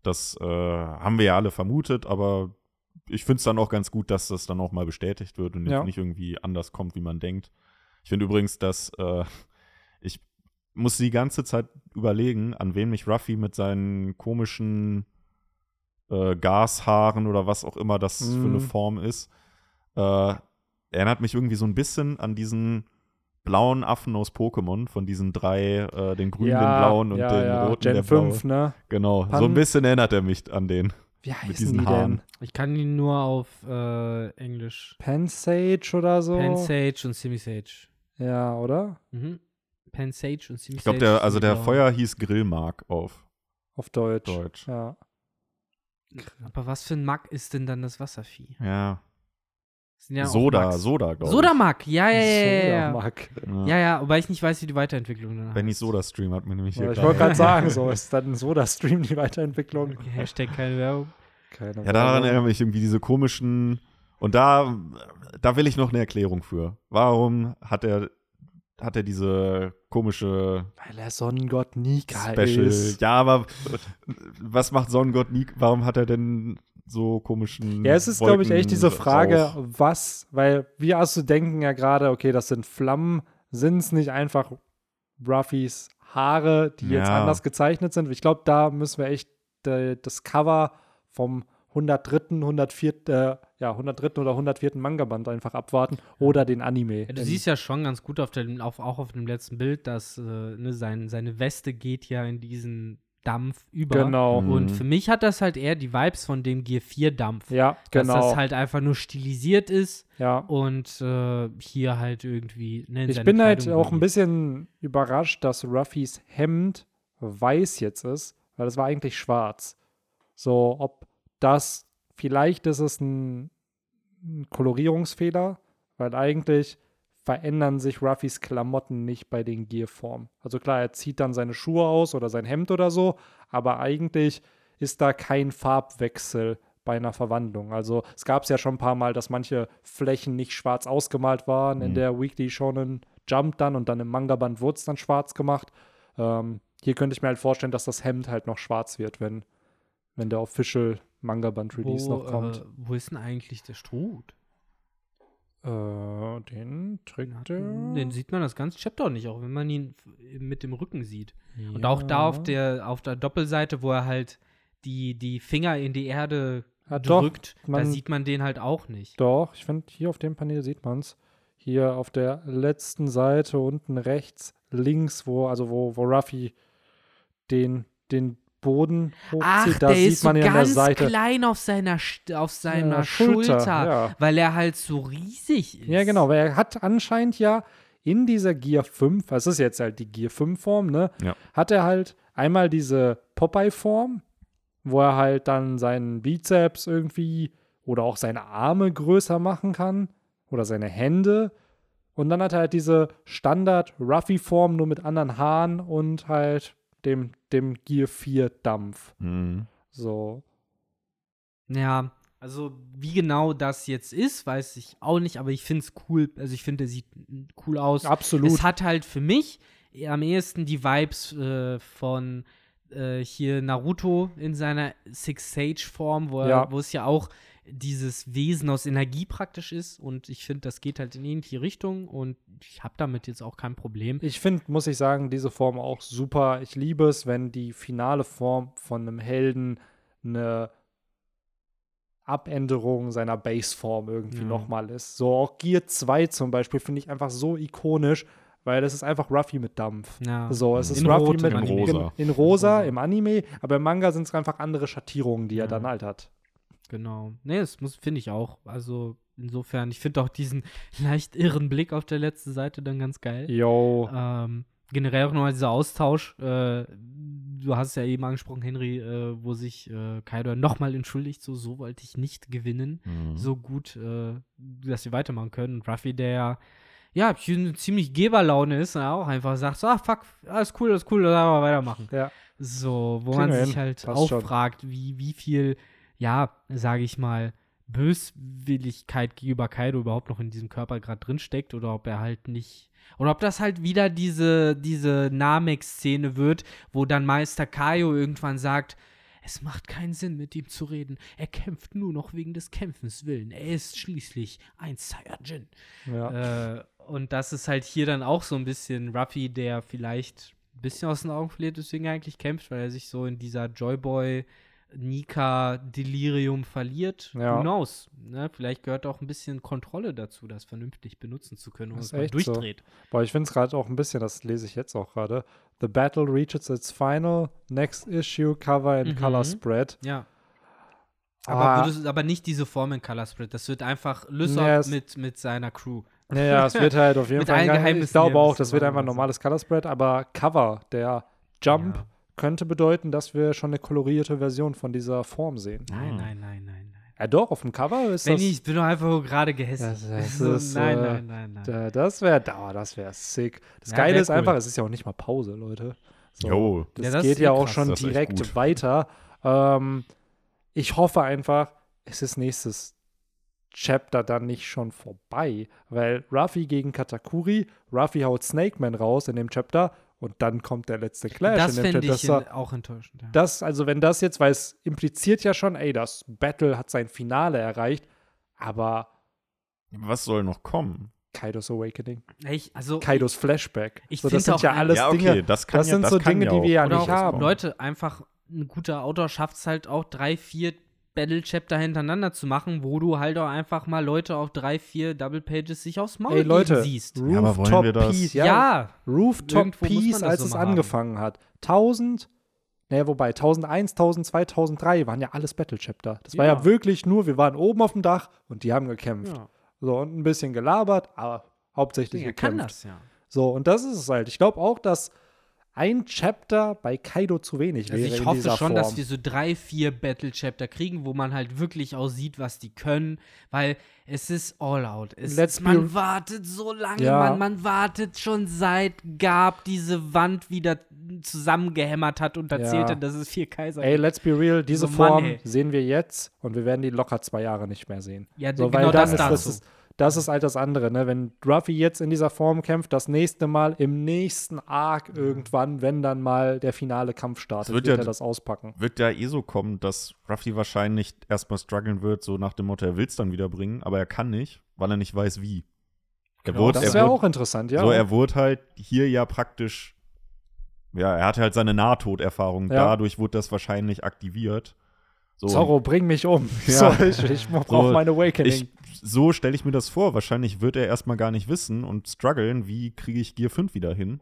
Das äh, haben wir ja alle vermutet, aber ich finde es dann auch ganz gut, dass das dann auch mal bestätigt wird und Ja. nicht irgendwie anders kommt, wie man denkt. Ich finde übrigens, dass äh, ich muss die ganze Zeit überlegen, an wen mich Ruffy mit seinen komischen äh, Gashaaren oder was auch immer das für eine Mhm. Form ist, äh, erinnert mich irgendwie so ein bisschen an diesen blauen Affen aus Pokémon, von diesen drei, äh, den grünen, den blauen und ja, den ja. roten, Gen der 5, blaue. ne? Genau, Pan- so ein bisschen erinnert er mich an den. Wie heißen diesen die Haaren. denn? Ich kann ihn nur auf äh, Englisch. Pansage oder so? Pansage und Simisage. Ja, oder? Mhm. Pansage und Simisage. Ich glaube, der, also der. Feuer hieß Grillmark auf Auf Deutsch. Deutsch. Ja. Aber was für ein Mag ist denn dann das Wasservieh? Ja. Das sind ja Soda. Soda, glaube ich. Sodamag, ja, ja, ja, ja, ja. Ja. Ja, ja, wobei ich nicht weiß, wie die Weiterentwicklung danach Benny's ist. Soda Stream hat mir nämlich hier ich wollte gerade sagen, so ist dann Soda-Stream die Weiterentwicklung. Hashtag keine Werbung. Keine Ja, daran Werbung. erinnere mich irgendwie diese komischen. Und da, da will ich noch eine Erklärung für. Warum hat er, hat er diese komische Weil er Sonnengott Nika Special? ist. Ja, aber was macht Sonnengott nie? Warum hat er denn so komischen. Ja, es ist, glaube ich, echt diese Frage, drauf? was, weil wir also denken ja gerade, okay, das sind Flammen, sind es nicht einfach Ruffys Haare, die jetzt Ja. anders gezeichnet sind? Ich glaube, da müssen wir echt äh, das Cover vom 103., 104., äh, ja, 103. oder 104. Manga-Band einfach abwarten oder den Anime. Ja, du siehst ja schon ganz gut auf dem, auf, auch auf dem letzten Bild, dass äh, ne, sein, seine Weste geht ja in diesen Dampf über. Genau. Mhm. Und für mich hat das halt eher die Vibes von dem Gear 4 Dampf. Ja, Dass genau. das halt einfach nur stilisiert ist ja. und äh, hier halt irgendwie. Ne, Ich bin halt Kleidung auch ein bisschen überrascht, dass Ruffys Hemd weiß jetzt ist, weil es war eigentlich schwarz. So, ob das, vielleicht ist es ein, ein Kolorierungsfehler, weil eigentlich verändern sich Ruffys Klamotten nicht bei den Gearformen. Also klar, er zieht dann seine Schuhe aus oder sein Hemd oder so, aber eigentlich ist da kein Farbwechsel bei einer Verwandlung. Also es gab es ja schon ein paar Mal, dass manche Flächen nicht schwarz ausgemalt waren in Mhm. der Weekly Shonen Jump dann und dann im Manga-Band wurde es dann schwarz gemacht. Ähm, hier könnte ich mir halt vorstellen, dass das Hemd halt noch schwarz wird, wenn, wenn der Official Manga-Band Release wo, noch kommt. Äh, wo ist denn eigentlich der Struth? Äh, den trägt er. Den sieht man das ganze Chapter nicht, auch wenn man ihn mit dem Rücken sieht. Und auch da auf der, auf der Doppelseite, wo er halt die, die Finger in die Erde Ja, doch, drückt, da man- sieht man den halt auch nicht. Doch, ich finde, hier auf dem Panel sieht man es. Hier auf der letzten Seite unten rechts, links, wo, also wo, wo Ruffy den, den Boden Ach, hochzieht, da der sieht ist so man ihn an der ganz Seite. klein auf seiner, auf seiner Ja, Schulter, ja. weil er halt so riesig ist. Ja, genau, weil er hat anscheinend ja in dieser Gear 5, es ist jetzt halt die Gear 5 Form, ne? Ja. Hat er halt einmal diese Popeye-Form, wo er halt dann seinen Bizeps irgendwie oder auch seine Arme größer machen kann oder seine Hände. Und dann hat er halt diese Standard-Ruffy-Form nur mit anderen Haaren und halt dem, dem Gear 4 Dampf. Mhm. So. Ja, Also, wie genau das jetzt ist, weiß ich auch nicht, aber ich finde es cool. Also, ich finde, der sieht cool aus. Absolut. Es hat halt für mich am ehesten die Vibes äh, von äh, hier Naruto in seiner Six-Sage-Form, wo, er- Ja. wo es ja auch dieses Wesen aus Energie praktisch ist. Und ich finde, das geht halt in ähnliche Richtung und ich habe damit jetzt auch kein Problem. Ich finde, muss ich sagen, diese Form auch super. Ich liebe es, wenn die finale Form von einem Helden eine Abänderung seiner Baseform irgendwie Ja. nochmal ist. So auch Gear 2 zum Beispiel finde ich einfach so ikonisch, weil das ist einfach Ruffy mit Dampf. Ja. So, es ist In Ruffy Rot mit im Anime. in, in rosa Rosa. im Anime, aber im Manga sind es einfach andere Schattierungen, die er Ja. dann halt hat. Genau. Nee, das muss, finde ich auch. Also insofern, ich finde auch diesen leicht irren Blick auf der letzten Seite dann ganz geil. Yo. Ähm, generell auch nochmal dieser Austausch. Äh, du hast es ja eben angesprochen, Henry, äh, wo sich äh, Kaido nochmal entschuldigt, so, so wollte ich nicht gewinnen. Mhm. So gut, äh, dass wir weitermachen können. Und Ruffy, der ja, ziemlich Geberlaune ist, und auch einfach sagt, so, ah, fuck, alles cool, alles cool, lass mal weitermachen. Ja. So, wo Kriegen man wir sich halt Passt auch schon. fragt, wie, wie viel, ja, sage ich mal, Böswilligkeit gegenüber Kaido überhaupt noch in diesem Körper gerade drin steckt oder ob er halt nicht oder ob das halt wieder diese, diese Namek-Szene wird, wo dann Meister Kaio irgendwann sagt, es macht keinen Sinn, mit ihm zu reden. Er kämpft nur noch wegen des Kämpfens willen. Er ist schließlich ein Saiyajin. Ja. Äh, und das ist halt hier dann auch so ein bisschen Ruffy, der vielleicht ein bisschen aus den Augen verliert, deswegen eigentlich kämpft, weil er sich so in dieser Joyboy Nika Delirium verliert. Ja. Who knows? Ne? Vielleicht gehört auch ein bisschen Kontrolle dazu, das vernünftig benutzen zu können, und es mal echt so. durchdreht. Boah, ich finde es gerade auch ein bisschen, das lese ich jetzt auch gerade. The battle reaches its final, next issue, cover and Mhm. color spread. Ja. Aber, Ah. würdest, aber nicht diese Form in Color Spread. Das wird einfach Lysop Ja, es- mit, mit seiner Crew. Naja, es wird halt auf jeden Fall. ein- ich glaube auch, das wird einfach ein normales Color Spread, aber Cover, der Jump, Ja. Könnte bedeuten, dass wir schon eine kolorierte Version von dieser Form sehen. Nein, Ah. nein, nein, nein, nein. Ja, doch, auf dem Cover ist Wenn das. ich bin doch einfach gerade gehässig. Das- ist, nein, äh, nein, nein, nein. Da- Das wäre, oh, das wäre sick. Das Ja, Geile ist cool. einfach, es ist ja auch nicht mal Pause, Leute. So, Jo. Das, Ja, das geht ja eh auch krass. schon direkt weiter. Ähm, ich hoffe einfach, es ist nächstes Chapter dann nicht schon vorbei, weil Ruffy gegen Katakuri, Ruffy haut Snake Man raus in dem Chapter und dann kommt der letzte Clash das Chapter. ich Das, war- in, auch enttäuschend. Ja. das, also wenn das jetzt, weil es impliziert ja schon, ey, das Battle hat sein Finale erreicht, aber Was soll noch kommen? Kaidos Awakening, ich, also, Kaidos Flashback. Ich so, das finde sind ja auch alles ja, okay, Dinge, das kann das ja, sind das so kann Dinge, ja die auch wir ja oder nicht auch, haben. Leute, einfach ein guter Autor schafft es halt auch drei, vier Battle-Chapter hintereinander zu machen, wo du halt auch einfach mal Leute auf drei, vier Double-Pages sich aufs Maul Ey Leute, siehst. Ja, aber wollen Rooftop wir das? Peace, Ja, ja, Rooftop Peace, als so es mal haben. angefangen hat. 1000, naja, wobei 1001, 1002, 1003 waren ja alles Battle Chapter. Das war ja. Ja. wirklich nur, wir waren oben auf dem Dach und die haben gekämpft. ja. So, und ein bisschen gelabert, aber hauptsächlich kann gekämpft. das ja. So, und das ist es halt. Ich glaube auch, dass ein Chapter bei Kaido zu wenig Also wäre ich in hoffe schon, Form. dass wir so drei, vier Battle-Chapter kriegen, wo man halt wirklich auch sieht, was die können, weil es ist all out. Es Let's man wartet so lange, Ja. man, man wartet schon seit Gab diese Wand wieder zusammengehämmert hat und erzählt Ja. hat, dass es vier Kaiser Ey, let's be real, diese So, Mann, Form ey. sehen wir jetzt und wir werden die locker zwei Jahre nicht mehr sehen. Ja, So, genau das ist, das, dazu. ist, das ist halt das andere, ne? Wenn Ruffy jetzt in dieser Form kämpft, das nächste Mal im nächsten Arc irgendwann, wenn dann mal der finale Kampf startet, wird wird ja- er das auspacken. Wird ja eh so kommen, dass Ruffy wahrscheinlich erstmal strugglen wird, so nach dem Motto, er will es dann wieder bringen, aber er kann nicht, weil er nicht weiß, wie. Genau, wurde, Das wäre auch interessant, ja. So, er wurde halt hier ja praktisch, ja, er hatte halt seine Nahtoderfahrung. Ja. Dadurch wurde das wahrscheinlich aktiviert. So, Zorro, bring mich um. Ja. So, ich ich brauche So, mein Awakening. ich, so stelle ich mir das vor. Wahrscheinlich wird er erstmal gar nicht wissen und strugglen, wie kriege ich Gear 5 wieder hin.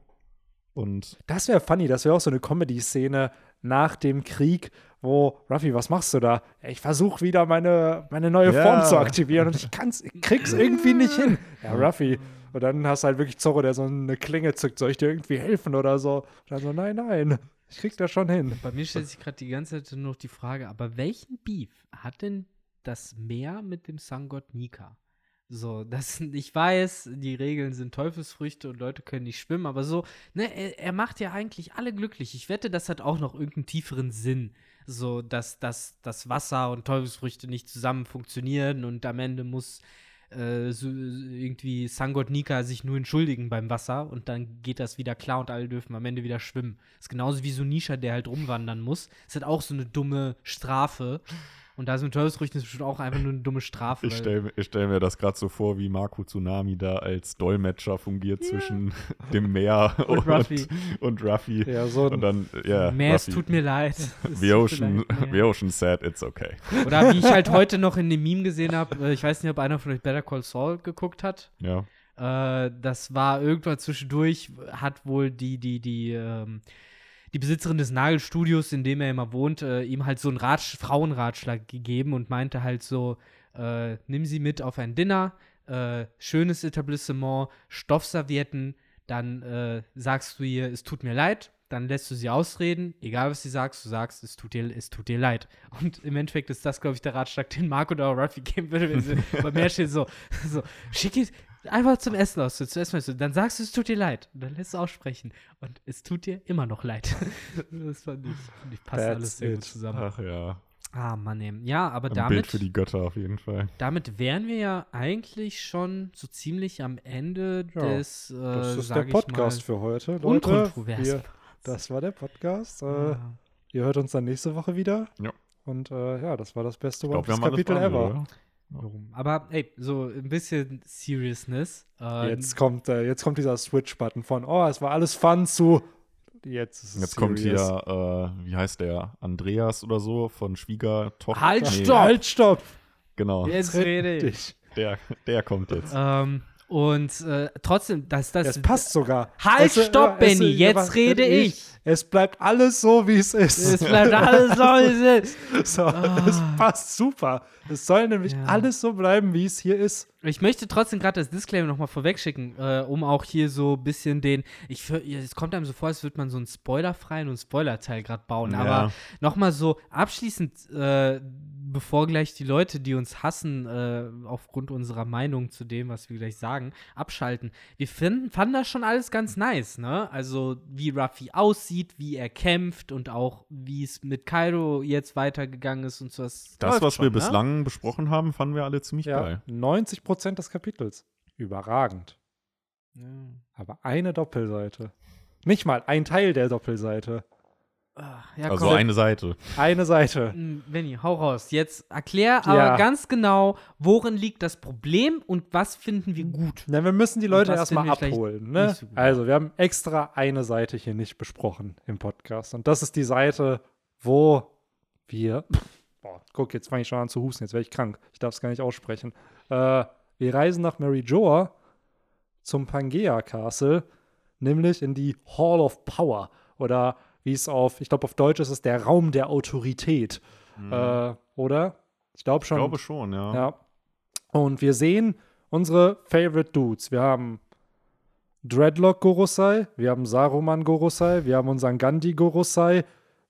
Und das wäre funny, das wäre auch so eine Comedy-Szene nach dem Krieg, wo, Ruffy, was machst du da? Ich versuche wieder meine, meine neue Ja. Form zu aktivieren und ich kann's, ich krieg's irgendwie nicht hin. Ja, Ruffy. Und dann hast du halt wirklich Zorro, der so eine Klinge zückt, soll ich dir irgendwie helfen oder so? Und dann so, nein, nein, ich krieg das schon hin. Bei mir stellt sich gerade die ganze Zeit nur noch die Frage, aber welchen Beef hat denn das Meer mit dem Sangott Nika? So, das, ich weiß, die Regeln sind Teufelsfrüchte und Leute können nicht schwimmen, aber so, ne, er, er macht ja eigentlich alle glücklich. Ich wette, das hat auch noch irgendeinen tieferen Sinn. So, dass, dass das Wasser und Teufelsfrüchte nicht zusammen funktionieren und am Ende muss äh, so, irgendwie Sangot Nika sich nur entschuldigen beim Wasser und dann geht das wieder klar und alle dürfen am Ende wieder schwimmen. ist genauso wie so Nisha, der halt rumwandern muss. Ist halt auch so eine dumme Strafe. Und da ist mit Teufelsfrüchten ist bestimmt auch einfach nur eine dumme Strafe. Ich stelle stell mir das gerade so vor, wie Marco Tsunami da als Dolmetscher fungiert zwischen dem Meer Und und, Ruffy. und Ruffy. Ja, so Und dann, ja, Mehr, es Ruffy. tut mir leid. Es tut The mir Ocean, the Ocean said it's okay. Oder wie ich halt heute noch in dem Meme gesehen habe, äh, ich weiß nicht, ob einer von euch Better Call Saul geguckt hat. Ja. Äh, das war irgendwann zwischendurch, hat wohl die, die, die, ähm, die Besitzerin des Nagelstudios, in dem er immer wohnt, äh, ihm halt so einen Ratsch Frauenratschlag gegeben und meinte halt so, äh, nimm sie mit auf ein Dinner, äh, schönes Etablissement, Stoffservietten, dann äh, sagst du ihr, es tut mir leid, dann lässt du sie ausreden, egal was sie sagst, du sagst, es tut dir, es tut dir leid. Und im Endeffekt ist das, glaube ich, der Ratschlag, den Marco oder Ruffy geben würde, wenn sie bei mir steht so, so, schick einfach zum Essen aus, so, zu essen, du, dann sagst du, es tut dir leid. Und dann lässt du aussprechen. Und es tut dir immer noch leid. das fand ich, fand ich passt That's alles sehr gut zusammen. Ach ja. Ah, Mann, ey. Ja, aber Ein Bild damit, für die Götter auf jeden Fall. damit wären wir ja eigentlich schon so ziemlich am Ende Ja, des, äh, das ist der Podcast mal, für heute. Leute, unkontrovers. wir, das war der Podcast. Äh, Ja. Ihr hört uns dann nächste Woche wieder. Ja. Und äh, ja, das war das beste Ich One Piece Kapitel ever. oder? Warum? Aber ey, so ein bisschen Seriousness. Äh, Jetzt kommt, äh, jetzt kommt dieser Switch-Button von, oh, es war alles Fun zu. Jetzt ist es Jetzt kommt hier, äh, wie heißt der? Andreas oder so von Schwiegertochter. Halt, Nee, stopp! Halt, stopp! Genau. Jetzt rede ich. Der, der kommt jetzt. Ähm, und äh, trotzdem, dass das. Es passt sogar. Halt, Es, stopp, es, Benny, äh, jetzt rede ich. Es bleibt alles so, wie es ist. Es bleibt alles so, wie es ist. so, Es passt super. Es soll nämlich Ja. alles so bleiben, wie es hier ist. Ich möchte trotzdem gerade das Disclaimer nochmal vorwegschicken, äh, um auch hier so ein bisschen den. Ich für- es kommt einem so vor, als würde man so einen spoilerfreien und Spoilerteil gerade bauen. Ja. Aber nochmal so abschließend, äh, bevor gleich die Leute, die uns hassen, äh, aufgrund unserer Meinung zu dem, was wir gleich sagen, abschalten. Wir finden, fanden das schon alles ganz nice, ne? Also, wie Ruffy aussieht, wie er kämpft und auch, wie es mit Kairo jetzt weitergegangen ist und so. Das, Das, was wir schon, ne? bislang besprochen haben, fanden wir alle ziemlich Ja, geil. 90 Prozent des Kapitels. Überragend. Ja. Aber eine Doppelseite. Nicht mal ein Teil der Doppelseite. Ah, Ja, Also komm. eine Seite. Eine Seite. Mm, Benny, hau raus. Jetzt erklär aber Ja. ganz genau, worin liegt das Problem und was finden wir gut. Na, wir müssen die Leute erstmal abholen. Ne? so? Also, wir haben extra eine Seite hier nicht besprochen im Podcast. Und das ist die Seite, wo wir. Boah, guck, jetzt fange ich schon an zu husten. Jetzt werde ich krank. Ich darf es gar nicht aussprechen. Äh, wir reisen nach Mary Joa zum Pangea Castle, nämlich in die Hall of Power. Oder wie es auf, ich glaube, auf Deutsch ist es der Raum der Autorität. Äh, oder? Ich glaube Ich schon. glaube schon, ja. Ja. Und wir sehen unsere Favorite Dudes. Wir haben Dreadlock Gorosei, wir haben Saruman Gorosei, wir haben unseren Gandhi Gorosei,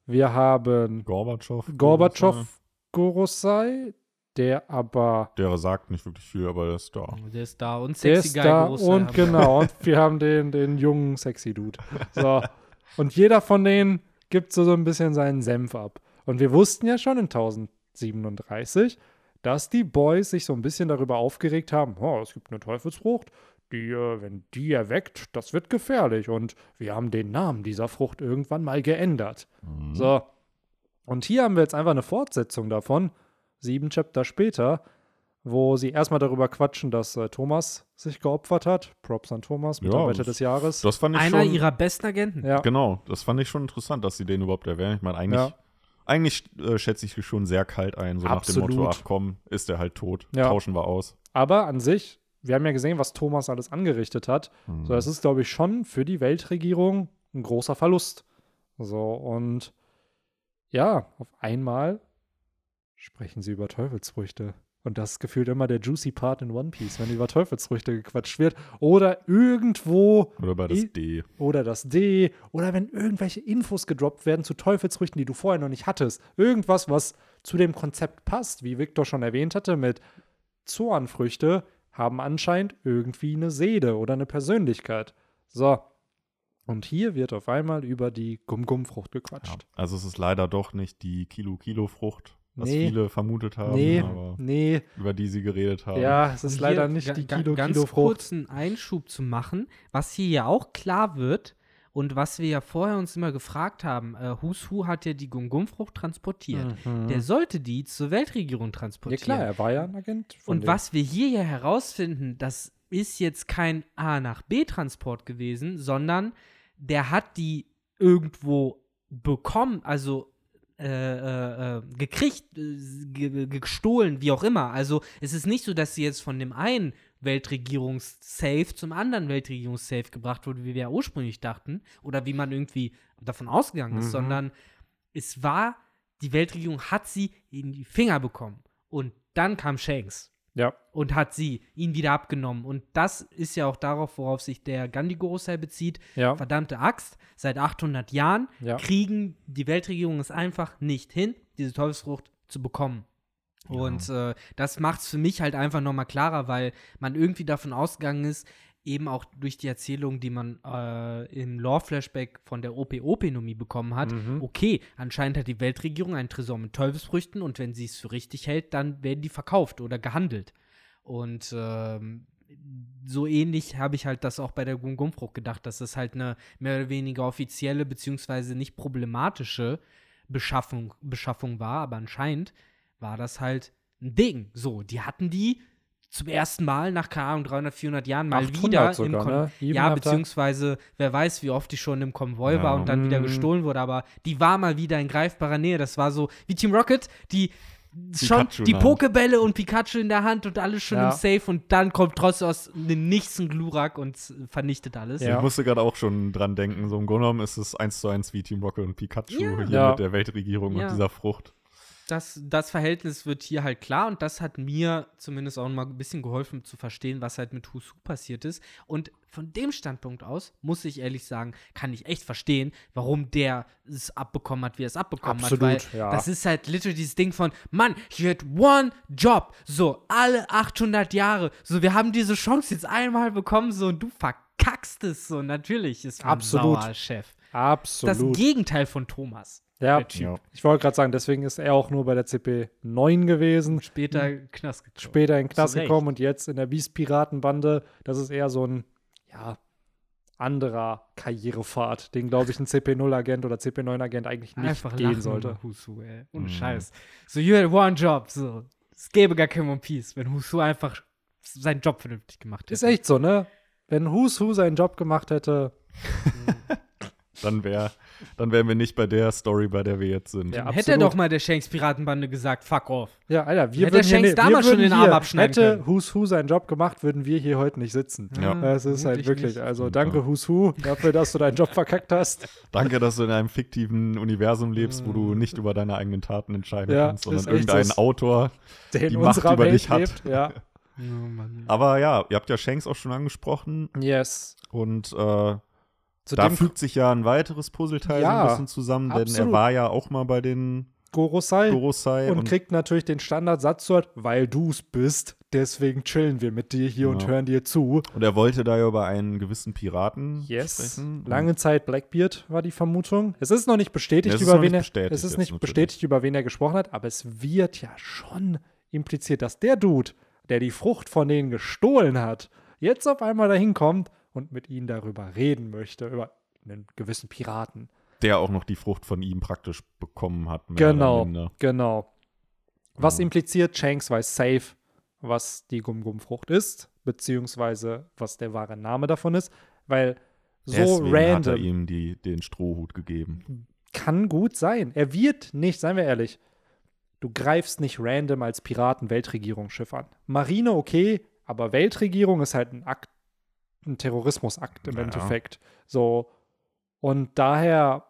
wir haben Gorbatschow. Gorbatschow Gorosei, der aber Der sagt nicht wirklich viel, aber der ist da. Der ist da und der sexy ist Guy da und genau, und wir haben den, den jungen sexy Dude. So. Und jeder von denen gibt so, so ein bisschen seinen Senf ab. Und wir wussten ja schon in 1037, dass die Boys sich so ein bisschen darüber aufgeregt haben, oh, es gibt eine Teufelsfrucht, die, äh, wenn die erweckt, das wird gefährlich. Und wir haben den Namen dieser Frucht irgendwann mal geändert. Mhm. So. Und hier haben wir jetzt einfach eine Fortsetzung davon, sieben Chapter später, wo sie erstmal darüber quatschen, dass äh, Thomas sich geopfert hat. Props an Thomas, Ja, Mitarbeiter das- des Jahres. Das fand ich Einer schon. ihrer besten Agenten. ja. Genau, das fand ich schon interessant, dass sie den überhaupt erwähnen. Ich meine, eigentlich, Ja. eigentlich äh, schätze ich schon sehr kalt ein, so nach dem Absolut. Motto, ach komm, ist der halt tot. Ja. Tauschen wir aus. Aber an sich, wir haben ja gesehen, was Thomas alles angerichtet hat. Mhm. So, das ist, glaube ich, schon für die Weltregierung ein großer Verlust. So, und ja, auf einmal sprechen sie über Teufelsfrüchte. Und das ist gefühlt immer der juicy Part in One Piece, wenn über Teufelsfrüchte gequatscht wird. Oder irgendwo Oder bei das D. oder das D oder wenn irgendwelche Infos gedroppt werden zu Teufelsfrüchten, die du vorher noch nicht hattest. Irgendwas, was zu dem Konzept passt, wie Victor schon erwähnt hatte, mit Zornfrüchte haben anscheinend irgendwie eine Seele oder eine Persönlichkeit. So. Und hier wird auf einmal über die Gum-Gum-Frucht Ja. gequatscht. Also es ist leider doch nicht die Kilo-Kilo-Frucht, was Nee. viele vermutet haben, Nee, aber nee, über die sie geredet haben. ja, es ist Um leider hier nicht die ga- Ganz Kilo-Kilo-Frucht. kurzen Einschub zu machen, was hier ja auch klar wird und was wir ja vorher uns immer gefragt haben, äh, Who's Who hat ja die Gum-Gum-Frucht transportiert. Mhm. Der sollte die zur Weltregierung Ja transportieren. klar, er war ja ein Agent von Und denen. was wir hier ja herausfinden, das ist jetzt kein A nach B Transport gewesen, sondern der hat die irgendwo bekommen, also äh, äh, äh, gekriegt, äh, ge gestohlen, wie auch immer. Also es ist nicht so, dass sie jetzt von dem einen Weltregierungssafe zum anderen Weltregierungssafe gebracht wurde, wie wir ja ursprünglich dachten, oder wie man irgendwie davon ausgegangen ist, Mhm. sondern es war, die Weltregierung hat sie in die Finger bekommen. Und dann kam Shanks Ja, und hat sie ihn wieder abgenommen. Und das ist ja auch darauf, worauf sich der Gandhi Gorosei bezieht. ja, Verdammte Axt, seit 800 Jahren ja. kriegen die Weltregierungen es einfach nicht hin, diese Teufelsfrucht zu bekommen. Und äh, das macht es für mich halt einfach nochmal klarer, weil man irgendwie davon ausgegangen ist, eben auch durch die Erzählung, die man äh, im Lore-Flashback von der OP-Openomie bekommen hat, Mhm. okay, anscheinend hat die Weltregierung einen Tresor mit Teufelsfrüchten und wenn sie es für richtig hält, dann werden die verkauft oder gehandelt. Und ähm, so ähnlich habe ich halt das auch bei der Gum-Gum-Frucht gedacht, dass es halt eine mehr oder weniger offizielle beziehungsweise nicht problematische Beschaffung, Beschaffung war, aber anscheinend war das halt ein Ding. So, die hatten die zum ersten Mal nach, keine Ahnung, 300, 400 Jahren mal 800 wieder sogar, im Kon ne? Ja, beziehungsweise wer weiß, wie oft die schon im Konvoi Ja. war und dann wieder Mm. gestohlen wurde, aber die war mal wieder in greifbarer Nähe. Das war so wie Team Rocket, die schon Pikachu in die. Pokebälle und Pikachu in der Hand und alles schon Ja. im Safe und dann kommt trotzdem aus dem Nichts ein Glurak und vernichtet alles. Ja. Ich musste gerade auch schon dran denken. So im Grunde genommen ist es eins zu eins wie Team Rocket und Pikachu Ja. hier Ja. mit der Weltregierung Ja. und dieser Frucht. Das, das Verhältnis wird hier halt klar und das hat mir zumindest auch mal ein bisschen geholfen zu verstehen, was halt mit Husu passiert ist. Und von dem Standpunkt aus, muss ich ehrlich sagen, kann ich echt verstehen, warum der es abbekommen hat, wie er es abbekommen Absolut, hat. Weil ja. das ist halt literally dieses Ding von, Mann, you had one job, so alle 800 Jahre, so wir haben diese Chance jetzt einmal bekommen, so und du verkackst es so. Natürlich ist man Absolut. sauer, Chef. Absolut. Das Gegenteil von Thomas. Ja. Ja. ich wollte gerade sagen, deswegen ist er auch nur bei der CP 9 gewesen. Später Hm. Knast gekommen. später in den Knast gekommen und jetzt in der Beast-Piratenbande. Das ist eher so ein, ja, anderer Karrierepfad, den, glaube ich, ein CP0-Agent oder CP9-Agent eigentlich nicht Einfach gehen sollte. Husu, ey. Ohne Mhm. Scheiß. So, you had one job, so. Es gäbe gar kein One Piece, wenn Husu einfach seinen Job vernünftig gemacht hätte. Ist echt so, ne? Wenn Who seinen Job gemacht hätte, Dann, wär, dann wären wir nicht bei der Story, bei der wir jetzt sind. Ja. Hätte er doch mal der Shanks Piratenbande gesagt, fuck off. ja, Alter, wir Hätte würden hier, Shanks ne- damals wir schon den Arm hier, abschneiden Hätte können. Who's Who seinen Job gemacht, würden wir hier heute nicht sitzen. Ja. Das ist halt wirklich, nicht. also danke ja. Who's Who dafür, dass du deinen Job verkackt hast. Danke, dass du in einem fiktiven Universum lebst, wo du nicht über deine eigenen Taten entscheiden Ja, kannst, sondern irgendein so. Autor. Der in Die Macht über Welt dich hat. lebt. Ja. Oh, Mann. Aber ja, ihr habt ja Shanks auch schon angesprochen Yes. und äh, Zu da fügt sich ja ein weiteres Puzzleteil Ja, ein bisschen zusammen, denn absolut. er war ja auch mal bei den Gorosei Gorosei und, und, kriegt natürlich den Standardsatz dort, weil du's bist, deswegen chillen wir mit dir hier und Genau. hören dir zu. und er wollte da ja über einen gewissen Piraten Yes. sprechen. Lange Zeit Blackbeard war die Vermutung. Es ist noch nicht bestätigt, Ja, es über wen nicht er bestätigt es ist nicht bestätigt, über wen er gesprochen hat, aber es wird ja schon impliziert, dass der Dude, der die Frucht von denen gestohlen hat, jetzt auf einmal dahin kommt und mit ihnen darüber reden möchte, über einen gewissen Piraten. der auch noch die Frucht von ihm praktisch bekommen hat. Genau, genau. Was Ja. impliziert, Shanks weiß safe, was die Gum-Gum-Frucht ist, beziehungsweise was der wahre Name davon ist, weil so Deswegen hat er random ihm die, den Strohhut gegeben. kann gut sein. Er wird nicht, seien wir ehrlich, du greifst nicht random als Piraten Weltregierungsschiff an. Marine okay, aber Weltregierung ist halt ein Akt, ein Terrorismusakt im Ja. Endeffekt. So. Und daher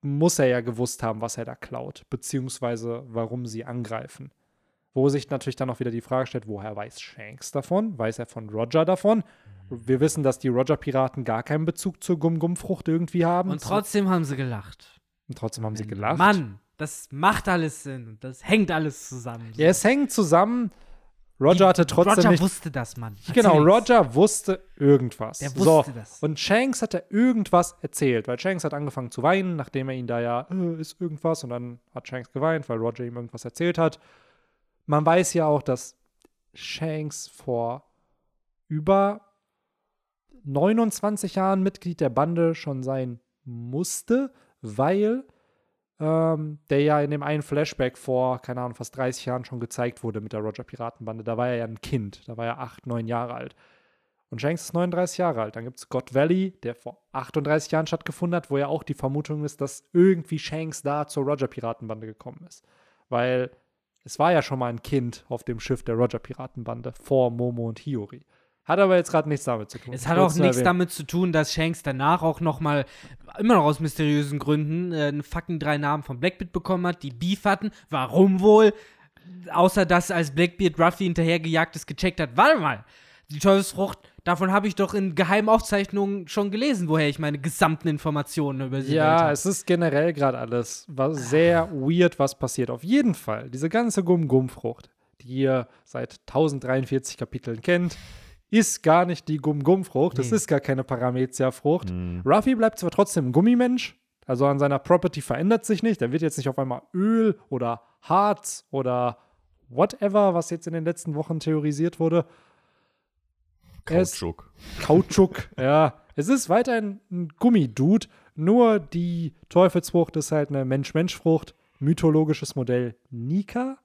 muss er ja gewusst haben, was er da klaut, beziehungsweise warum sie angreifen. Wo sich natürlich dann auch wieder die Frage stellt, woher weiß Shanks davon? Weiß er von Roger davon? Wir wissen, dass die Roger-Piraten gar keinen Bezug zur Gum-Gum-Frucht irgendwie haben. Und trotzdem haben sie gelacht. Und trotzdem haben sie gelacht. Mann, das macht alles Sinn und das hängt alles zusammen. Ja, es hängt zusammen. Roger hatte trotzdem Roger nicht. wusste das, Mann. Genau, Erzähl's. Roger wusste irgendwas. Der so, wusste das. Und Shanks hat er irgendwas erzählt, weil Shanks hat angefangen zu weinen, nachdem er ihn da ja, äh, ist irgendwas, und dann hat Shanks geweint, weil Roger ihm irgendwas erzählt hat. Man weiß ja auch, dass Shanks vor über 29 Jahren Mitglied der Bande schon sein musste, weil ähm, der ja in dem einen Flashback vor, keine Ahnung, fast 30 Jahren schon gezeigt wurde mit der Roger Piratenbande. Da war er ja ein Kind, da war er 8, 9 Jahre alt. Und Shanks ist 39 Jahre alt. Dann gibt es God Valley, der vor 38 Jahren stattgefunden hat, wo ja auch die Vermutung ist, dass irgendwie Shanks da zur Roger Piratenbande gekommen ist. Weil es war ja schon mal ein Kind auf dem Schiff der Roger Piratenbande vor Momo und Hiyori. Hat aber jetzt gerade nichts damit zu tun. Es hat auch nichts damit zu tun, dass Shanks danach auch noch mal, immer noch aus mysteriösen Gründen, äh, einen fucking drei Namen von Blackbeard bekommen hat, die Beef hatten. Warum wohl? Außer, dass als Blackbeard Ruffy hinterhergejagt ist, gecheckt hat, warte mal, die Teufelsfrucht, davon habe ich doch in geheimen Aufzeichnungen schon gelesen, woher ich meine gesamten Informationen über sie Ja, habe. es ist generell gerade alles war sehr weird, was passiert. Auf jeden Fall, diese ganze Gum-Gum-Frucht, die ihr seit 1043 Kapiteln kennt, ist gar nicht die Gum-Gum-Frucht. Es Nee. ist gar keine Paramezia-Frucht. Mhm. Ruffy bleibt zwar trotzdem ein Gummimensch, also an seiner Property verändert sich nicht. Er wird jetzt nicht auf einmal Öl oder Harz oder whatever, was jetzt in den letzten Wochen theorisiert wurde. Kautschuk. Kautschuk, ja. Es ist weiterhin ein Gummidude, nur die Teufelsfrucht ist halt eine Mensch-Mensch-Frucht. Mythologisches Modell Nika.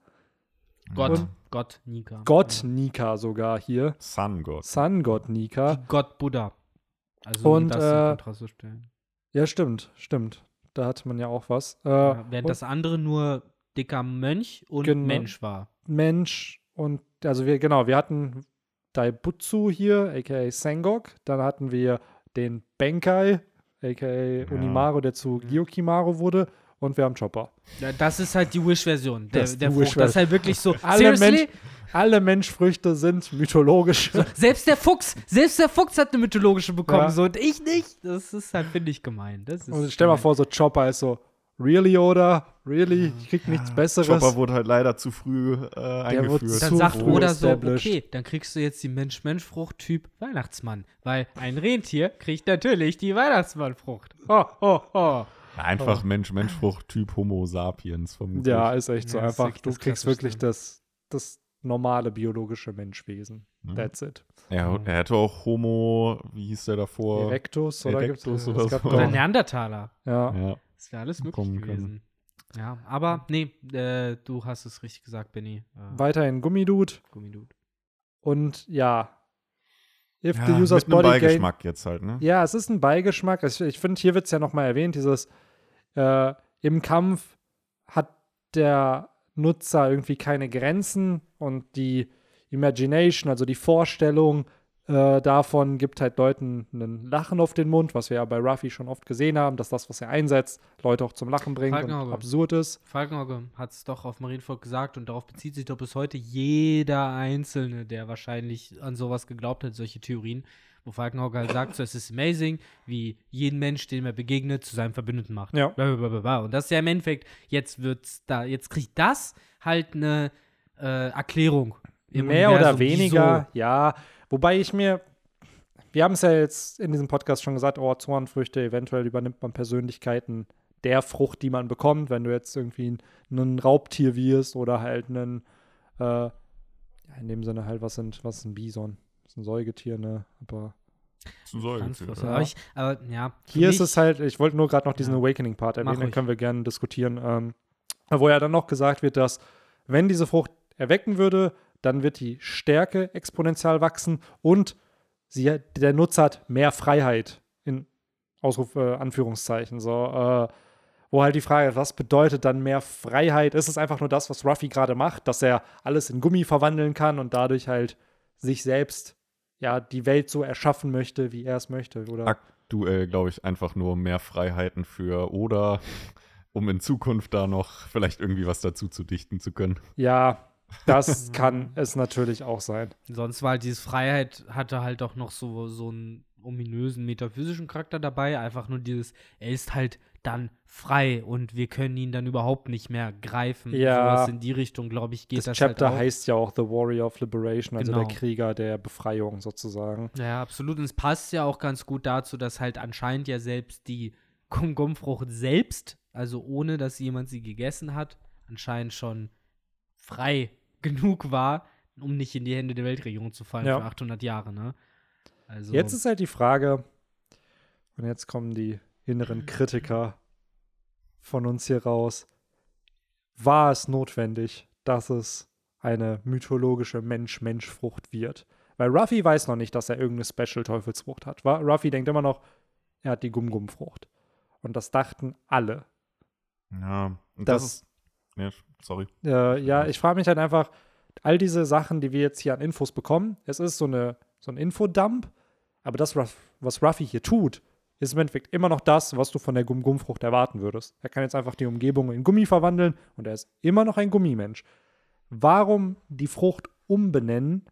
Gott, Und- Gott, Nika. Gott Nika sogar hier. Sun God. Sun Gott Nika. Gott Buddha. Also, um Und, das äh, in Kontrast zu stellen. Ja, stimmt, stimmt. Da hatte man ja auch was. Äh, Ja, während und das andere nur dicker Mönch und Genau. Mensch war. Mensch und also wir, genau, wir hatten Daibutsu hier, aka Sengok. Dann hatten wir den Benkai, aka Unimaru, der zu Gyokimaru wurde. Und wir haben Chopper. Ja, Das ist halt die Wish-Version der, Das ist der Frucht. Wish-Version. Das ist halt wirklich so. Alle, Seriously? Mensch, alle Menschfrüchte sind mythologisch. Selbst der Fuchs, selbst der Fuchs hat eine mythologische bekommen, Ja. so und ich nicht. Das ist halt, finde ich, gemein. Das ist Und stell mal gemein. vor, so Chopper ist so, really, oder? Really? Ich krieg nichts Besseres. Chopper wurde halt leider zu früh äh, wurde eingeführt. zu Dann sagt früh Oda so, okay, dann kriegst du jetzt die Mensch-Mensch-Frucht-Typ Weihnachtsmann. Weil ein Rentier kriegt natürlich die Weihnachtsmannfrucht. Ho, ho, ho. Einfach Mensch-Mensch-Frucht, Typ Homo sapiens vermutlich. ja, ist echt so Ja, einfach. Du kriegst wirklich das, das normale biologische Menschwesen. Mhm. That's it. Er, er hätte auch Homo, wie hieß der davor? Erectus oder Erectus gibt's oder es gab so. Oder Neandertaler. Ja. Ja. Das wäre alles möglich Kommen können. gewesen. Ja, aber nee, äh, du hast es richtig gesagt, Benny. Äh, Weiterhin Gummidude. Gummidude. Und ja. If Ja, the user's mit einem body gain Beigeschmack jetzt halt, ne? Ja, es ist ein Beigeschmack. Ich, ich finde, hier wird es ja nochmal erwähnt, dieses äh, im Kampf hat der Nutzer irgendwie keine Grenzen und die Imagination, also die Vorstellung äh, davon, gibt halt Leuten einen Lachen auf den Mund, was wir ja bei Ruffy schon oft gesehen haben, dass das, was er einsetzt, Leute auch zum Lachen bringt und Falkenauge. absurd ist. Falkenauge hat es doch auf Marienvolk gesagt und darauf bezieht sich doch bis heute jeder Einzelne, der wahrscheinlich an sowas geglaubt hat, solche Theorien, wo Falkenauge halt sagt, so, es ist amazing, wie jeden Mensch, dem er begegnet, zu seinem Verbündeten macht. Ja. Blablabla. Und das ist ja im Endeffekt, jetzt wird's da, jetzt kriegt das halt eine äh, Erklärung. im Mehr oder weniger, wieso. ja. Wobei ich mir, wir haben es ja jetzt in diesem Podcast schon gesagt, oh, Zornfrüchte, eventuell übernimmt man Persönlichkeiten der Frucht, die man bekommt, wenn du jetzt irgendwie ein, ein Raubtier wirst oder halt einen, äh, ja, in dem Sinne halt, was sind, was ist ein Bison? Das ist ein Säugetier, ne? Aber Zu Säugetier. Pflanzenfresser. Ja. Aber, ich, aber ja. hier ist mich- es halt, ich wollte nur gerade noch diesen Ja. Awakening-Part erwähnen, den können wir gerne diskutieren, ähm, wo ja dann noch gesagt wird, dass wenn diese Frucht erwecken würde, dann wird die Stärke exponentiell wachsen und sie, der Nutzer hat mehr Freiheit in Ausruf, äh, Anführungszeichen. So, äh, wo halt die Frage ist, was bedeutet dann mehr Freiheit? Ist es einfach nur das, was Ruffy gerade macht, dass er alles in Gummi verwandeln kann und dadurch halt sich selbst ja die Welt so erschaffen möchte, wie er es möchte? Oder? Aktuell, glaube ich, einfach nur mehr Freiheiten für oder um in Zukunft da noch vielleicht irgendwie was dazu zu dichten zu können. Ja, das kann es natürlich auch sein. Sonst war halt dieses Freiheit, hatte halt auch noch so, so einen ominösen metaphysischen Charakter dabei. Einfach nur dieses, er ist halt dann frei und wir können ihn dann überhaupt nicht mehr greifen. Ja. Sowas in die Richtung, glaube ich, geht Das, das, Chapter halt heißt ja auch The Warrior of Liberation, also Genau. der Krieger der Befreiung sozusagen. Ja, absolut. Und es passt ja auch ganz gut dazu, dass halt anscheinend ja selbst die Gum-Gum-Frucht selbst, also ohne dass jemand sie gegessen hat, anscheinend schon frei genug war, um nicht in die Hände der Weltregierung zu fallen Ja. für 800 Jahre, ne? Also, Jetzt ist halt die Frage, und jetzt kommen die inneren Kritiker von uns hier raus. War es notwendig, dass es eine mythologische Mensch-Mensch-Frucht wird? Weil Ruffy weiß noch nicht, dass er irgendeine Special-Teufelsfrucht hat. Ruffy denkt immer noch, er hat die Gum-Gum-Frucht. Und das dachten alle. Ja, und das, Das- ist. Ja, sorry. Äh, ja, ich frage mich halt einfach, all diese Sachen, die wir jetzt hier an Infos bekommen, es ist so, eine, so ein Infodump, aber das, was Ruffy hier tut, ist im Endeffekt immer noch das, was du von der Gum-Gum-Frucht erwarten würdest. Er kann jetzt einfach die Umgebung in Gummi verwandeln und er ist immer noch ein Gummimensch. Warum die Frucht umbenennen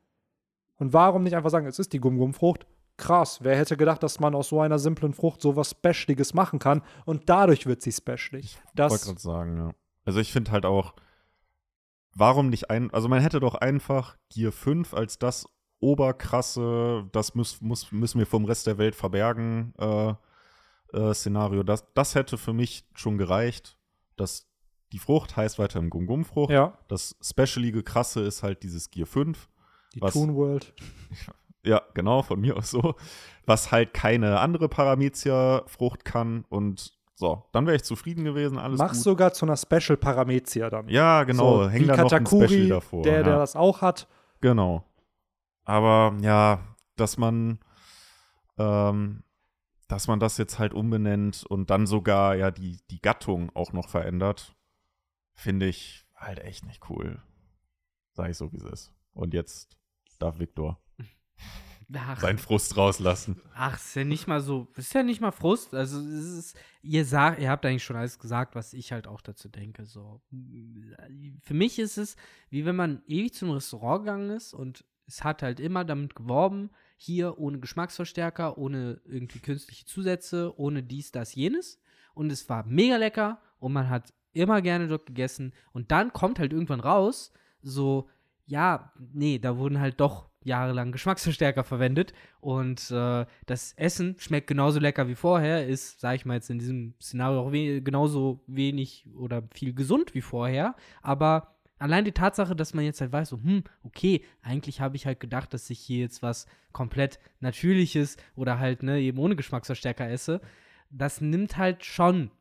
und warum nicht einfach sagen, es ist die Gum-Gum-Frucht? Krass, wer hätte gedacht, dass man aus so einer simplen Frucht so was Specialiges machen kann und dadurch wird sie specialig. wollte Das, gerade sagen, ja. Also ich finde halt auch, warum nicht ein, also man hätte doch einfach Gear 5 als das oberkrasse, das muss, muss, müssen wir vom Rest der Welt verbergen, äh, äh, Szenario, das, das hätte für mich schon gereicht. Das, die Frucht heißt weiterhin Gum-Gum-Frucht. ja, Das specialige krasse ist halt dieses Gear 5. die Was- Toon World. Ja, genau, von mir aus so. Was halt keine andere Paramezia-Frucht kann. Und so, dann wäre ich zufrieden gewesen, alles Mach's gut. sogar zu einer Special Paramezia dann. Ja, genau, so, häng da noch ein Special davor. Der, ja. der das auch hat. Genau. Aber ja, dass man, ähm, dass man das jetzt halt umbenennt und dann sogar ja die, die Gattung auch noch verändert, finde ich halt echt nicht cool. Sag ich so, wie es ist. Und jetzt darf Viktor seinen Frust rauslassen. ach, ist ja nicht mal so, ist ja nicht mal Frust. Also, es ist, ihr sagt, ihr habt eigentlich schon alles gesagt, was ich halt auch dazu denke. So, für mich ist es, wie wenn man ewig zum Restaurant gegangen ist und es hat halt immer damit geworben, hier ohne Geschmacksverstärker, ohne irgendwie künstliche Zusätze, ohne dies, das, jenes. Und es war mega lecker und man hat immer gerne dort gegessen. Und dann kommt halt irgendwann raus, so, ja, nee, da wurden halt doch jahrelang Geschmacksverstärker verwendet. Und äh, das Essen schmeckt genauso lecker wie vorher, ist, sag ich mal jetzt in diesem Szenario auch we genauso wenig oder viel gesund wie vorher. Aber allein die Tatsache, dass man jetzt halt weiß, so, hm, okay, eigentlich habe ich halt gedacht, dass ich hier jetzt was komplett Natürliches oder halt, ne, eben ohne Geschmacksverstärker esse, das nimmt halt schon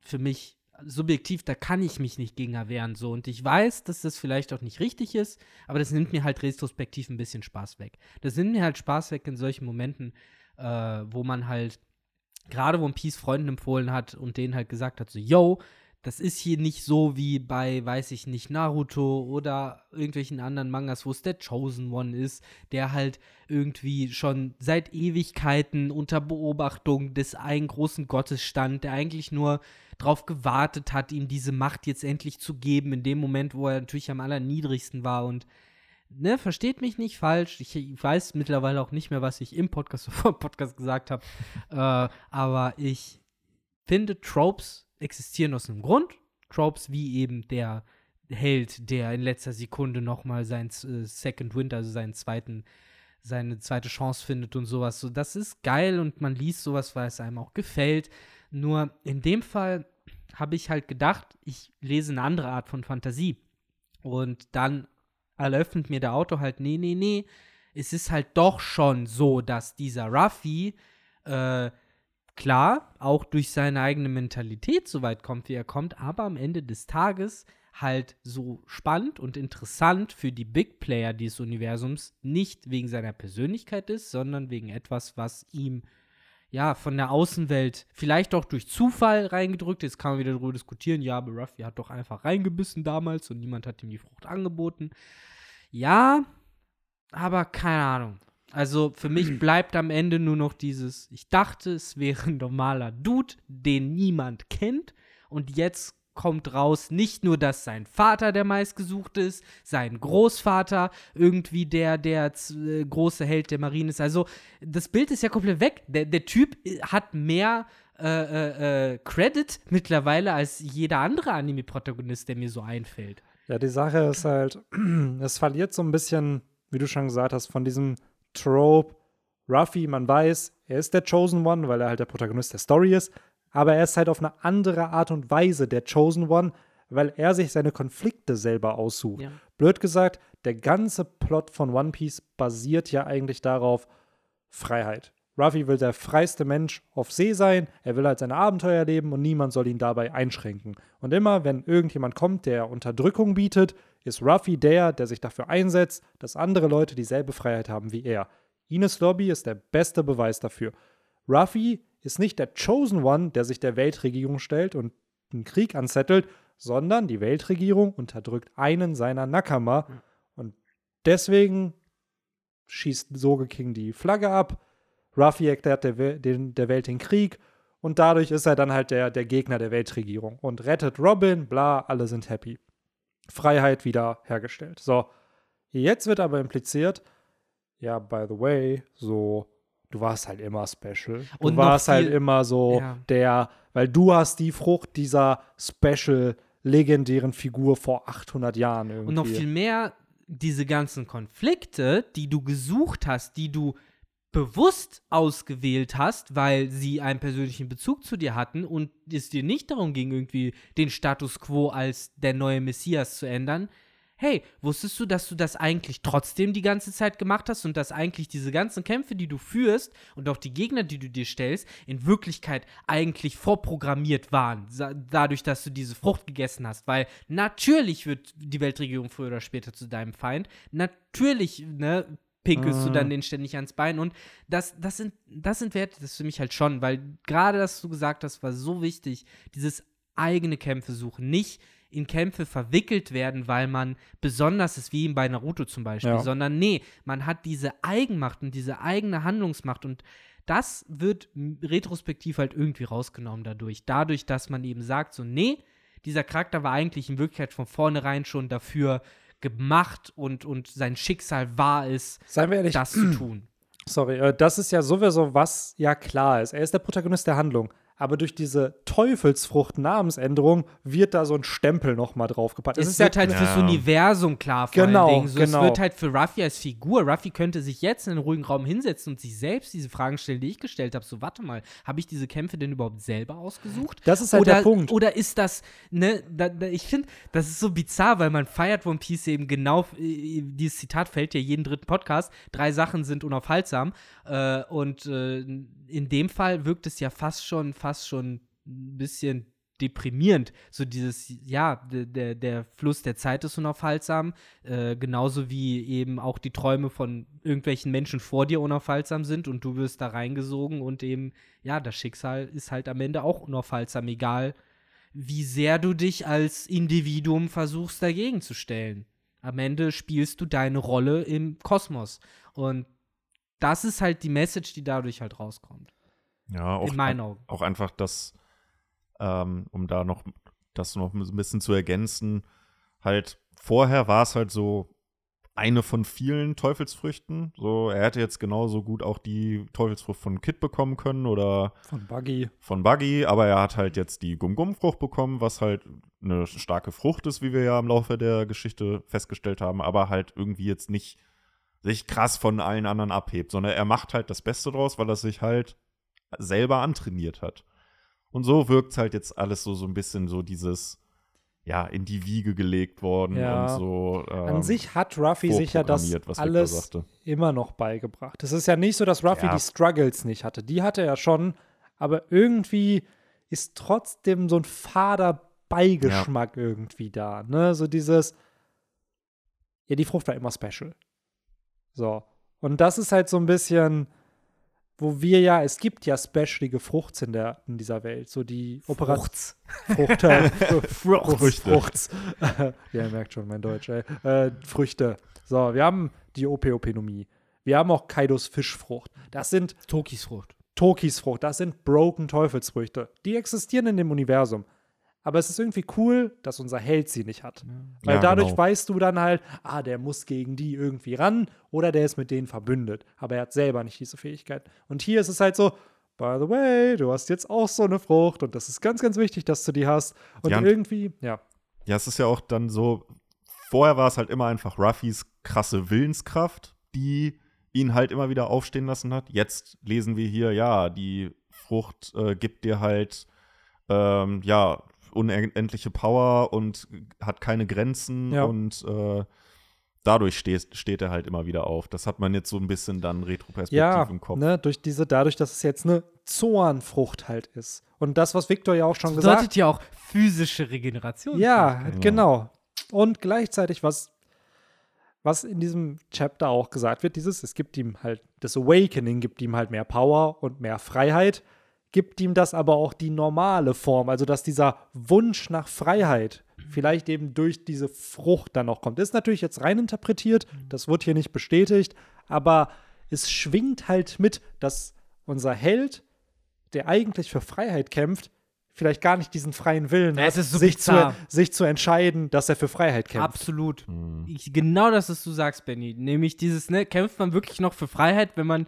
für mich subjektiv, da kann ich mich nicht gegen erwehren, so. Und ich weiß, dass das vielleicht auch nicht richtig ist, aber das nimmt mir halt retrospektiv ein bisschen Spaß weg. Das nimmt mir halt Spaß weg in solchen Momenten, äh, wo man halt gerade One Piece Freunden empfohlen hat und denen halt gesagt hat, so, yo, das ist hier nicht so wie bei, weiß ich nicht, Naruto oder irgendwelchen anderen Mangas, wo es der Chosen One ist, der halt irgendwie schon seit Ewigkeiten unter Beobachtung des einen großen Gottes stand, der eigentlich nur drauf gewartet hat, ihm diese Macht jetzt endlich zu geben, in dem Moment, wo er natürlich am allerniedrigsten war und Ne, versteht mich nicht falsch. Ich, ich weiß mittlerweile auch nicht mehr, was ich im Podcast vor dem Podcast gesagt habe. äh, aber ich finde, Tropes existieren aus einem Grund. Tropes wie eben der Held, der in letzter Sekunde nochmal sein äh, Second Wind, also seinen zweiten, seine zweite Chance findet und sowas. So, das ist geil und man liest sowas, weil es einem auch gefällt. Nur in dem Fall habe ich halt gedacht, ich lese eine andere Art von Fantasie. Und dann eröffnet mir der Autor halt, nee, nee, nee, es ist halt doch schon so, dass dieser Ruffy, äh, klar, auch durch seine eigene Mentalität so weit kommt, wie er kommt, aber am Ende des Tages halt so spannend und interessant für die Big Player dieses Universums nicht wegen seiner Persönlichkeit ist, sondern wegen etwas, was ihm ja von der Außenwelt vielleicht auch durch Zufall reingedrückt ist. Kann man wieder darüber diskutieren. Ja, aber Ruffy hat doch einfach reingebissen damals und niemand hat ihm die Frucht angeboten. Ja, aber keine Ahnung. Also für mich bleibt am Ende nur noch dieses, ich dachte, es wäre ein normaler Dude, den niemand kennt. Und jetzt kommt raus, nicht nur, dass sein Vater der meistgesuchte ist, sein Großvater irgendwie der, der äh, große Held der Marine ist. Also das Bild ist ja komplett weg. Der, der Typ äh, hat mehr äh, äh, äh, Credit mittlerweile als jeder andere Anime-Protagonist, der mir so einfällt. Ja, die Sache ist halt, es verliert so ein bisschen, wie du schon gesagt hast, von diesem Trope. Ruffy, man weiß, er ist der Chosen One, weil er halt der Protagonist der Story ist, aber er ist halt auf eine andere Art und Weise der Chosen One, weil er sich seine Konflikte selber aussucht. Ja. Blöd gesagt, der ganze Plot von One Piece basiert ja eigentlich darauf, Freiheit. Ruffy will der freiste Mensch auf See sein, er will halt seine Abenteuer leben und niemand soll ihn dabei einschränken. Und immer, wenn irgendjemand kommt, der Unterdrückung bietet, ist Ruffy der, der sich dafür einsetzt, dass andere Leute dieselbe Freiheit haben wie er. Ines Lobby ist der beste Beweis dafür. Ruffy ist nicht der Chosen One, der sich der Weltregierung stellt und einen Krieg anzettelt, sondern die Weltregierung unterdrückt einen seiner Nakama. Und deswegen schießt Soge King die Flagge ab. Ruffy erklärt der, We den, der Welt den Krieg. Und dadurch ist er dann halt der, der Gegner der Weltregierung und rettet Robin, bla, alle sind happy. Freiheit wieder hergestellt. So, jetzt wird aber impliziert, ja, by the way, so, du warst halt immer special. Du Und warst halt viel- immer so Ja. der, weil du hast die Frucht dieser special, legendären Figur vor 800 Jahren irgendwie. Und noch viel mehr diese ganzen Konflikte, die du gesucht hast, die du bewusst ausgewählt hast, weil sie einen persönlichen Bezug zu dir hatten und es dir nicht darum ging, irgendwie den Status quo als der neue Messias zu ändern. Hey, wusstest du, dass du das eigentlich trotzdem die ganze Zeit gemacht hast und dass eigentlich diese ganzen Kämpfe, die du führst und auch die Gegner, die du dir stellst, in Wirklichkeit eigentlich vorprogrammiert waren, dadurch, dass du diese Frucht gegessen hast? Weil natürlich wird die Weltregierung früher oder später zu deinem Feind. Natürlich, ne, pinkelst du Ah. dann den ständig ans Bein. Und das, das, sind, das sind Werte, das für mich halt schon, weil gerade das, was du gesagt hast, war so wichtig, dieses eigene Kämpfe suchen, nicht in Kämpfe verwickelt werden, weil man besonders ist, wie bei Naruto zum Beispiel, Ja. sondern nee, man hat diese Eigenmacht und diese eigene Handlungsmacht und das wird retrospektiv halt irgendwie rausgenommen dadurch. Dadurch, dass man eben sagt, so, nee, dieser Charakter war eigentlich in Wirklichkeit von vornherein schon dafür gemacht und, und sein Schicksal war es, Seien wir ehrlich, das zu tun. Sorry, äh, das ist ja sowieso, was ja klar ist. Er ist der Protagonist der Handlung. Aber durch diese Teufelsfrucht-Namensänderung wird da so ein Stempel nochmal draufgepackt. Es, ist wird ja, halt fürs Ja. Universum klar vor Genau, allen Dingen. So, genau. Es wird halt für Ruffy als Figur. Ruffy könnte sich jetzt in einen ruhigen Raum hinsetzen und sich selbst diese Fragen stellen, die ich gestellt habe. So, warte mal, habe ich diese Kämpfe denn überhaupt selber ausgesucht? Das ist halt oder, der Punkt. Oder ist das, ne, da, da, ich finde, das ist so bizarr, weil man feiert One Piece eben genau, äh, dieses Zitat fällt ja jeden dritten Podcast, drei Sachen sind unaufhaltsam. Äh, und äh, in dem Fall wirkt es ja fast schon, fast schon ein bisschen deprimierend. So dieses, ja, der, der, der Fluss der Zeit ist unaufhaltsam, äh, genauso wie eben auch die Träume von irgendwelchen Menschen vor dir unaufhaltsam sind und du wirst da reingesogen und eben, ja, das Schicksal ist halt am Ende auch unaufhaltsam, egal wie sehr du dich als Individuum versuchst dagegen zu stellen. Am Ende spielst du deine Rolle im Kosmos. Und das ist halt die Message, die dadurch halt rauskommt. Ja, auch, in meinen Augen. auch einfach das, ähm, um da noch das noch ein bisschen zu ergänzen, halt vorher war es halt so eine von vielen Teufelsfrüchten. So, er hätte jetzt genauso gut auch die Teufelsfrucht von Kid bekommen können oder von Buggy. von Buggy, aber er hat halt jetzt die Gum-Gum-Frucht bekommen, was halt eine starke Frucht ist, wie wir ja im Laufe der Geschichte festgestellt haben, aber halt irgendwie jetzt nicht sich krass von allen anderen abhebt, sondern er macht halt das Beste draus, weil er sich halt selber antrainiert hat. Und so wirkt halt jetzt alles so, so ein bisschen so dieses, ja, in die Wiege gelegt worden Ja. und so. Ähm, An sich hat Ruffy sich ja das alles immer noch beigebracht. Es ist ja nicht so, dass Ruffy Ja. die Struggles nicht hatte. Die hatte er schon, aber irgendwie ist trotzdem so ein fader Beigeschmack irgendwie da. Ne? So dieses, ja, die Frucht war immer special. So. Und das ist halt so ein bisschen, wo wir ja, es gibt ja specialige Fruchts in, der, in dieser Welt. So die Operation. Frucht. äh, Frucht. Früchte. Fruchts. ja, ihr merkt schon mein Deutsch, ey. Äh, Früchte. So, wir haben die Opeopenomie. Wir haben auch Kaidos Fischfrucht. Das sind Tokis Frucht. Tokis Frucht. Das sind Broken Teufelsfrüchte. Die existieren in dem Universum. Aber es ist irgendwie cool, dass unser Held sie nicht hat. Weil Ja, dadurch genau. weißt du dann halt, ah, der muss gegen die irgendwie ran oder der ist mit denen verbündet. Aber er hat selber nicht diese Fähigkeit. Und hier ist es halt so, by the way, du hast jetzt auch so eine Frucht und das ist ganz, ganz wichtig, dass du die hast. Und Ja, und- irgendwie, ja. Ja, es ist ja auch dann so, vorher war es halt immer einfach Ruffys krasse Willenskraft, die ihn halt immer wieder aufstehen lassen hat. Jetzt lesen wir hier, ja, die Frucht äh, gibt dir halt, ähm, ja, unendliche Power und hat keine Grenzen Ja. und äh, dadurch steht, steht er halt immer wieder auf. Das hat man jetzt so ein bisschen dann retroperspektiv Ja, im Kopf. ne, durch diese, dadurch, dass es jetzt eine Zornfrucht halt ist. Und das, was Victor ja auch schon Das gesagt bedeutet ja auch physische Regeneration. Ja, Genau. genau. Und gleichzeitig, was, was in diesem Chapter auch gesagt wird, dieses, es gibt ihm halt, das Awakening gibt ihm halt mehr Power und mehr Freiheit, gibt ihm das aber auch die normale Form, also dass dieser Wunsch nach Freiheit vielleicht eben durch diese Frucht dann noch kommt. Ist natürlich jetzt rein interpretiert, das wird hier nicht bestätigt, aber es schwingt halt mit, dass unser Held, der eigentlich für Freiheit kämpft, vielleicht gar nicht diesen freien Willen Ja, hat, es ist so sich, zu, sich zu entscheiden, dass er für Freiheit kämpft. Absolut. Hm. Ich, genau das, was du sagst, Benny. Nämlich dieses, ne, kämpft man wirklich noch für Freiheit, wenn man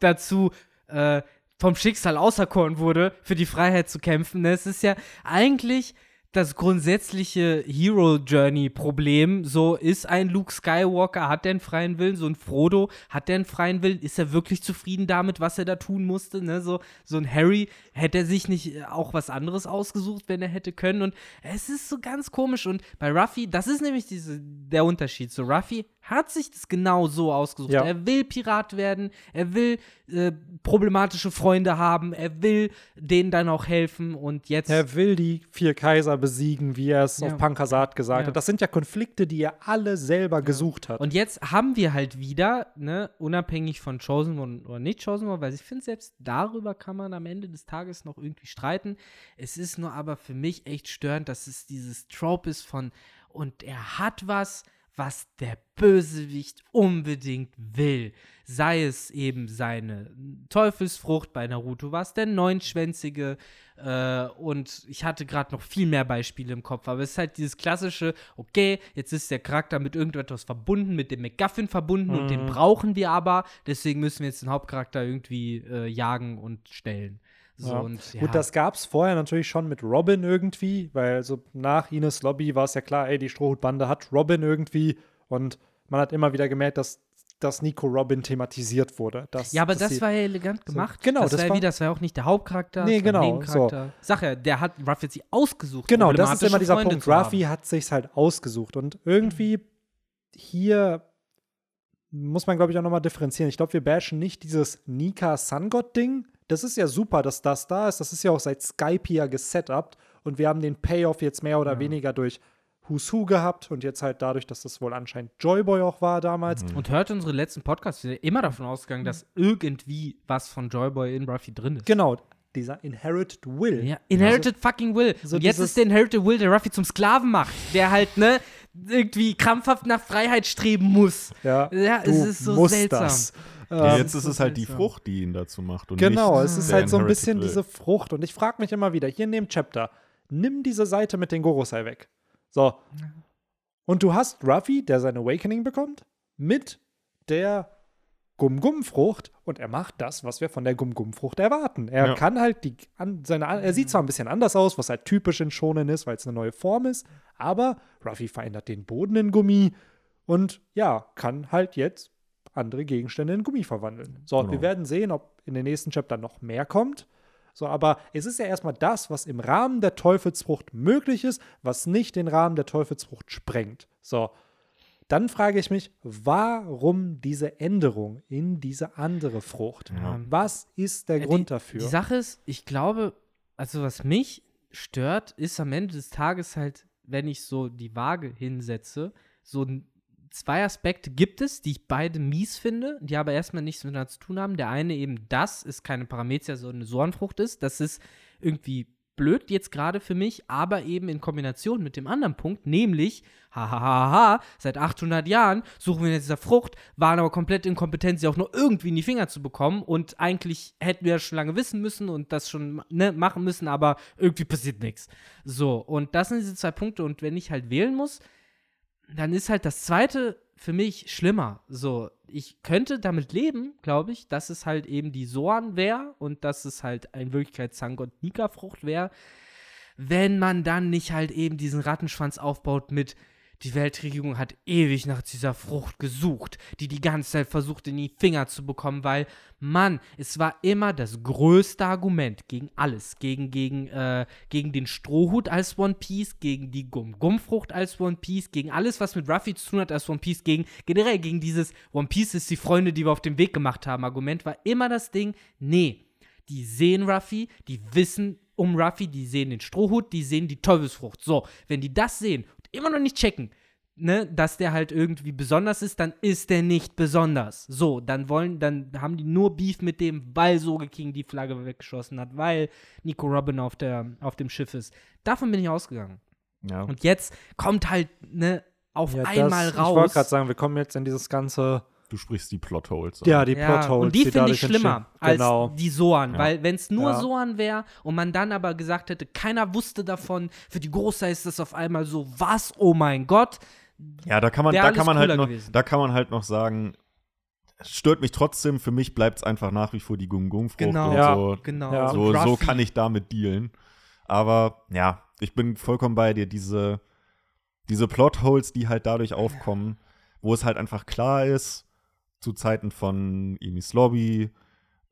dazu äh, vom Schicksal auserkoren wurde, für die Freiheit zu kämpfen. Ne? Es ist ja eigentlich das grundsätzliche Hero-Journey-Problem. So, ist ein Luke Skywalker, hat der einen freien Willen? So ein Frodo, hat der einen freien Willen? Ist er wirklich zufrieden damit, was er da tun musste? Ne? So, so ein Harry, hätte er sich nicht äh, auch was anderes ausgesucht, wenn er hätte können? Und es ist so ganz komisch. Und bei Ruffy, das ist nämlich diese, der Unterschied. So, Ruffy hat sich das genau so ausgesucht. Ja. Er will Pirat werden, er will äh, problematische Freunde haben, er will denen dann auch helfen und jetzt. Er will die vier Kaiser besiegen, wie er es Ja. auf Pankasat gesagt Ja. hat. Das sind ja Konflikte, die er alle selber gesucht hat. Und jetzt haben wir halt wieder, ne, unabhängig von Chosen One oder nicht Chosen One, weil ich finde, selbst darüber kann man am Ende des Tages noch irgendwie streiten. Es ist nur aber für mich echt störend, dass es dieses Trope ist von, und er hat was, was der Bösewicht unbedingt will. Sei es eben seine Teufelsfrucht, bei Naruto war es der neunschwänzige äh, und ich hatte gerade noch viel mehr Beispiele im Kopf, aber es ist halt dieses klassische, okay, jetzt ist der Charakter mit irgendetwas verbunden, mit dem MacGuffin verbunden und den brauchen wir aber, deswegen müssen wir jetzt den Hauptcharakter irgendwie äh, jagen und stellen. So, Ja. und, ja. Gut, das gab es vorher natürlich schon mit Robin irgendwie, weil so nach Ines Lobby war es ja klar, ey, die Strohhutbande hat Robin irgendwie und man hat immer wieder gemerkt, dass, dass Nico Robin thematisiert wurde. Dass, Ja, aber das sie- war ja elegant gemacht. genau, das, das war ja wie, das war auch nicht der Hauptcharakter, Nee, genau, Nebencharakter. Sag ja, der hat Ruff jetzt sich ausgesucht. Genau, das ist immer dieser Freunde Punkt. Ruffy hat sich's halt ausgesucht und irgendwie hier muss man, glaube ich, auch nochmal differenzieren. Ich glaube, wir bashen nicht dieses Nika Sun God Ding. Das ist ja super, dass das da ist. Das ist ja auch seit Skype ja gesetupt und wir haben den Payoff jetzt mehr oder weniger durch Who's Who gehabt und jetzt halt dadurch, dass das wohl anscheinend Joyboy auch war damals. Und hört unsere letzten Podcasts, wir sind immer davon ausgegangen, dass irgendwie was von Joyboy in Ruffy drin ist. Genau, dieser Inherited Will. Ja, Inherited fucking Will. so und jetzt ist der Inherited Will, der Ruffy zum Sklaven macht, der halt, ne, irgendwie krampfhaft nach Freiheit streben muss. Ja, Ja, es ist so seltsam. das. Ja, Ähm, jetzt ist es halt die. Frucht, die ihn dazu macht. Und Genau, nicht es ist halt so ein bisschen Will. diese Frucht. Und ich frage mich immer wieder, hier in dem Chapter, nimm diese Seite mit den Gorosei weg. So. Und du hast Ruffy, der sein Awakening bekommt, mit der Gum-Gum-Frucht und er macht das, was wir von der Gum-Gum-Frucht erwarten. Er Ja. kann halt die, an, seine, er sieht zwar ein bisschen anders aus, was halt typisch in Shonen ist, weil es eine neue Form ist, aber Ruffy verändert den Boden in Gummi und ja, kann halt jetzt andere Gegenstände in Gummi verwandeln. So, Genau. wir werden sehen, ob in den nächsten Chaptern noch mehr kommt. So, aber es ist ja erstmal das, was im Rahmen der Teufelsfrucht möglich ist, was nicht den Rahmen der Teufelsfrucht sprengt. So, dann frage ich mich, warum diese Änderung in diese andere Frucht? Ja. Was ist der Ja, Grund die, dafür? Die Sache ist, ich glaube, also was mich stört, ist am Ende des Tages halt, wenn ich so die Waage hinsetze, so n- zwei Aspekte gibt es, die ich beide mies finde, die aber erstmal nichts miteinander zu tun haben. Der eine eben, dass es keine Parameter, so eine Sorenfrucht ist. Das ist irgendwie blöd jetzt gerade für mich, aber eben in Kombination mit dem anderen Punkt, nämlich, hahaha, seit 800 Jahren suchen wir nach dieser Frucht, waren aber komplett inkompetent, sie auch nur irgendwie in die Finger zu bekommen und eigentlich hätten wir das schon lange wissen müssen und das schon ne, machen müssen, aber irgendwie passiert nichts. So, und das sind diese zwei Punkte und wenn ich halt wählen muss, dann ist halt das zweite für mich schlimmer. So, ich könnte damit leben, glaube ich, dass es halt eben die Soan wäre und dass es halt in Wirklichkeit Zangot Nika-Frucht wäre, wenn man dann nicht halt eben diesen Rattenschwanz aufbaut mit die Weltregierung hat ewig nach dieser Frucht gesucht, die die ganze Zeit versucht in die Finger zu bekommen, weil, Mann, es war immer das größte Argument gegen alles. Gegen, gegen, äh, gegen den Strohhut als One Piece, gegen die Gum-Gum-Frucht als One Piece, gegen alles, was mit Ruffy zu tun hat als One Piece, gegen generell gegen dieses One Piece ist die Freunde, die wir auf dem Weg gemacht haben. Argument war immer das Ding, nee, die sehen Ruffy, die wissen um Ruffy, die sehen den Strohhut, die sehen die Teufelsfrucht. So, wenn die das sehen immer noch nicht checken, ne, dass der halt irgendwie besonders ist, dann ist der nicht besonders. So, dann wollen, dann haben die nur Beef mit dem, weil Soge King die Flagge weggeschossen hat, weil Nico Robin auf, der, auf dem Schiff ist. Davon bin ich ausgegangen. Ja. Und jetzt kommt halt, ne, auf Ja, einmal das, raus. Ich wollte gerade sagen, wir kommen jetzt in dieses ganze. Du sprichst die Plotholes. an. Ja, die ja, Plotholes. und die finde ich schlimmer als Genau. die Soan, Ja. weil wenn es nur Ja. Soan wäre und man dann aber gesagt hätte, keiner wusste davon, für die Großer ist das auf einmal so, was, oh mein Gott, Ja, da kann man, da kann man halt noch, gewesen. da kann man halt noch sagen, es stört mich trotzdem. Für mich bleibt es einfach nach wie vor die Gung Gung Frucht genau, und Ja. so. genau. Ja. So, Und so Ruffy- kann ich damit dealen. Aber ja, ich bin vollkommen bei dir. Diese, diese Plotholes, die halt dadurch aufkommen, wo es halt einfach klar ist, zu Zeiten von Inis Lobby,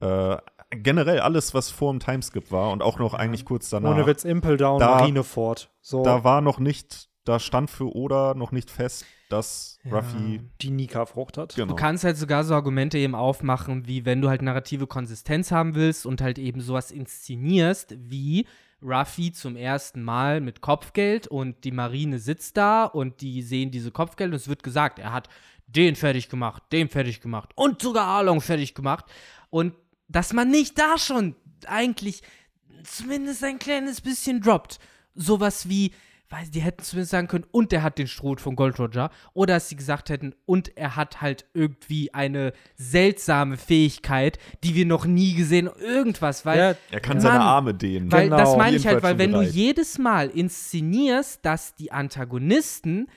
äh, generell alles, was vor dem Timeskip war und auch noch eigentlich kurz danach. Ohne Witz, Impel Down, Da- Marineford. So, Da war noch nicht, da stand für Oda noch nicht fest, dass Ja. Ruffy. die Nika-Frucht hat. Genau. Du kannst halt sogar so Argumente eben aufmachen, wie wenn du halt narrative Konsistenz haben willst und halt eben sowas inszenierst, wie Ruffy zum ersten Mal mit Kopfgeld und die Marine sitzt da und die sehen diese Kopfgeld und es wird gesagt, er hat den fertig gemacht, den fertig gemacht und sogar Arlong fertig gemacht. Und dass man nicht da schon eigentlich zumindest ein kleines bisschen droppt. Sowas wie, weiß, die hätten zumindest sagen können, und er hat den Stroh von Gold Roger. Oder dass sie gesagt hätten, und er hat halt irgendwie eine seltsame Fähigkeit, die wir noch nie gesehen, irgendwas, weil. Ja, Er kann Mann, seine Arme dehnen. Weil Genau. das meine ich halt, weil wenn schon du bereit. jedes Mal inszenierst, dass die Antagonisten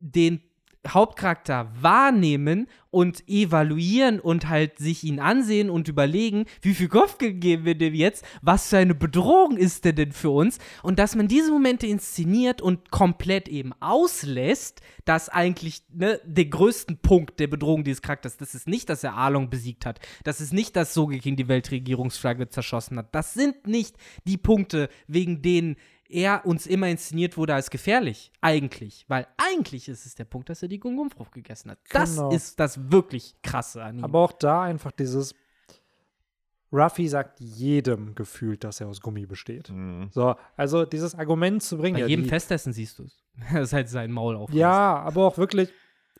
den Hauptcharakter wahrnehmen und evaluieren und halt sich ihn ansehen und überlegen, wie viel Kopf geben wir dem jetzt, was für eine Bedrohung ist der denn für uns? Und dass man diese Momente inszeniert und komplett eben auslässt, dass eigentlich ne, der größten Punkt der Bedrohung dieses Charakters, das ist nicht, dass er Arlong besiegt hat, das ist nicht, dass Sogeking die Weltregierungsflagge zerschossen hat, das sind nicht die Punkte, wegen denen er uns immer inszeniert wurde als gefährlich. Eigentlich. Weil eigentlich ist es der Punkt, dass er die Gungumfrucht gegessen hat. Das Genau. ist das wirklich krasse an ihm. Aber auch da einfach dieses Ruffy sagt jedem gefühlt, dass er aus Gummi besteht. Mhm. So, also dieses Argument zu bringen. Bei ja, jedem die, Festessen siehst du es. Das ist halt sein Maul auf. ja, aber auch wirklich,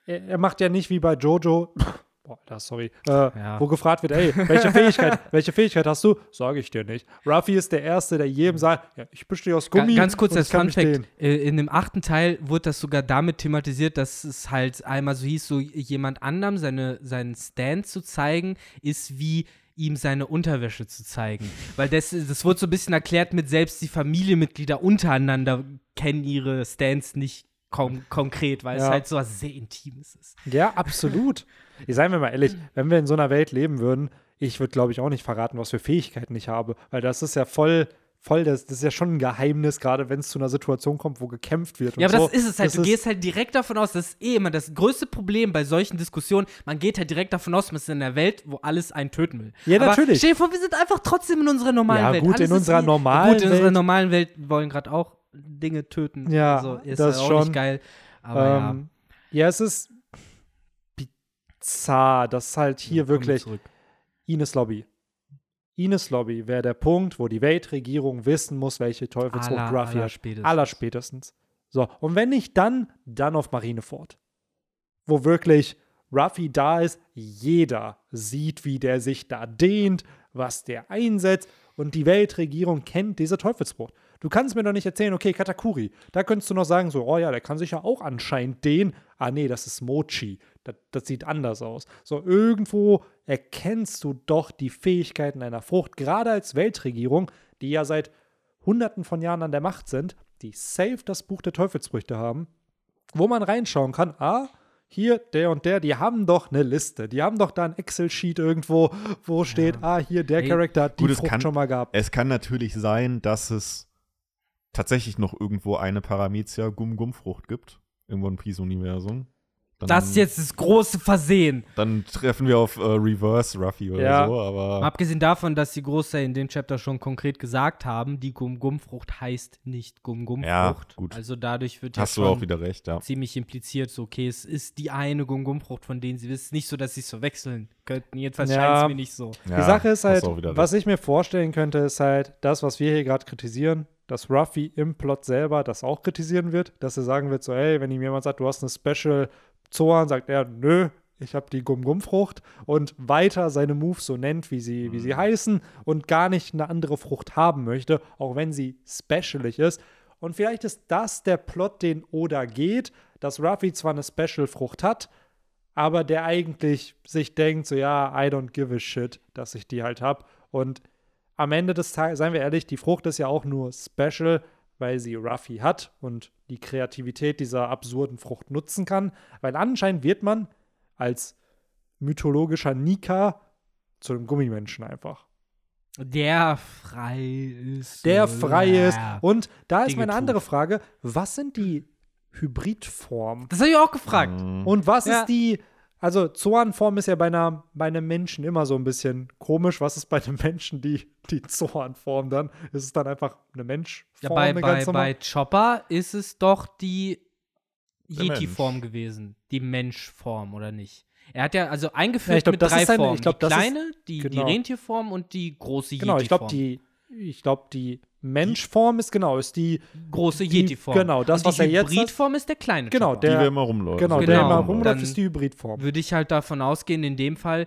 er, er macht ja nicht wie bei Jojo, boah, da, sorry, äh, Ja. wo gefragt wird, ey, welche Fähigkeit, welche Fähigkeit hast du? Sage ich dir nicht. Ruffy ist der Erste, der jedem sagt, ja, ich bestehe aus Ga Gummi. ganz kurz als Fun Fact: äh, In dem achten Teil wurde das sogar damit thematisiert, dass es halt einmal so hieß, so jemand anderem seine, seinen Stand zu zeigen, ist wie ihm seine Unterwäsche zu zeigen. Weil das, das wurde so ein bisschen erklärt mit selbst die Familienmitglieder untereinander kennen ihre Stands nicht kon konkret, weil es Ja. halt so was sehr Intimes ist. Ja, absolut. Seien wir mal ehrlich, wenn wir in so einer Welt leben würden, ich würde, glaube ich, auch nicht verraten, was für Fähigkeiten ich habe, weil das ist ja voll, voll, das, das ist ja schon ein Geheimnis, gerade wenn es zu einer Situation kommt, wo gekämpft wird. Ja, aber so. das ist es halt. Das du gehst halt direkt davon aus, das ist eh immer das größte Problem bei solchen Diskussionen. Man geht halt direkt davon aus, man ist in einer Welt, wo alles einen töten will. Ja, aber natürlich. Stell dir vor, wir sind einfach trotzdem in unserer normalen Ja, Welt. gut, Alles in unserer eh- normalen Gut, in unserer Welt. normalen Welt wollen gerade auch Dinge töten. Ja, also ist das ja auch schon. nicht geil. Aber ähm, ja. es ist bizarr, dass halt ja. hier wir wirklich. Ines Lobby. Ines Lobby wäre der Punkt, wo die Weltregierung wissen muss, welche Teufelsfrucht Aller, Ruffy aller hat. spätestens. Allerspätestens. So, und wenn nicht dann, dann auf Marineford. Wo wirklich Ruffy da ist, jeder sieht, wie der sich da dehnt, was der einsetzt und die Weltregierung kennt diese Teufelsfrucht. Du kannst mir doch nicht erzählen, okay, Katakuri, da könntest du noch sagen, so, oh ja, der kann sich ja auch anscheinend dehnen. Ah, nee, das ist Mochi. Das, das sieht anders aus. So, irgendwo erkennst du doch die Fähigkeiten einer Frucht, gerade als Weltregierung, die ja seit Hunderten von Jahren an der Macht sind, die safe das Buch der Teufelsfrüchte haben, wo man reinschauen kann, ah, hier, der und der, die haben doch eine Liste. Die haben doch da ein Excel-Sheet irgendwo, wo steht, ah, hier, der Ey, Charakter hat die gut, Frucht kann- schon mal gehabt. Es kann natürlich sein, dass es tatsächlich noch irgendwo eine Paramezia Gum-Gum-Frucht gibt. Irgendwo im Peace-Universum. Dann- Das ist jetzt das große Versehen. Dann treffen wir auf äh, Reverse Ruffy oder Ja. so, aber. abgesehen davon, dass die Großteil in dem Chapter schon konkret gesagt haben, die Gum-Gum-Frucht heißt nicht Gum-Gum-Frucht. Ja, gut. Also dadurch wird ja Hast du schon auch wieder recht, ja. ziemlich impliziert, so, okay, es ist die eine Gum-Gum-Frucht, von denen sie wissen. Nicht so, dass sie es verwechseln könnten. Jedenfalls Ja. scheint es mir nicht so. ja die Sache ist halt, was ich mir vorstellen könnte, ist halt das, was wir hier gerade kritisieren, dass Ruffy im Plot selber das auch kritisieren wird, dass er sagen wird, so, hey, wenn ihm jemand sagt, du hast eine Special Zoan, sagt er, nö, ich habe die Gum-Gum-Frucht und weiter seine Moves so nennt, wie sie, wie Mhm. sie heißen und gar nicht eine andere Frucht haben möchte, auch wenn sie specialig ist. Und vielleicht ist das der Plot, den Oda geht, dass Ruffy zwar eine Special-Frucht hat, aber der eigentlich sich denkt, so ja, I don't give a shit, dass ich die halt habe. Und am Ende des Tages, seien wir ehrlich, die Frucht ist ja auch nur special, weil sie Ruffy hat und die Kreativität dieser absurden Frucht nutzen kann. Weil anscheinend wird man als mythologischer Nika zu einem Gummimenschen einfach. Der frei ist. Der frei ist. Und da ist meine andere Frage: Was sind die Hybridformen? Das habe ich auch gefragt. Mhm. Und was Ja. ist die, also Zoanform ist ja bei, einer, bei einem Menschen immer so ein bisschen komisch. Was ist bei einem Menschen die, die Zoanform dann? Ist es dann einfach eine Menschform? Ja, bei, eine bei, bei Chopper ist es doch die Yeti-Form gewesen. Die Menschform, oder nicht? Er hat ja also Ja, eingeführt ich glaub, mit das drei ist seine- Formen. ich glaub, die das ist- kleine, die, die genau. Rentierform und die große Genau, ich glaube, Yeti-Form. die, ich glaube, die Menschform ist genau, ist die, große die- Yeti-Form. genau, das, und was die er jetzt hat- Hybridform ist der kleine Genau, Chopper. die der- immer rumläuft. genau, Genau, der immer dann- rumläuft, ist die Hybridform. Würde ich halt davon ausgehen, in dem Fall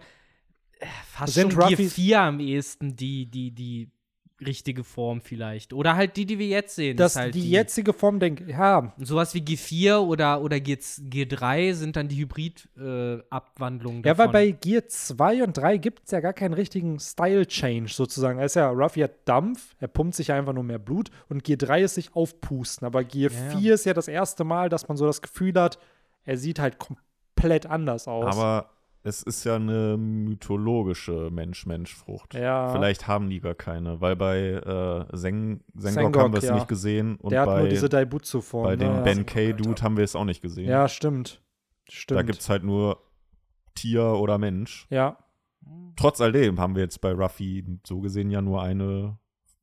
äh, fast Sind schon Gear Ruffys- 4 am ehesten die, die, die richtige Form vielleicht. Oder halt die, die wir jetzt sehen. Das, ist halt die, jetzige Form, denke ja, Sowas wie G4 oder, oder G, G3 sind dann die Hybrid-Abwandlungen. Ja, weil bei Gear 2 und 3 gibt es ja gar keinen richtigen Style-Change sozusagen. Er ist ja, Ruffy hat Dampf, er pumpt sich einfach nur mehr Blut und Gear 3 ist sich aufpusten. Aber Gear Ja, ja. 4 ist ja das erste Mal, dass man so das Gefühl hat, er sieht halt komplett anders aus. Aber es ist ja eine mythologische Mensch-Mensch-Frucht. Ja. Vielleicht haben die gar keine, weil bei äh, Seng Sengok, Sengok, haben wir es ja. nicht gesehen und der hat bei, nur diese Daibutsu-Form. bei dem ne? Ben K-Dude haben wir es auch nicht gesehen. Ja, stimmt. Stimmt. da gibt es halt nur Tier oder Mensch. Ja, Trotz alledem haben wir jetzt bei Ruffy so gesehen ja nur eine,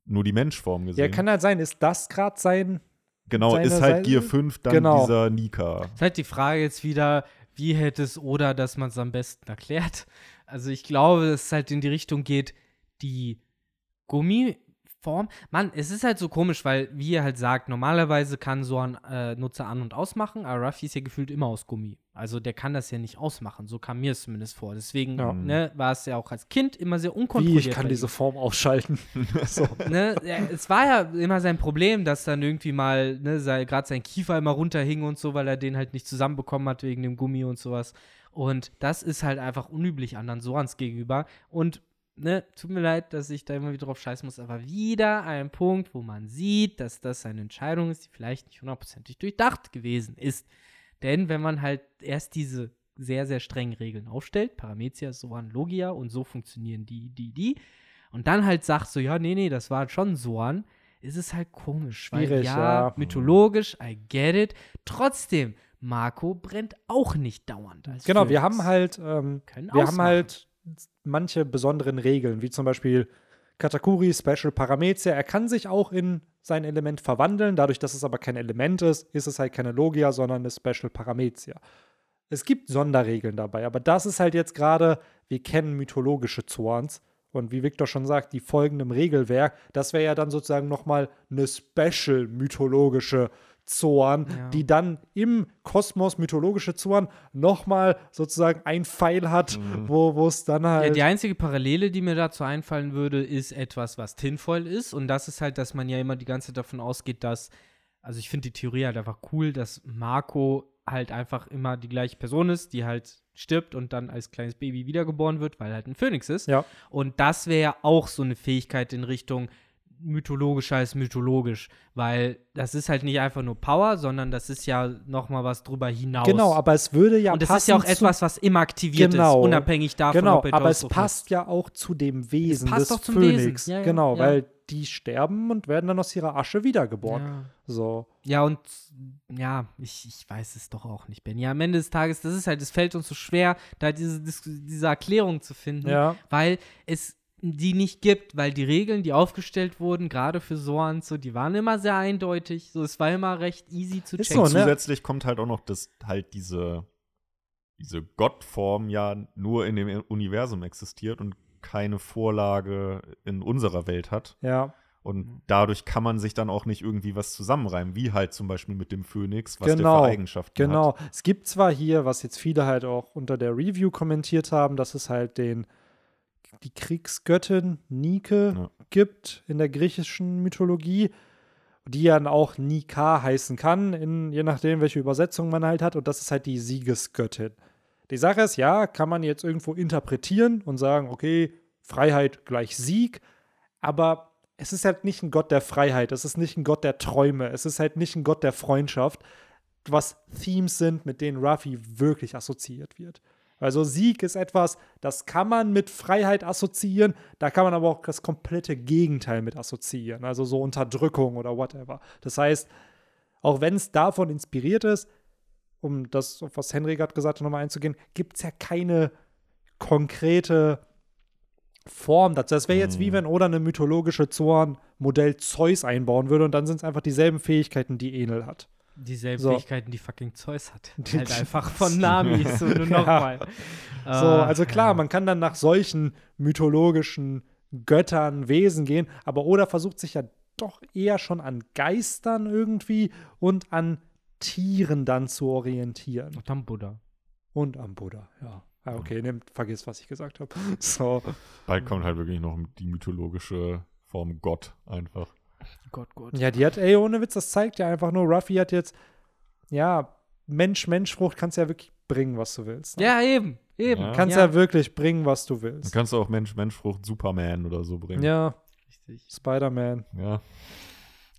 nur die Menschform gesehen. ja, kann halt sein. Ist das gerade sein genau, ist halt Seite? Gear 5 dann Genau. dieser Nika. Ist halt die Frage jetzt wieder, wie hätte es oder, dass man es am besten erklärt. Also ich glaube, dass es halt in die Richtung geht, die Gummiform. Mann, es ist halt so komisch, weil, wie ihr halt sagt, normalerweise kann so ein äh, Nutzer an- und ausmachen, aber Ruffy ist ja gefühlt immer aus Gummi. Also der kann das ja nicht ausmachen. So kam mir es zumindest vor. Deswegen Ja. ne, war es ja auch als Kind immer sehr Wie, unkontrolliert. ich kann diese. Form ausschalten. so. ne, es war ja immer sein Problem, dass dann irgendwie mal, ne, gerade sein Kiefer immer runterhing und so, weil er den halt nicht zusammenbekommen hat wegen dem Gummi und sowas. Und das ist halt einfach unüblich anderen Sorans gegenüber. Und, ne, tut mir leid, dass ich da immer wieder drauf scheißen muss, aber wieder ein Punkt, wo man sieht, dass das eine Entscheidung ist, die vielleicht nicht hundertprozentig durchdacht gewesen ist. Denn wenn man halt erst diese sehr, sehr strengen Regeln aufstellt, Paramecia, Soan, Logia und so funktionieren die, die, die, und dann halt sagt so, ja, nee, nee, das war schon Soan, ist es halt komisch. weil, ja, ja. mythologisch, I get it. Trotzdem, Marco brennt auch nicht dauernd. Als Genau, wir Phönix. haben halt, ähm, wir haben ausmachen. halt manche besonderen Regeln, wie zum Beispiel Katakuri, Special Paramecia. Er kann sich auch in sein Element verwandeln. Dadurch, dass es aber kein Element ist, ist es halt keine Logia, sondern eine Special Paramecia. Es gibt Sonderregeln dabei, aber das ist halt jetzt gerade, wir kennen mythologische Zorns. Und wie Victor schon sagt, die folgendem Regelwerk, das wäre ja dann sozusagen nochmal eine special mythologische Zorn, Ja. die dann im Kosmos mythologische Zorn nochmal sozusagen ein Pfeil hat, wo wo es dann Ja, halt. die einzige Parallele, die mir dazu einfallen würde, ist etwas, was Tinfoil ist. Und das ist halt, dass man ja immer die ganze Zeit davon ausgeht, dass, also ich finde die Theorie halt einfach cool, dass Marco halt einfach immer die gleiche Person ist, die halt stirbt und dann als kleines Baby wiedergeboren wird, weil er halt ein Phönix ist. ja, Und das wäre ja auch so eine Fähigkeit in Richtung mythologischer als mythologisch, weil das ist halt nicht einfach nur Power, sondern das ist ja noch mal was drüber hinaus. Genau, aber es würde ja Und passen ist ja auch etwas, was immer aktiviert Genau. ist, unabhängig davon, Genau, ob er aber es passt ja auch zu dem Wesen passt des doch zum Phönix. Wesen. Ja, ja, genau, ja. weil die sterben und werden dann aus ihrer Asche wiedergeboren. Ja. So. Ja, und ja, ich, ich weiß es doch auch nicht, Ben. Ja, am Ende des Tages, das ist halt, es fällt uns so schwer, da diese, diese Erklärung zu finden, Ja. weil es die nicht gibt, weil die Regeln, die aufgestellt wurden, gerade für Soren, so, die waren immer sehr eindeutig. So, es war immer recht easy zu Ist checken. so, ne? Zusätzlich kommt halt auch noch, dass halt diese, diese Gottform ja nur in dem Universum existiert und keine Vorlage in unserer Welt hat. Ja. Und dadurch kann man sich dann auch nicht irgendwie was zusammenreimen, wie halt zum Beispiel mit dem Phönix, was Genau, der für Eigenschaften hat. Genau. Es gibt zwar hier, was jetzt viele halt auch unter der Review kommentiert haben, dass es halt den die Kriegsgöttin Nike Ja. gibt in der griechischen Mythologie, die dann auch Nika heißen kann, in, je nachdem, welche Übersetzung man halt hat. Und das ist halt die Siegesgöttin. Die Sache ist, ja, kann man jetzt irgendwo interpretieren und sagen, okay, Freiheit gleich Sieg, aber es ist halt nicht ein Gott der Freiheit, es ist nicht ein Gott der Träume, es ist halt nicht ein Gott der Freundschaft, was Themes sind, mit denen Ruffy wirklich assoziiert wird. Also Sieg ist etwas, das kann man mit Freiheit assoziieren, da kann man aber auch das komplette Gegenteil mit assoziieren, also so Unterdrückung oder whatever. Das heißt, auch wenn es davon inspiriert ist, um das, was Henry gerade gesagt hat, nochmal einzugehen, gibt es ja keine konkrete Form dazu. Das wäre jetzt wie wenn Oda eine mythologische Zorn-Modell Zeus einbauen würde und dann sind es einfach dieselben Fähigkeiten, die Enel hat. Dieselben So. Fähigkeiten, die fucking Zeus hat. Die- halt einfach von Nami, so nur Ja. nochmal. So, also klar, man kann dann nach solchen mythologischen Göttern, Wesen gehen, aber Oda versucht sich ja doch eher schon an Geistern irgendwie und an Tieren dann zu orientieren. Und dann Buddha. Und am Buddha, ja. Ah, okay, nehmt, vergiss, was ich gesagt habe. So, Bald kommt halt wirklich noch die mythologische Form Gott einfach. Gott, Gott. ja, die hat, ey, ohne Witz, das zeigt ja einfach nur, Ruffy hat jetzt, ja, Mensch-Mensch-Frucht kannst ja wirklich bringen, was du willst. Ne? Ja, eben, eben. Ja. Kannst ja. wirklich bringen, was du willst. Dann kannst du auch Mensch-Mensch-Frucht Superman oder so bringen. Ja, Richtig. Spider-Man. Ja.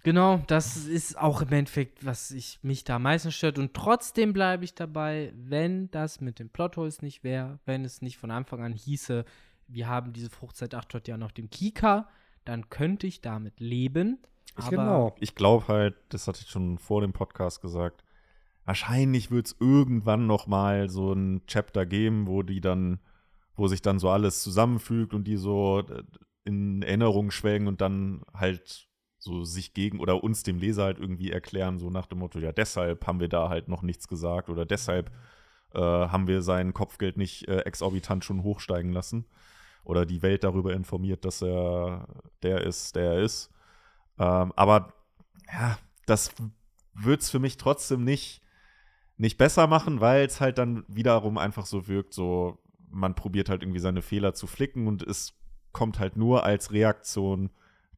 Genau, das ist auch im Endeffekt, was ich, mich da am meisten stört. Und trotzdem bleibe ich dabei, wenn das mit den Plotholes nicht wäre, wenn es nicht von Anfang an hieße, wir haben diese Frucht seit 800 Jahren auf dem Kika, dann könnte ich damit leben. Aber genau. Ich glaube halt, das hatte ich schon vor dem Podcast gesagt, wahrscheinlich wird es irgendwann noch mal so ein Chapter geben, wo die dann, wo sich dann so alles zusammenfügt und die so äh, in Erinnerung schwelgen und dann halt so sich gegen oder uns dem Leser halt irgendwie erklären, so nach dem Motto, ja, deshalb haben wir da halt noch nichts gesagt oder deshalb äh, haben wir sein Kopfgeld nicht äh, exorbitant schon hochsteigen lassen oder die Welt darüber informiert, dass er der ist, der er ist. Ähm, aber ja, das wird es für mich trotzdem nicht, nicht besser machen, weil es halt dann wiederum einfach so wirkt, so man probiert halt irgendwie seine Fehler zu flicken und es kommt halt nur als Reaktion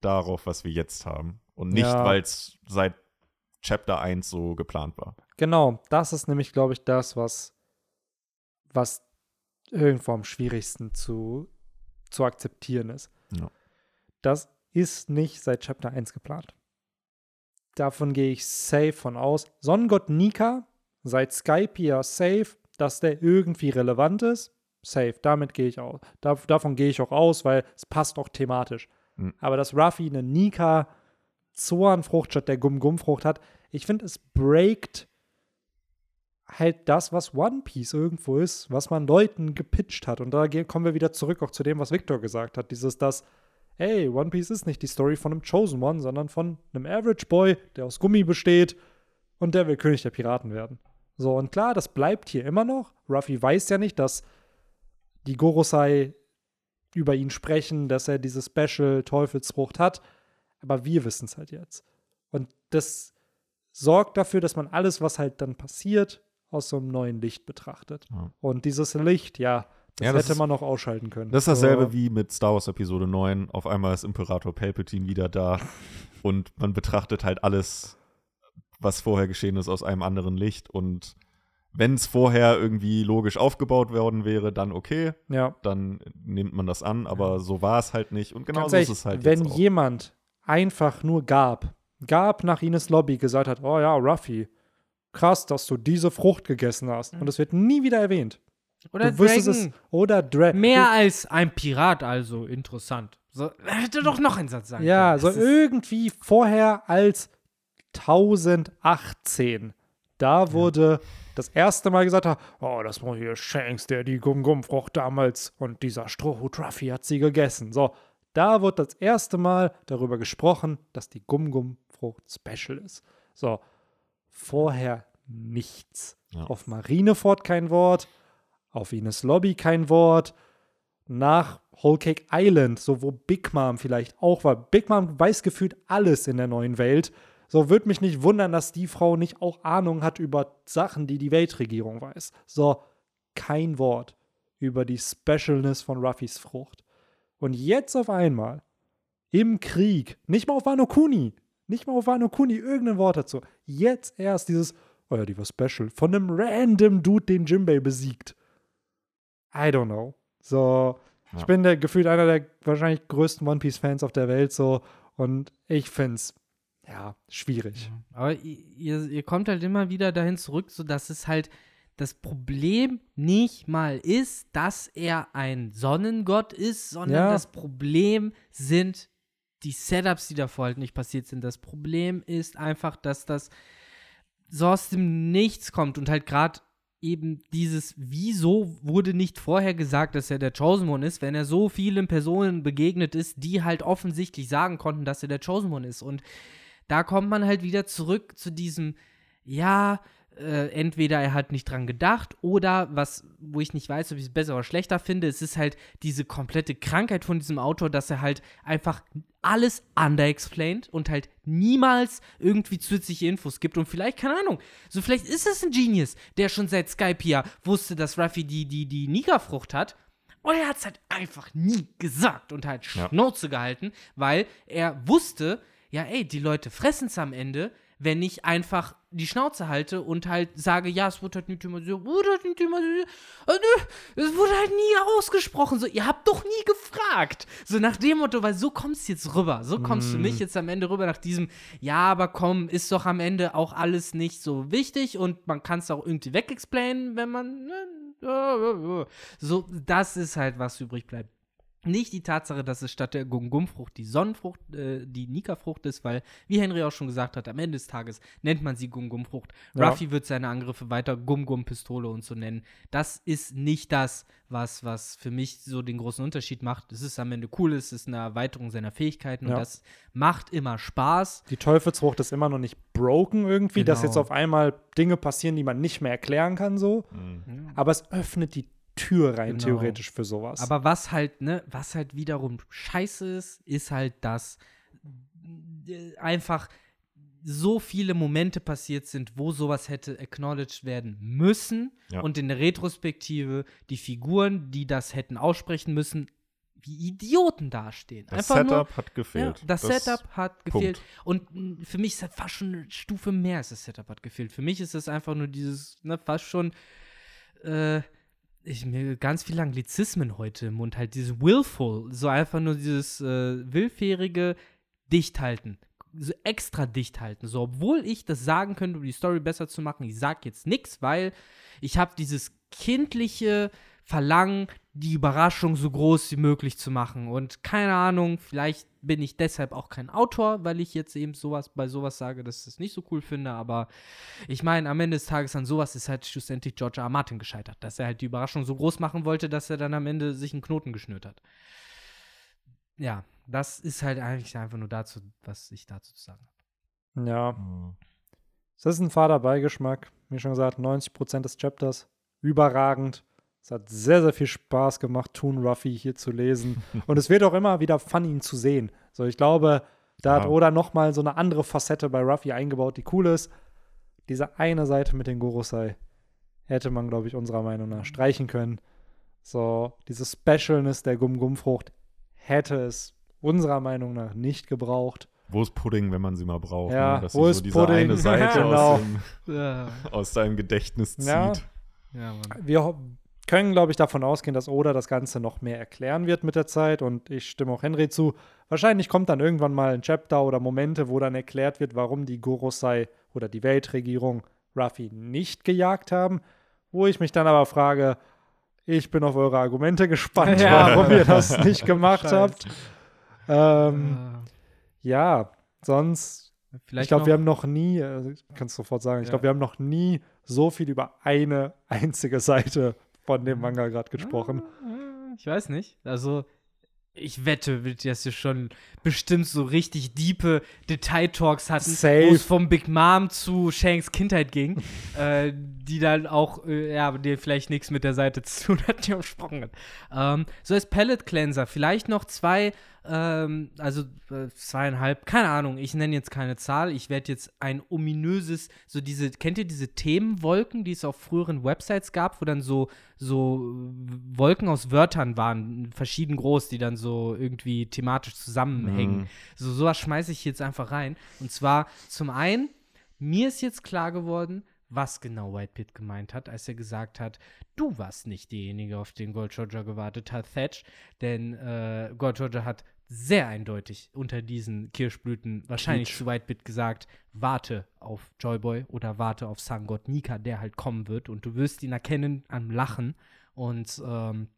darauf, was wir jetzt haben. Und nicht, Ja. weil es seit Chapter 1 so geplant war. Genau, das ist nämlich, glaube ich, das, was, was irgendwo am schwierigsten zu, zu akzeptieren ist. Ja. Das ist nicht seit Chapter 1 geplant. Davon gehe ich safe von aus. Sonnengott Nika, seit Skype ja safe, dass der irgendwie relevant ist. Safe, damit gehe ich aus. Da, davon gehe ich auch aus, weil es passt auch thematisch. Mhm. Aber dass Ruffy eine Nika Zornfrucht statt der Gum-Gum-Frucht hat, ich finde, es breakt halt das, was One Piece irgendwo ist, was man Leuten gepitcht hat. Und da kommen wir wieder zurück auch zu dem, was Victor gesagt hat. Dieses, dass, hey, One Piece ist nicht die Story von einem Chosen One, sondern von einem Average Boy, der aus Gummi besteht und der will König der Piraten werden. So, und klar, das bleibt hier immer noch. Ruffy weiß ja nicht, dass die Gorosei über ihn sprechen, dass er diese Special Teufelsfrucht hat. Aber wir wissen es halt jetzt. Und das sorgt dafür, dass man alles, was halt dann passiert, aus so einem neuen Licht betrachtet. Ja. Und dieses Licht, ja, das, Ja, das hätte ist- man noch ausschalten können. Das ist dasselbe So, wie mit Star Wars Episode 9. Auf einmal ist Imperator Palpatine wieder da und man betrachtet halt alles, was vorher geschehen ist, aus einem anderen Licht. Und wenn es vorher irgendwie logisch aufgebaut worden wäre, dann okay, Ja, dann nimmt man das an, aber so war es halt nicht. Und genau so ist es halt wenn jetzt auch. jemand einfach nur Gab, Gab nach Ines Lobby gesagt hat, oh ja, Ruffy, krass, dass du diese Frucht gegessen hast. Und es wird nie wieder erwähnt. Oder du Dragon. es, oder Dra Mehr als ein Pirat, also interessant. So, hätte doch noch ein Satz sagen Ja, können. so Das irgendwie vorher als 1018. Da wurde das erste Mal gesagt, oh, das war hier Shanks, der die Gum-Gum-Frucht damals und dieser Strohhut Ruffy hat sie gegessen. So, da wurde das erste Mal darüber gesprochen, dass die Gum-Gum-Frucht special ist. So, vorher nichts. Ja. Auf Marineford kein Wort, auf Ines Lobby kein Wort, nach Whole Cake Island, so wo Big Mom vielleicht auch war. Big Mom weiß gefühlt alles in der neuen Welt. So würde mich nicht wundern, dass die Frau nicht auch Ahnung hat über Sachen, die die Weltregierung weiß. So, kein Wort über die Specialness von Ruffys Frucht. Und jetzt auf einmal, im Krieg, nicht mal auf Wano Kuni, nicht mal auf Wano Kuni, irgendein Wort dazu. Jetzt erst dieses, oh ja, die war special, von einem random Dude, den Jimbei besiegt. I don't know. So, ich Ja. bin der gefühlt einer der wahrscheinlich größten One Piece Fans auf der Welt so und ich find's ja schwierig. Aber i- ihr, ihr kommt halt immer wieder dahin zurück, so dass es halt das Problem nicht mal ist, dass er ein Sonnengott ist, sondern Ja. das Problem sind die Setups, die davor halt nicht passiert sind. Das Problem ist einfach, dass das so aus dem Nichts kommt und halt gerade eben dieses, wieso wurde nicht vorher gesagt, dass er der Chosen One ist, wenn er so vielen Personen begegnet ist, die halt offensichtlich sagen konnten, dass er der Chosen One ist. Und da kommt man halt wieder zurück zu diesem, ja, äh, entweder er hat nicht dran gedacht oder was, wo ich nicht weiß, ob ich es besser oder schlechter finde, es ist halt diese komplette Krankheit von diesem Autor, dass er halt einfach alles underexplained und halt niemals irgendwie zusätzliche Infos gibt und vielleicht, keine Ahnung, so vielleicht ist es ein Genius, der schon seit Skype hier wusste, dass Ruffy die, die, die Nika-Frucht hat und er hat es halt einfach nie gesagt und halt Ja. Schnauze gehalten, weil er wusste, ja, ey, die Leute fressen es am Ende, wenn ich einfach die Schnauze halte und halt sage, ja, es wurde halt nicht thematisiert, wurde halt nicht thematisiert, äh, nö, es wurde halt nie ausgesprochen, so, ihr habt doch nie gefragt. So nach dem Motto, weil so kommst du jetzt rüber, so kommst du mich jetzt am Ende rüber nach diesem, ja, aber komm, ist doch am Ende auch alles nicht so wichtig und man kann es auch irgendwie wegexplainen, wenn man, ne, so, das ist halt, was übrig bleibt. Nicht die Tatsache, dass es statt der Gum-Gum-Frucht die Sonnenfrucht, äh, die Nika-Frucht ist, weil, wie Henry auch schon gesagt hat, am Ende des Tages nennt man sie Gum-Gum-Frucht. Ja. Ruffy wird seine Angriffe weiter Gum-Gum-Pistole und so nennen. Das ist nicht das, was, was für mich so den großen Unterschied macht. Es ist am Ende cool, es ist eine Erweiterung seiner Fähigkeiten und Ja. das macht immer Spaß. Die Teufelsfrucht ist immer noch nicht broken irgendwie, dass Genau. jetzt auf einmal Dinge passieren, die man nicht mehr erklären kann so. Mhm. Aber es öffnet die Tür rein Genau. theoretisch für sowas. Aber was halt, ne, was halt wiederum scheiße ist, ist halt, dass äh, einfach so viele Momente passiert sind, wo sowas hätte acknowledged werden müssen Ja. und in der Retrospektive die Figuren, die das hätten aussprechen müssen, wie Idioten dastehen. Das Einfach nur, Setup hat gefehlt. ja, das, Setup hat Punkt. gefehlt. Und mh, für mich ist das fast schon eine Stufe mehr als das Setup hat gefehlt. Für mich ist es einfach nur dieses, ne, fast schon, äh, ich mir ganz viele Anglizismen heute im Mund, halt dieses willful, so einfach nur dieses äh, willfährige Dichthalten. So extra dicht halten. So, obwohl ich das sagen könnte, um die Story besser zu machen, ich sag jetzt nichts, weil ich habe dieses kindliche Verlangen, die Überraschung so groß wie möglich zu machen. Und keine Ahnung, vielleicht bin ich deshalb auch kein Autor, weil ich jetzt eben sowas bei sowas sage, dass ich das nicht so cool finde. Aber ich meine, am Ende des Tages an sowas ist halt schlussendlich George R. R. Martin gescheitert, dass er halt die Überraschung so groß machen wollte, dass er dann am Ende sich einen Knoten geschnürt hat. Ja, das ist halt eigentlich einfach nur dazu, was ich dazu zu sagen habe. ja, es ist ein fader Beigeschmack. Wie schon gesagt, 90% des Chapters überragend. Es hat sehr, sehr viel Spaß gemacht, Toon Ruffy hier zu lesen. Und es wird auch immer wieder fun, ihn zu sehen. So, ich glaube, da hat Ja. Oda nochmal so eine andere Facette bei Ruffy eingebaut, die cool ist. Diese eine Seite mit den Gorosei hätte man, glaube ich, unserer Meinung nach streichen können. So, diese Specialness der Gum-Gum-Frucht hätte es unserer Meinung nach nicht gebraucht. Wo ist Pudding, wenn man sie mal braucht? Ja, ne? Dass wo sie ist so diese Pudding? eine Seite Genau. aus, dem, Ja, aus deinem Gedächtnis zieht. Ja. ja Mann. wir können, glaube ich, davon ausgehen, dass Oda das Ganze noch mehr erklären wird mit der Zeit. Und ich stimme auch Henry zu, wahrscheinlich kommt dann irgendwann mal ein Chapter oder Momente, wo dann erklärt wird, warum die Gorosei oder die Weltregierung Ruffy nicht gejagt haben. Wo ich mich dann aber frage, ich bin auf eure Argumente gespannt, Ja. warum ihr das nicht gemacht habt. Ähm, Äh, ja, sonst, vielleicht ich glaube, wir haben noch nie, äh, kannst sofort sagen, ich Ja. glaube, wir haben noch nie so viel über eine einzige Seite von dem Manga gerade gesprochen. Ich weiß nicht. Also, ich wette, wird das hier schon bestimmt so richtig diepe Detail-Talks hatten, wo es vom Big Mom zu Shanks Kindheit ging, äh, die dann auch, äh, ja, die vielleicht nichts mit der Seite zu tun hat, die umsprochen hat. Ähm, so als Palette Cleanser, vielleicht noch zwei, ähm, also äh, zweieinhalb, keine Ahnung, ich nenne jetzt keine Zahl, ich werde jetzt ein ominöses, so diese, kennt ihr diese Themenwolken, die es auf früheren Websites gab, wo dann so, so äh, Wolken aus Wörtern waren, verschieden groß, die dann so irgendwie thematisch zusammenhängen. Mhm. So sowas schmeiße ich jetzt einfach rein. Und zwar zum einen, mir ist jetzt klar geworden, was genau Whitebeard gemeint hat, als er gesagt hat, du warst nicht derjenige, auf den Gold Roger gewartet hat, Thatch, denn äh, Gold Roger hat sehr eindeutig unter diesen Kirschblüten wahrscheinlich Peach. zu Whitebeard gesagt, warte auf Joyboy oder warte auf Sangod Nika, der halt kommen wird und du wirst ihn erkennen am Lachen und ähm,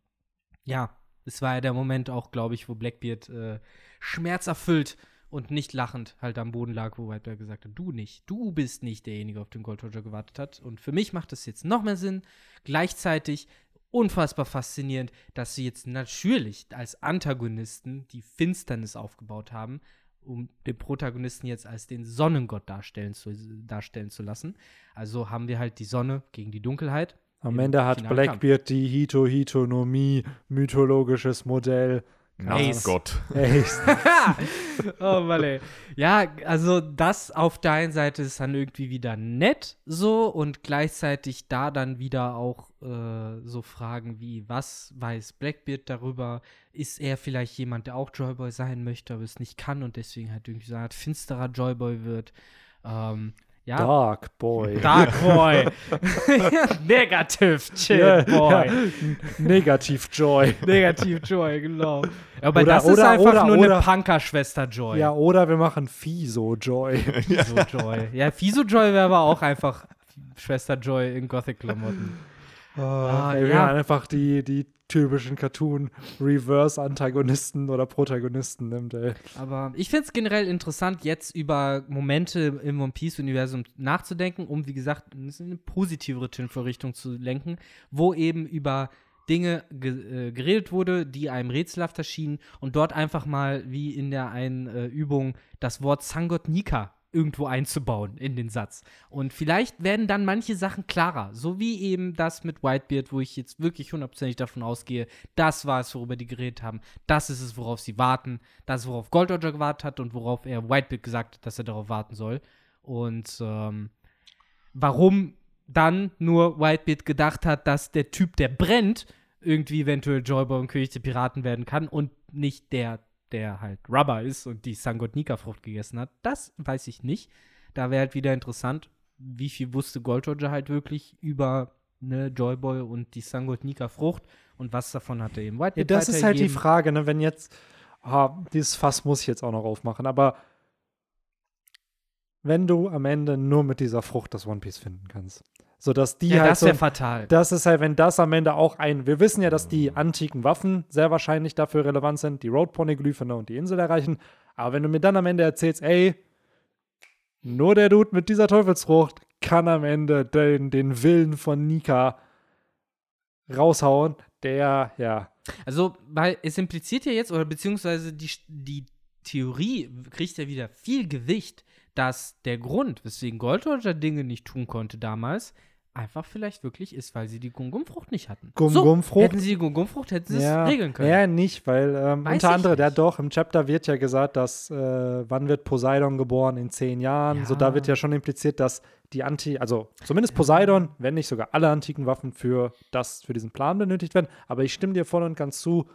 ja, es war ja der Moment auch, glaube ich, wo Blackbeard äh, schmerzerfüllt und nicht lachend halt am Boden lag, wo Whitebeard gesagt hat, du nicht, du bist nicht derjenige, auf den Gold Roger gewartet hat. Und für mich macht das jetzt noch mehr Sinn. Gleichzeitig unfassbar faszinierend, dass sie jetzt natürlich als Antagonisten die Finsternis aufgebaut haben, um den Protagonisten jetzt als den Sonnengott darstellen zu, darstellen zu lassen. Also haben wir halt die Sonne gegen die Dunkelheit. Am Ende hat. Blackbeard die Hito-Hitonomie, mythologisches Modell. Ace. Gott. Echt. oh Mann, ey. Ja, also das auf der einen Seite ist dann irgendwie wieder nett so und gleichzeitig da dann wieder auch äh, so Fragen wie, was weiß Blackbeard darüber? Ist er vielleicht jemand, der auch Joyboy sein möchte, aber es nicht kann und deswegen halt irgendwie so eine Art finsterer Joyboy wird? Ähm, ja. Dark Boy. Dark Boy. Negative Chill Ja, Boy. ja. Negativ Joy. Negativ Joy, genau. Aber Oder- das ist oder- einfach oder- nur oder- eine Punker-Schwester Joy. Ja, oder wir machen Fiso Joy. Fiso Joy. Ja, Fiso Joy wäre aber auch einfach Schwester Joy in Gothic-Klamotten. Ah, ey, wir ja. haben einfach die, die typischen Cartoon-Reverse-Antagonisten oder Protagonisten nimmt, ey. Aber ich finde es generell interessant, jetzt über Momente im One Piece-Universum nachzudenken, um, wie gesagt, in eine positivere Tintenvorrichtung zu lenken, wo eben über Dinge ge äh, geredet wurde, die einem rätselhaft erschienen und dort einfach mal, wie in der einen äh, Übung, das Wort Sangot Nika irgendwo einzubauen in den Satz. Und vielleicht werden dann manche Sachen klarer, so wie eben das mit Whitebeard, wo ich jetzt wirklich hundertprozentig davon ausgehe, das war es, worüber die geredet haben. Das ist es, worauf sie warten. Das ist, worauf Gold Roger gewartet hat und worauf er Whitebeard gesagt hat, dass er darauf warten soll. Und ähm, warum dann nur Whitebeard gedacht hat, dass der Typ, der brennt, irgendwie eventuell Joyboy und König der Piraten werden kann und nicht der, der halt Rubber ist und die Sangot Nika-Frucht gegessen hat, das weiß ich nicht. Da wäre halt wieder interessant, wie viel wusste Gold Roger halt wirklich über ne, Joyboy und die Sangot Nika-Frucht und was davon hat er eben Ja, Whitebeard das ist halt die. Frage, ne, wenn jetzt, ah, dieses Fass muss ich jetzt auch noch aufmachen, aber wenn du am Ende nur mit dieser Frucht das One Piece finden kannst, sodass die Ja, halt das so, wäre fatal. das ist halt, wenn das am Ende auch ein, wir wissen ja, dass die antiken Waffen sehr wahrscheinlich dafür relevant sind, die Road-Poneglyphe ne, und die Insel erreichen, aber wenn du mir dann am Ende erzählst, ey, nur der Dude mit dieser Teufelsfrucht kann am Ende den, den Willen von Nika raushauen, der, ja, Also, weil es impliziert ja jetzt, oder beziehungsweise die, die Theorie kriegt ja wieder viel Gewicht, dass der Grund, weswegen Gold Roger Dinge nicht tun konnte damals, einfach vielleicht wirklich ist, weil sie die Gum-Gum-Frucht nicht hatten. Gum-Gum-Frucht? hätten sie die Gum-Gum-Frucht, hätten sie ja, es regeln können. Ja, nicht, weil ähm, unter anderem, ja doch, im Chapter wird ja gesagt, dass, äh, wann wird Poseidon geboren? In zehn Jahren. So, da Ja. wird ja schon impliziert, dass die Anti, also zumindest Poseidon, wenn nicht sogar alle antiken Waffen für das, für diesen Plan benötigt werden. Aber ich stimme dir voll und ganz zu,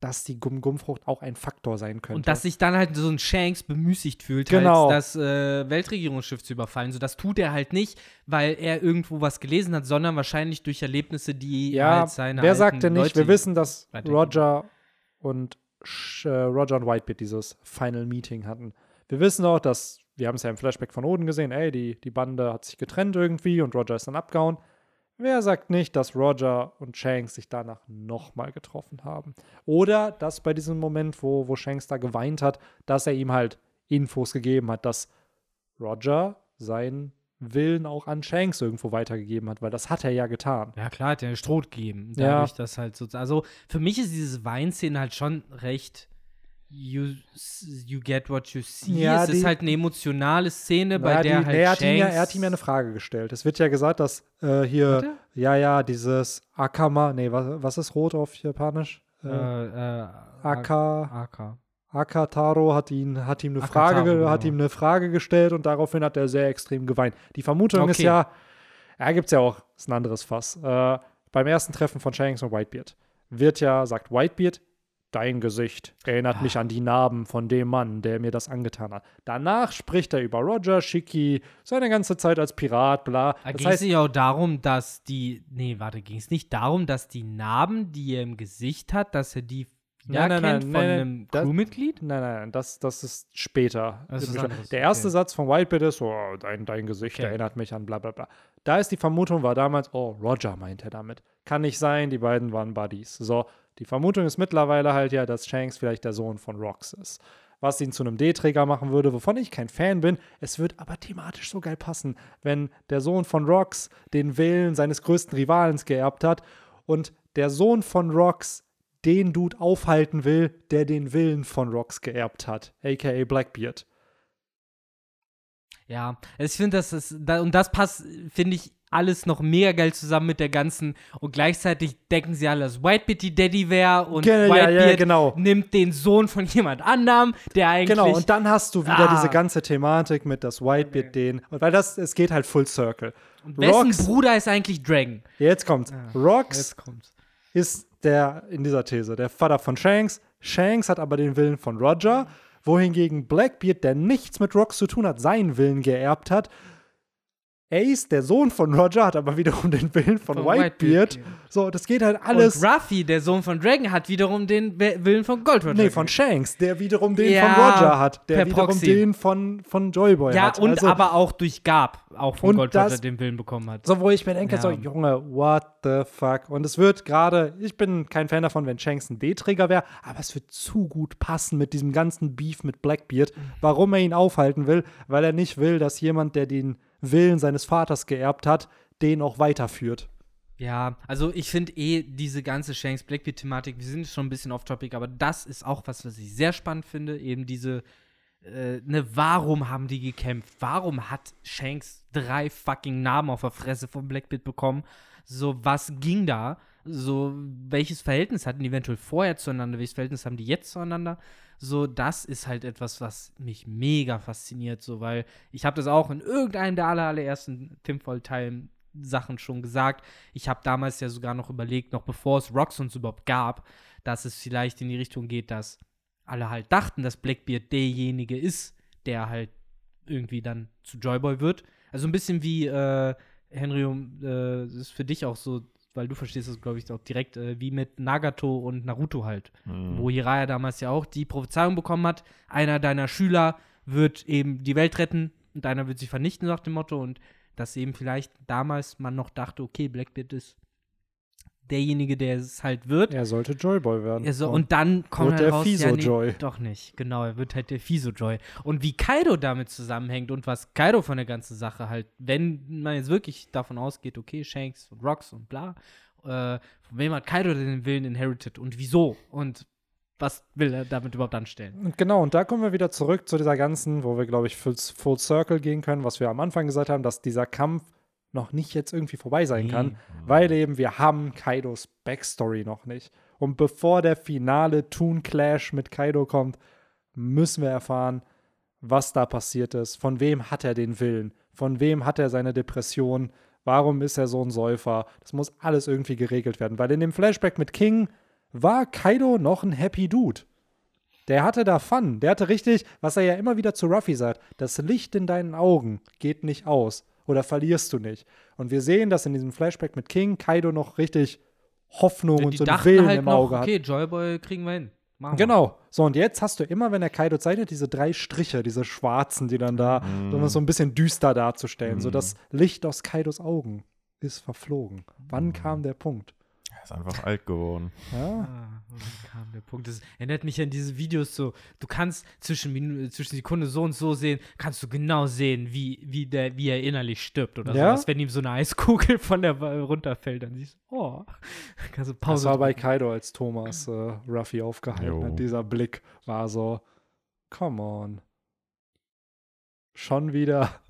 dass die Gum-Gum-Frucht auch ein Faktor sein könnte. Und dass sich dann halt so ein Shanks bemüßigt fühlt, Genau. halt das äh, Weltregierungsschiff zu überfallen. So, das tut er halt nicht, weil er irgendwo was gelesen hat, sondern wahrscheinlich durch Erlebnisse, die ja, halt seine wer sagt denn nicht? Leute Wir wissen, dass. Roger und äh, Roger und Whitebeard dieses Final Meeting hatten. Wir wissen auch, dass, wir haben es ja im Flashback von Oden gesehen, ey, die, die Bande hat sich getrennt irgendwie und Roger ist dann abgehauen. Wer sagt nicht, dass Roger und Shanks sich danach nochmal getroffen haben? Oder dass bei diesem Moment, wo, wo Shanks da geweint hat, dass er ihm halt Infos gegeben hat, dass Roger seinen Willen auch an Shanks irgendwo weitergegeben hat, weil das hat er ja getan. Ja, klar, hat ja Stroh gegeben. Ja. Dadurch, dass halt so. Also, für mich ist diese Weinszene halt schon recht. You, you get what you see. Ja, es ist die- halt eine emotionale Szene, bei Ja, der die, halt nee, er, hat ihm ja, er hat ihm ja eine Frage gestellt. Es wird ja gesagt, dass äh, hier, er? ja, ja, dieses Akama, nee, was, was ist rot auf Japanisch? Äh, Äh, äh, Aka, Aka. Akataro hat, ihn, hat ihm eine Akataro, Frage, ge- genau. hat ihm eine Frage gestellt und daraufhin hat er sehr extrem geweint. Die Vermutung ist Okay. ja, ja, gibt es ja auch, ist ein anderes Fass. Äh, beim ersten Treffen von Shanks und Whitebeard wird ja, sagt Whitebeard, dein Gesicht erinnert Ah. mich an die Narben von dem Mann, der mir das angetan hat. Danach spricht er über Roger, Shiki, seine ganze Zeit als Pirat, bla. Da ging es nicht auch darum, dass die. Nee, warte, ging es nicht darum, dass die Narben, die er im Gesicht hat, dass er die Nein, nein, wiedererkennt nein, von nein, einem das- Crewmitglied? Nein, nein, nein, das, das ist später. Das ist Der erste okay. Satz von Whitebeard ist, oh, dein, dein Gesicht Okay. erinnert mich an bla bla bla. Da ist die Vermutung, war damals, oh, Roger meint er damit. Kann nicht sein, die beiden waren Buddies. So, die Vermutung ist mittlerweile halt ja, dass Shanks vielleicht der Sohn von Rox ist. Was ihn zu einem D-Träger machen würde, wovon ich kein Fan bin. Es wird aber thematisch so geil passen, wenn der Sohn von Rox den Willen seines größten Rivalens geerbt hat und der Sohn von Rox den Dude aufhalten will, der den Willen von Rox geerbt hat, aka Blackbeard. Ja, ich finde, das ist, und das passt, finde ich, alles noch mega geil zusammen mit der ganzen, und gleichzeitig denken sie alle, dass Whitebeard die Daddy wäre und Ge- ja, ja, Whitebeard genau. nimmt den Sohn von jemand anderem, der eigentlich. Genau, und dann hast du wieder Ah. diese ganze Thematik mit das Whitebeard den, und weil das, es geht halt full circle. wessen Rox, Bruder ist eigentlich Dragon? jetzt kommt's. Rox Jetzt kommt's. ist der, in dieser These, der Vater von Shanks. Shanks hat aber den Willen von Roger, wohingegen Blackbeard, der nichts mit Rox zu tun hat, seinen Willen geerbt hat. Ace, der Sohn von Roger, hat aber wiederum den Willen von, Von Whitebeard. Whitebeard, ja. So, das geht halt alles. Und Ruffy, der Sohn von Dragon, hat wiederum den Willen von Gold Roger. Nee, von Shanks, der wiederum den Ja, von Roger hat, der wiederum Proxy. den von, von Joyboy Ja, hat. und also, aber auch durch Gab, auch von Gold das- Roger den Willen bekommen hat. So, wo ich mir denke, Ja. so, Junge, what the fuck? Und es wird gerade, ich bin kein Fan davon, wenn Shanks ein D-Träger wäre, aber es wird zu gut passen mit diesem ganzen Beef mit Blackbeard, warum er ihn aufhalten will, weil er nicht will, dass jemand, der den Willen seines Vaters geerbt hat, den auch weiterführt. Ja, also ich finde eh diese ganze Shanks Blackbeard-Thematik, wir sind schon ein bisschen off-topic, aber das ist auch was, was ich sehr spannend finde. Eben diese, äh, ne, warum haben die gekämpft? Warum hat Shanks drei fucking Namen auf der Fresse von Blackbeard bekommen? So, was ging da? So, welches Verhältnis hatten die eventuell vorher zueinander? Welches Verhältnis haben die jetzt zueinander? So, das ist halt etwas, was mich mega fasziniert, so, weil ich habe das auch in irgendeinem der aller, allerersten Timfall-Teilen Sachen schon gesagt. Ich habe damals ja sogar noch überlegt, noch bevor es Rocks uns überhaupt gab, dass es vielleicht in die Richtung geht, dass alle halt dachten, dass Blackbeard derjenige ist, der halt irgendwie dann zu Joyboy wird. Also ein bisschen wie äh, Henry, um, äh, ist für dich auch so, weil du verstehst das, glaube ich, auch direkt, äh, wie mit Nagato und Naruto halt. Mhm. Wo Hiraya damals ja auch die Prophezeiung bekommen hat, einer deiner Schüler wird eben die Welt retten und einer wird sie vernichten, nach dem Motto. Und dass eben vielleicht damals man noch dachte, okay, Blackbeard ist derjenige, der es halt wird. Er sollte Joyboy werden. Also, und dann kommt Wird halt der raus, ja, Fiso-Joy. nee, doch nicht. Genau, er wird halt der Fiso-Joy. Und wie Kaido damit zusammenhängt und was Kaido von der ganzen Sache halt, wenn man jetzt wirklich davon ausgeht, okay, Shanks und Rocks und bla, äh, von wem hat Kaido den Willen inherited und wieso? Und was will er damit überhaupt anstellen? Und genau, und da kommen wir wieder zurück zu dieser ganzen, wo wir, glaube ich, full, full Circle gehen können, was wir am Anfang gesagt haben, dass dieser Kampf noch nicht jetzt irgendwie vorbei sein kann, weil eben wir haben Kaidos Backstory noch nicht. Und bevor der finale Toon Clash mit Kaido kommt, müssen wir erfahren, was da passiert ist. Von wem hat er den Willen? Von wem hat er seine Depression? Warum ist er so ein Säufer? Das muss alles irgendwie geregelt werden, weil in dem Flashback mit King war Kaido noch ein Happy Dude. Der hatte da Fun. Der hatte richtig, was er ja immer wieder zu Ruffy sagt, das Licht in deinen Augen geht nicht aus oder verlierst du nicht. Und wir sehen, dass in diesem Flashback mit King Kaido noch richtig Hoffnung und die so einen Willen halt im noch, Auge okay, Joyboy kriegen wir hin. Machen wir. Genau. So, und jetzt hast du immer, wenn er Kaido zeichnet, diese drei Striche, diese schwarzen, die dann da, um es so ein bisschen düster darzustellen. So das Licht aus Kaidos Augen ist verflogen. Wann kam der Punkt? Er ist einfach alt geworden. Ja, Ah, und dann kam der Punkt. Das erinnert mich an diese Videos so, du kannst zwischen, Minu zwischen Sekunde so und so sehen, kannst du genau sehen, wie, wie, der, wie er innerlich stirbt oder Ja? sowas. Wenn ihm so eine Eiskugel von der Wa- runterfällt, dann siehst du, oh, kannst du das Pause war bei. Kaido, als Thomas äh, Ruffy aufgehalten hat. Dieser Blick war so, come on. Schon wieder.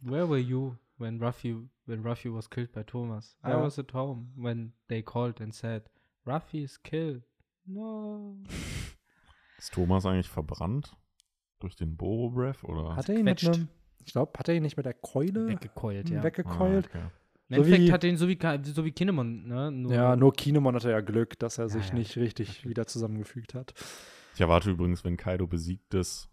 Where were you when Ruffy, when Ruffy was killed by Thomas? I Ja. was at home when they called and said, Ruffy is killed. No. Ist Thomas eigentlich verbrannt? Durch den Boro Breath oder? Hat er ihn mit einem, ich glaube, hat er ihn nicht mit der Keule Weggekeult, ja. weggekeult? Ah, okay. Im So Endeffekt wie- hat er ihn so wie, so wie Kinemon, ne? Nur, Ja, nur Kinemon hatte ja Glück, dass er Ja, sich ja. nicht richtig wieder zusammengefügt hat. Ich erwarte übrigens, wenn Kaido besiegt ist,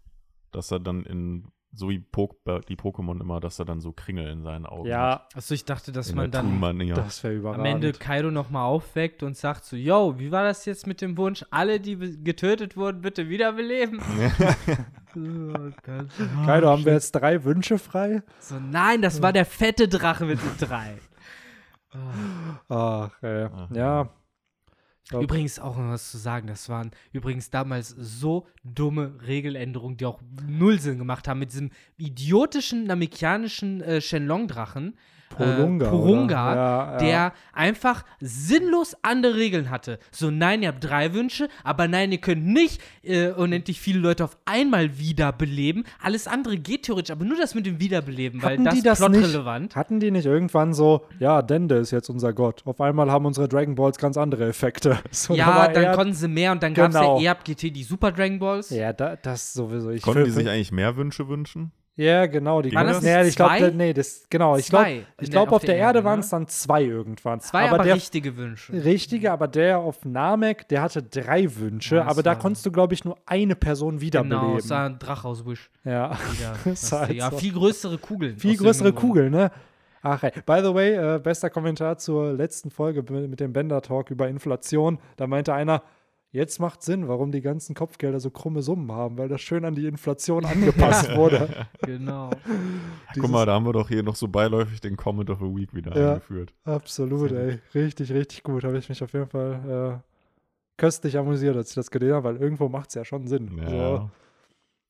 dass er dann in, so wie po die Pokémon immer, dass er dann so Kringel in seinen Augen hat. Ja, Achso, ich dachte, dass in man dann Thun-Manier. das wäre am. Ende Kaido nochmal aufweckt und sagt so, yo, wie war das jetzt mit dem Wunsch, alle, die getötet wurden, bitte wiederbeleben? Kaido, haben wir jetzt drei Wünsche frei? So, nein, das war der fette Drache mit den drei. Ach, ey. Aha. Ja. Ich glaub, Übrigens auch noch was zu sagen, das waren übrigens damals so dumme Regeländerungen, die auch null Sinn gemacht haben mit diesem idiotischen namikianischen äh, Shenlong-Drachen. Porunga. äh, Porunga, oder? Ja, ja. der einfach sinnlos andere Regeln hatte. So, nein, ihr habt drei Wünsche, aber nein, ihr könnt nicht äh, unendlich viele Leute auf einmal wiederbeleben. Alles andere geht theoretisch, aber nur das mit dem Wiederbeleben, weil Hatten das die ist das nicht? plotrelevant. Hatten die nicht irgendwann so, ja, Dende ist jetzt unser Gott. Auf einmal haben unsere Dragon Balls ganz andere Effekte. So, Ja, dann er- konnten sie mehr und dann gab es Genau. ja EAP GT, die Super Dragon Balls. Ja, da, das sowieso. Ich Konnten die sich eigentlich mehr Wünsche wünschen? Ja, genau. Die War konnten- das ja, ich glaube, nee, das, genau. Ich glaube, ich glaube, auf auf der der Erde Erde, waren ne? es dann zwei irgendwann. Zwei aber aber, der richtige Wünsche. richtige, aber der auf Namek, der hatte drei Wünsche, Ja, aber da war- konntest du, glaube ich, nur eine Person Genau, wiederbeleben. es sah ein Drache aus Wish. ja. Wieder. Das war halt ja, so. viel größere Kugeln. Viel größere. Kugeln, ne? Ach, ey. By the way, äh, bester Kommentar zur letzten Folge mit mit dem Bender-Talk über Inflation. Da meinte einer, jetzt macht Sinn, warum die ganzen Kopfgelder so krumme Summen haben, weil das schön an die Inflation angepasst wurde. Genau. Guck mal, da haben wir doch hier noch so beiläufig den Comment of the Week wieder Ja. eingeführt. Absolut, ey. Richtig, richtig gut. Habe ich mich auf jeden Fall äh, köstlich amüsiert, als ich das gelesen habe, weil irgendwo macht es ja schon Sinn. Ja. So,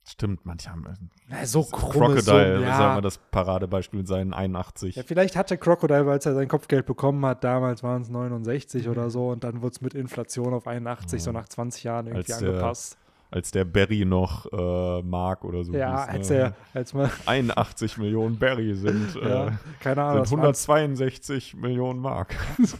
Stimmt, manche haben. na, so krumme Crocodile, Summen, ja. sagen wir das Paradebeispiel mit seinen 81. ja. Vielleicht hatte Crocodile, weil er sein Kopfgeld bekommen hat, damals waren es 69 oder so und dann wurde es mit Inflation auf 81, so nach 20 Jahren irgendwie Als der- angepasst. Als der Barry noch äh, Mark oder so. Ja, hieß, als ne? er, als man, 81 Millionen Barry sind, ja, äh, keine Ahnung, sind das waren- 162 Millionen Mark.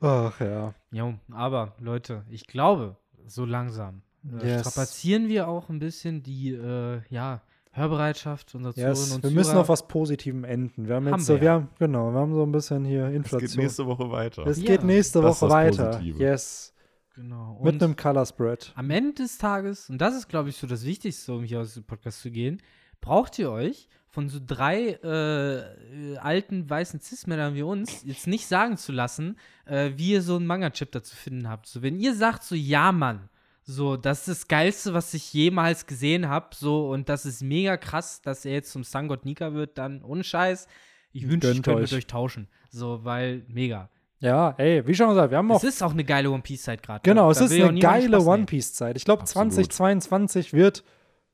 Ach ja. Jo, aber Leute, ich glaube, so langsam äh, Yes. strapazieren wir auch ein bisschen die äh, ja, Hörbereitschaft unserer Zuhörerinnen Yes, und wir Zuhörer. müssen auf was Positivem enden. Wir haben jetzt Haben so, wir wir ja. haben, genau, wir haben so ein bisschen hier Es Inflation. geht nächste Woche weiter. Es Ja, geht nächste das ist Woche das weiter. Positive. Yes. Genau. Mit Und einem Color Spread. am Ende des Tages, und das ist, glaube ich, so das Wichtigste, um hier aus dem Podcast zu gehen, braucht ihr euch von so drei äh, äh, alten weißen Cis-Männern wie uns jetzt nicht sagen zu lassen, äh, wie ihr so einen Manga-Chip zu finden habt. So, wenn ihr sagt so, ja, Mann, so, das ist das Geilste, was ich jemals gesehen habe, so, und das ist mega krass, dass er jetzt zum Sun-God Nika wird, dann ohne Scheiß. Ich wünsche, ich könnte euch. mit euch tauschen. So, weil, mega. Ja, ey, wie schon gesagt, wir haben auch. Es ist auch eine geile One Piece-Zeit gerade. Genau, es ist ja eine geile One. Piece-Zeit. Ich glaube, Absolut. 2022 wird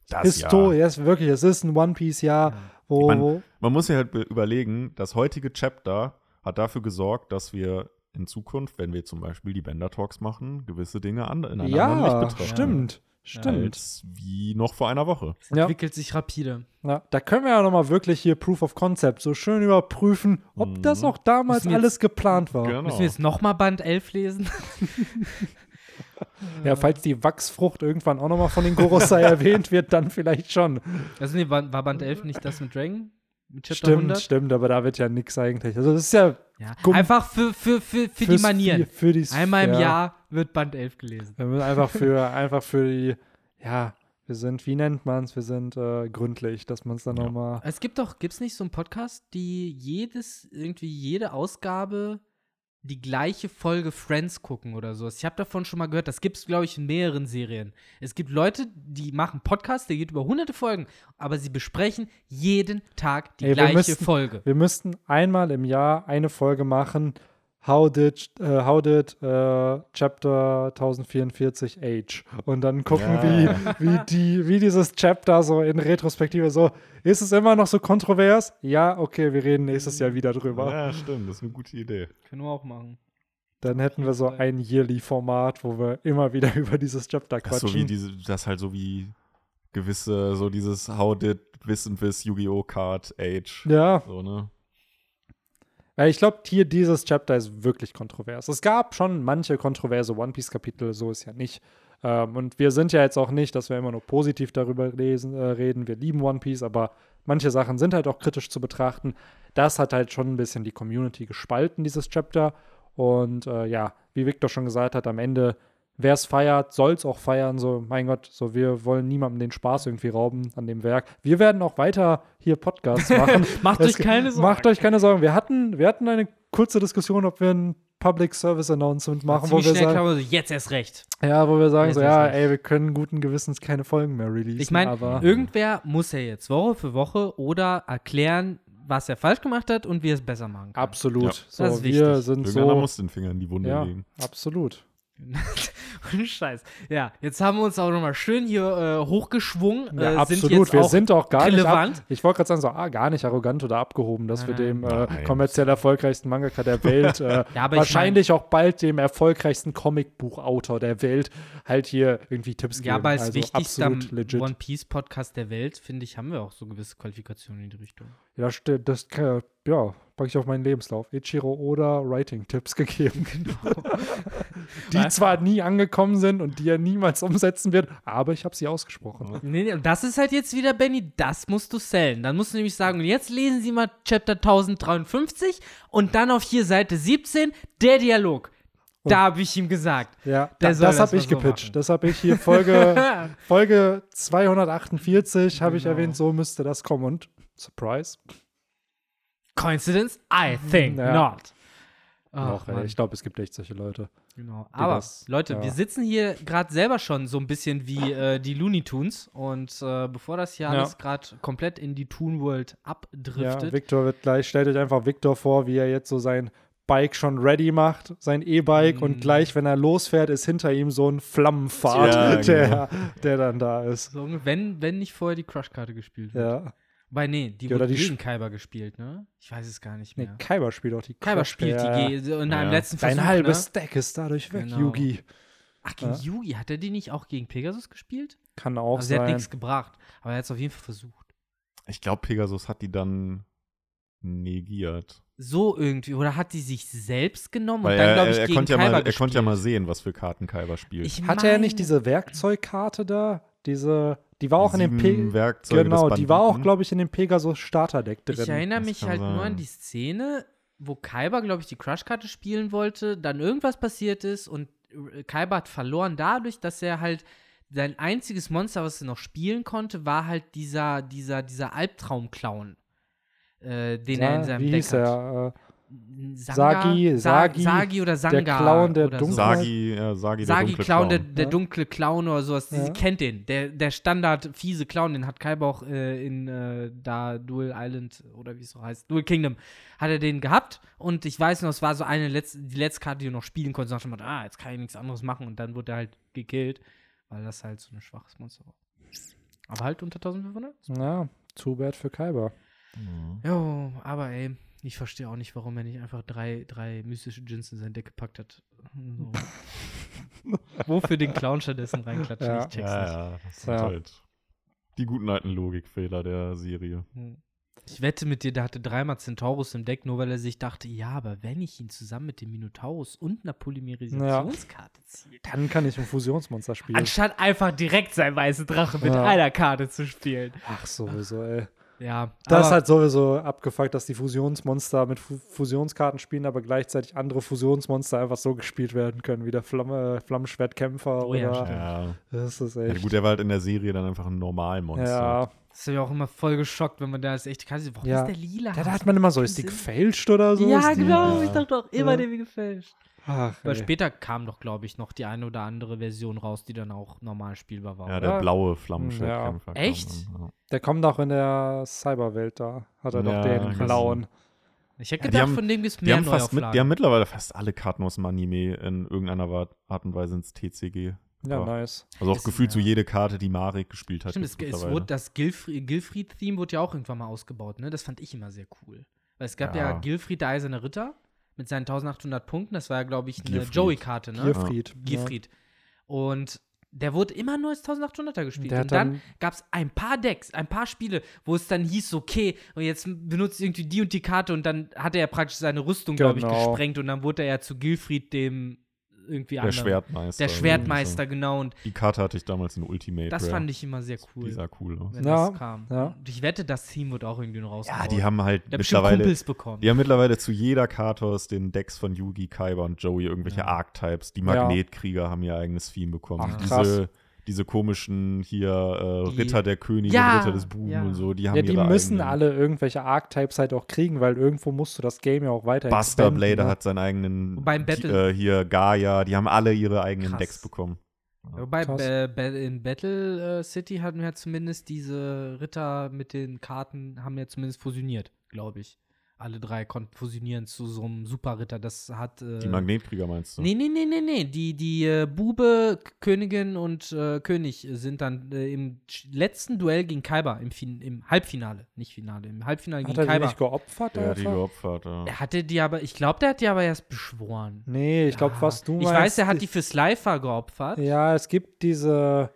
Das Historie. Jahr. Es ist wirklich, es ist ein One Piece-Jahr, wo, Man- wo. Man muss ja halt be- überlegen, das heutige Chapter hat dafür gesorgt, dass wir in Zukunft, wenn wir zum Beispiel die Bender Talks machen, gewisse Dinge an, in einem anderen Licht Ja, betrachten. stimmt. Stimmt. Als wie noch vor einer Woche. Es Ja. entwickelt sich rapide. Ja, da können wir ja nochmal wirklich hier Proof of Concept so schön überprüfen, ob Mhm. das auch damals wir alles geplant war. Genau. Müssen wir jetzt nochmal Band 11 lesen? Ja, falls die Wachsfrucht irgendwann auch nochmal von den Gorosei erwähnt wird, dann vielleicht schon. Also, nee, war, war Band 11 nicht das mit Dragon? Mit Chapter Stimmt, 100? stimmt, aber da wird ja nichts eigentlich. Also das ist ja Ja. Einfach für, für, für, für die Manieren. Für, für die, Einmal im ja. Jahr wird Band 11 gelesen. Wir müssen einfach für, einfach für die, ja, wir sind, wie nennt man es? Wir sind äh, gründlich, dass man es dann Ja. nochmal. Es gibt doch, gibt es nicht so einen Podcast, die jedes, irgendwie jede Ausgabe die gleiche Folge Friends gucken oder so. Ich habe davon schon mal gehört, das gibt es, glaube ich, in mehreren Serien. Es gibt Leute, die machen Podcasts, der geht über hunderte Folgen, aber sie besprechen jeden Tag die Ey, wir gleiche müssten- Folge. Wir müssten einmal im Jahr eine Folge machen. How did, äh, how did äh, Chapter 1044 age? Und dann gucken, Ja. wie, wie, die, wie dieses Chapter so in Retrospektive so, ist es immer noch so kontrovers? Ja, okay, wir reden nächstes Jahr wieder drüber. Ja, stimmt, das ist eine gute Idee. Können wir auch machen. Dann hätten wir so ein Yearly-Format, wo wir immer wieder über dieses Chapter Das, ist so wie quatschen. diese, das halt so wie gewisse, so dieses How did this and this Yu-Gi-Oh! Card age. ja, So, ne? Ich glaube, hier dieses Chapter ist wirklich kontrovers. Es gab schon manche kontroverse One Piece-Kapitel, so ist ja nicht. Ähm, und wir sind ja jetzt auch nicht, dass wir immer nur positiv darüber lesen, äh, reden. Wir lieben One Piece, aber manche Sachen sind halt auch kritisch zu betrachten. Das hat halt schon ein bisschen die Community gespalten, dieses Chapter. Und äh, ja, wie Victor schon gesagt hat, am Ende, wer es feiert, soll es auch feiern. So, mein Gott, so wir wollen niemandem den Spaß irgendwie rauben an dem Werk. Wir werden auch weiter hier Podcasts machen. Macht Es euch keine Sorgen. Macht euch keine Sorgen. Wir hatten, wir hatten eine kurze Diskussion, ob wir ein Public Service Announcement machen, wo wir, schnell sagen, klar, so, jetzt erst recht. ja, wo wir sagen, Jetzt so, ja, ey, wir können guten Gewissens keine Folgen mehr releasen. Ich meine, aber irgendwer muss ja jetzt Woche für Woche oder erklären, was er falsch gemacht hat und wie er es besser machen kann. absolut. Ja. So, Das ist wir sind Irgendeiner so. muss den Finger in die Wunde Ja, legen. absolut. Ohne Scheiß. Ja, jetzt haben wir uns auch nochmal schön hier äh, hochgeschwungen. Ja, äh, sind absolut. jetzt wir auch sind auch gar relevant. nicht. Ab, ich wollte gerade sagen, so, ah, gar nicht arrogant oder abgehoben, dass wir Nein, dem äh, kommerziell erfolgreichsten Mangaka der Welt, äh, Ja, aber ich wahrscheinlich auch bald dem erfolgreichsten Comicbuchautor der Welt, halt hier irgendwie Tipps geben. Ja, aber als also wichtigster absolut legit. One Piece Podcast der Welt, finde ich, haben wir auch so gewisse Qualifikationen in die Richtung. Ja, stimmt. Das kann, ja, packe ich auf meinen Lebenslauf. Ichiro Oda Writing-Tipps gegeben. Genau. die zwar nie angekommen sind und die er niemals umsetzen wird, aber ich habe sie ausgesprochen. Nee, nee, und das ist halt jetzt wieder, Benny, das musst du sellen. Dann musst du nämlich sagen, und jetzt lesen Sie mal Chapter 1053 und dann auf hier Seite 17 der Dialog. da habe ich ihm gesagt. Ja, Der da, soll das das habe ich so gepitcht. machen. das habe ich hier Folge, Folge 248 habe ich Genau. erwähnt, so müsste das kommen. Und Surprise. Coincidence? I think Ja. not. Ach, Mann. ich glaube, es gibt echt solche Leute. Genau. Aber das- Leute, ja. wir sitzen hier gerade selber schon so ein bisschen wie äh, die Looney Tunes und äh, bevor das hier Ja. alles gerade komplett in die Toon World Ja, abdriftet, Victor wird gleich, stellt euch einfach Victor vor, wie er jetzt so sein Bike schon ready macht, sein E-Bike, Mm. und gleich, wenn er losfährt, ist hinter ihm so ein Flammenpfad, Ja, der, genau. der dann da ist. so, wenn, wenn nicht vorher die Crush-Karte gespielt wird. Ja. Wobei, nee, die oder wurde die gegen Kaiba gespielt, ne? Ich weiß es gar nicht Nee, mehr. Kaiba spielt auch die Kaiba Crush- spielt ja. die G in einem Ja. letzten Versuch, Dein halbes ne? Stack ist dadurch weg, Genau. Yugi. Ach, gegen Ja. Yugi, hat er die nicht auch gegen Pegasus gespielt? Kann auch Also, sie hat sein. nichts gebracht, aber er hat es auf jeden Fall versucht. Ich glaube, Pegasus hat die dann negiert. So irgendwie, oder hat die sich selbst genommen Weil und dann, er, glaube ich, er, er, gegen konnte ja mal, er gespielt. konnte ja mal sehen, was für Karten Kaiba spielt. Ich Hatte er nicht diese Werkzeugkarte da? Diese, die war auch in dem Pe Werkzeuge Genau, die war auch, glaube ich, in dem Pegasus Starterdeck drin. Ich erinnere mich halt nur an sein. die Szene, wo Kaiba, glaube ich, die Crush-Karte spielen wollte, dann irgendwas passiert ist und Kaiba hat verloren dadurch, dass er halt sein einziges Monster, was er noch spielen konnte, war halt dieser, dieser, dieser Albtraum-Clown, äh, den er in seinem wie Deck hieß hat. er? Äh, Sanga? Sagi- Sa- Sagi, Sagi oder Sanga. Clown, der oder Dunkel- so. Sagi, ja, Sagi, der Sagi dunkle Clown, der, Clown. der Ja. dunkle Clown oder sowas. Ja. Sie kennt den. Der, der Standard fiese Clown, den hat Kaiba auch äh, in äh, da Duel Island oder wie es so heißt, Duel Kingdom, hat er den gehabt. Und ich weiß noch, es war so eine letzte, die letzte Karte, die du noch spielen konntest. Und dann ah, jetzt kann ich nichts anderes machen. Und dann wurde er halt gekillt, weil das halt so ein schwaches Monster war. Aber halt unter 1500? ja, too bad für Kaiba. Mhm. Jo, aber ey, ich verstehe auch nicht, warum er nicht einfach drei, drei mystische Djinns in sein Deck gepackt hat. So. Wofür den Clown stattdessen reinklatschen? Ja. Ich check's nicht. Ja, ja, das sind Ja. halt die guten alten Logikfehler der Serie. Hm. Ich wette mit dir, der hatte dreimal Centaurus im Deck, nur weil er sich dachte, ja, aber wenn ich ihn zusammen mit dem Minotaurus und einer Polymerisationskarte ziehe, Dann kann ich ein Fusionsmonster spielen. anstatt einfach direkt sein weiße Drache mit Ja. einer Karte zu spielen. Ach, sowieso, ey. Ja, Da ist halt sowieso abgefuckt, dass die Fusionsmonster mit Fu Fusionskarten spielen, aber gleichzeitig andere Fusionsmonster einfach so gespielt werden können, wie der Flamme, Flammenschwertkämpfer Oh ja, oder. Ja. das ist ja. echt. Gut, der war halt in der Serie dann einfach ein Normalmonster. ja. Das ist ja auch immer voll geschockt, wenn man da als echte Karte Warum Ja. ist der lila? ja, da hat man immer so, ist die gefälscht oder so? Ja, Ist genau. Ja. Ich dachte auch immer, Ja. der wie gefälscht. Ach, Aber ey. später kam doch, glaube ich, noch die eine oder andere Version raus, die dann auch normal spielbar war. Ja, oder? der blaue Flammenschwertkämpfer. kam Echt? dann, ja. Der kommt auch in der Cyberwelt da. Hat er Ja, doch den blauen. Ich hätte Ja, die gedacht, haben- von dem gibt es Die mehr haben, fast mit, die haben mittlerweile fast alle Karten aus dem Anime in irgendeiner Art und Weise ins TCG. Ja, nice. Also auch Ist- gefühlt so ja. jede Karte, die Marek gespielt hat. Stimmt, es, es wurde das Gilfried- Gilfried-Theme wurde ja auch irgendwann mal ausgebaut, ne? Das fand ich immer sehr cool. Weil es gab ja, Ja. Gilfried, der eiserne Ritter, mit seinen 1800 Punkten. Das war ja, glaube ich, eine. Joey-Karte, ne? Gierfried. Gierfried. Und der wurde immer nur als 1800er gespielt. Und dann, dann- gab es ein paar Decks, ein paar Spiele, wo es dann hieß, okay, und jetzt benutzt irgendwie die und die Karte und dann hat er ja praktisch seine Rüstung, glaube ich, Genau. gesprengt und dann wurde er ja zu Gilfried dem irgendwie der. Schwertmeister. Der Schwertmeister, genau. Und Die Karte hatte ich damals in Ultimate. das Rare. fand ich immer sehr cool. Die sah cool aus. wenn Ja, das kam. ja. Und ich wette, das Team wird auch irgendwie noch Ja, rausgehauen. die haben halt bestimmt mittlerweile. Kumpels bekommen. Die haben mittlerweile zu jeder Karte aus den Decks von Yugi, Kaiba und Joey irgendwelche Ja. Archetypes. Die Ja. Magnetkrieger haben ihr eigenes Theme bekommen. Ach, krass. diese, diese komischen hier äh, Die- Ritter der Könige, Ja, Ritter des Buben ja. und so, die haben Ja, die ihre müssen eigenen. alle irgendwelche Archetypes halt auch kriegen, weil irgendwo musst du das Game ja auch weiter Buster Blader ne? hat seinen eigenen. Beim Battle- Äh, hier Gaia, die haben alle ihre eigenen Krass. Decks bekommen. Wobei äh, in Battle äh, City hatten wir ja zumindest diese Ritter mit den Karten, haben ja zumindest fusioniert, glaube ich. Alle drei konnten fusionieren zu so einem Superritter. Das hat. Äh, Die Magnetkrieger meinst du? Nee, nee, nee, nee, nee. Die, die äh, Bube, Königin und äh, König sind dann äh, im letzten Duell gegen Kaiba im, fin im Halbfinale. Nicht Finale, im Halbfinale Hat gegen er die Kaiba. nicht geopfert? Der hat die geopfert. Ja. Er hatte die aber, ich glaube, der hat die aber erst beschworen. Nee, ich glaube, Ja. was du Ich meinst. weiß, er hat die für Slifer geopfert. Ja, es gibt diese.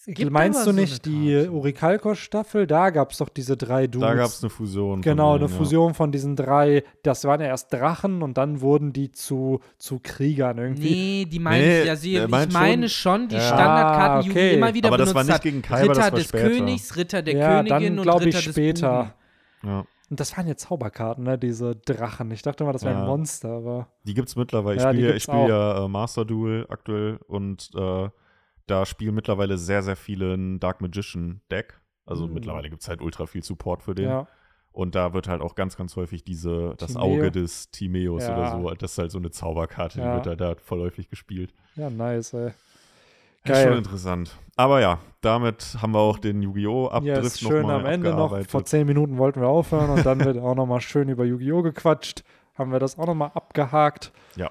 Es gibt meinst du so nicht eine die. Urikalkos-Staffel? Da gab es doch diese drei Dudes. Da gab es eine Fusion. Genau, eine denen, ja. Fusion von diesen drei. Das waren ja erst Drachen und dann wurden die zu, zu Kriegern irgendwie. Nee, die meine Nee, ich, ja, sie, ich meine schon, die Ja. Standardkarten, die Ah, okay. Yugi immer wieder Aber das benutzt war nicht gegen Kaiba, Ritter das war des später. Königs, Ritter der Ja, Königin dann und glaub ich Ritter des später. Buben. Ja. Und das waren ja Zauberkarten, ne? Diese Drachen. Ich dachte mal, das wären Ja. Monster, aber. Die gibt's mittlerweile. Ich Ja, die spiele ich spiel ja äh, Master Duel aktuell und äh, da spielen mittlerweile sehr, sehr viele ein Dark Magician Deck. Also Mhm. mittlerweile gibt's halt ultra viel Support für den. Ja. Und da wird halt auch ganz, ganz häufig diese, das Timeo. Auge des Timeos Ja. oder so, das ist halt so eine Zauberkarte, Ja. die wird halt da voll häufig gespielt. ja, nice, ey. Das ist schon Geil. interessant. Aber ja, damit haben wir auch den Yu-Gi-Oh! Abdrift Yes, noch schön mal am Ende noch. Vor zehn Minuten wollten wir aufhören und dann wird auch noch mal schön über Yu-Gi-Oh! gequatscht. Haben wir das auch noch mal abgehakt. Ja.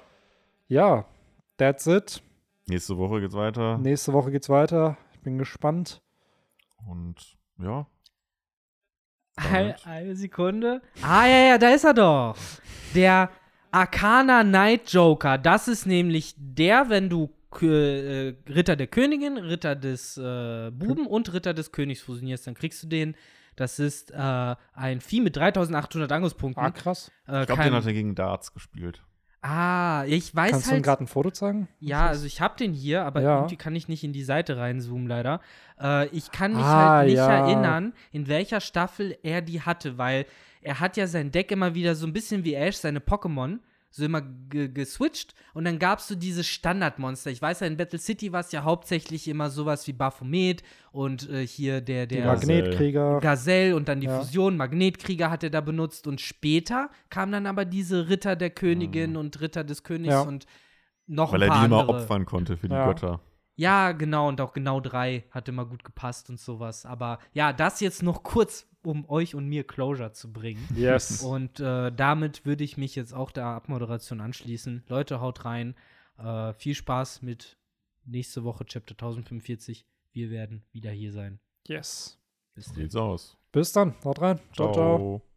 Ja, that's it. Nächste Woche geht's weiter. Nächste Woche geht's weiter. Ich bin gespannt. Und ja, Ein, eine Sekunde. Ah, ja, ja, da ist er doch. Der Arcana Knight Joker. Das ist nämlich der, wenn du Kö- äh, Ritter der Königin, Ritter des äh, Buben und Ritter des Königs fusionierst, dann kriegst du den. Das ist äh, ein Vieh mit 3800 Angriffspunkten. Ah, krass. Äh, ich glaube, den hat er gegen Darts gespielt. Ah, ich weiß Kannst du halt. ihm gerade ein Foto zeigen? Ja, also ich habe den hier, aber Ja. irgendwie kann ich nicht in die Seite reinzoomen, leider. Äh, ich kann mich Ah, halt nicht ja. erinnern, in welcher Staffel er die hatte, weil er hat ja sein Deck immer wieder so ein bisschen wie Ash, seine Pokémon, so immer ge geswitcht und dann gab es so diese Standardmonster. Ich weiß ja, in Battle City war es ja hauptsächlich immer sowas wie Baphomet und äh, hier der, Die der Magnetkrieger. Gazelle und dann die Ja. Fusion, Magnetkrieger hat er da benutzt und später kamen dann aber diese Ritter der Königin und Ritter des Königs Ja. und noch Weil ein er paar die immer andere. opfern konnte für die Ja. Götter. Ja, genau, und auch genau drei hat immer gut gepasst und sowas. Aber ja, das jetzt noch kurz, um euch und mir Closure zu bringen. Yes. Und äh, damit würde ich mich jetzt auch der Abmoderation anschließen. Leute, haut rein. Äh, viel Spaß mit nächste Woche Chapter 1045. Wir werden wieder hier sein. yes. Bis So dann. sieht's aus. Bis dann. Haut rein. ciao. ciao. ciao.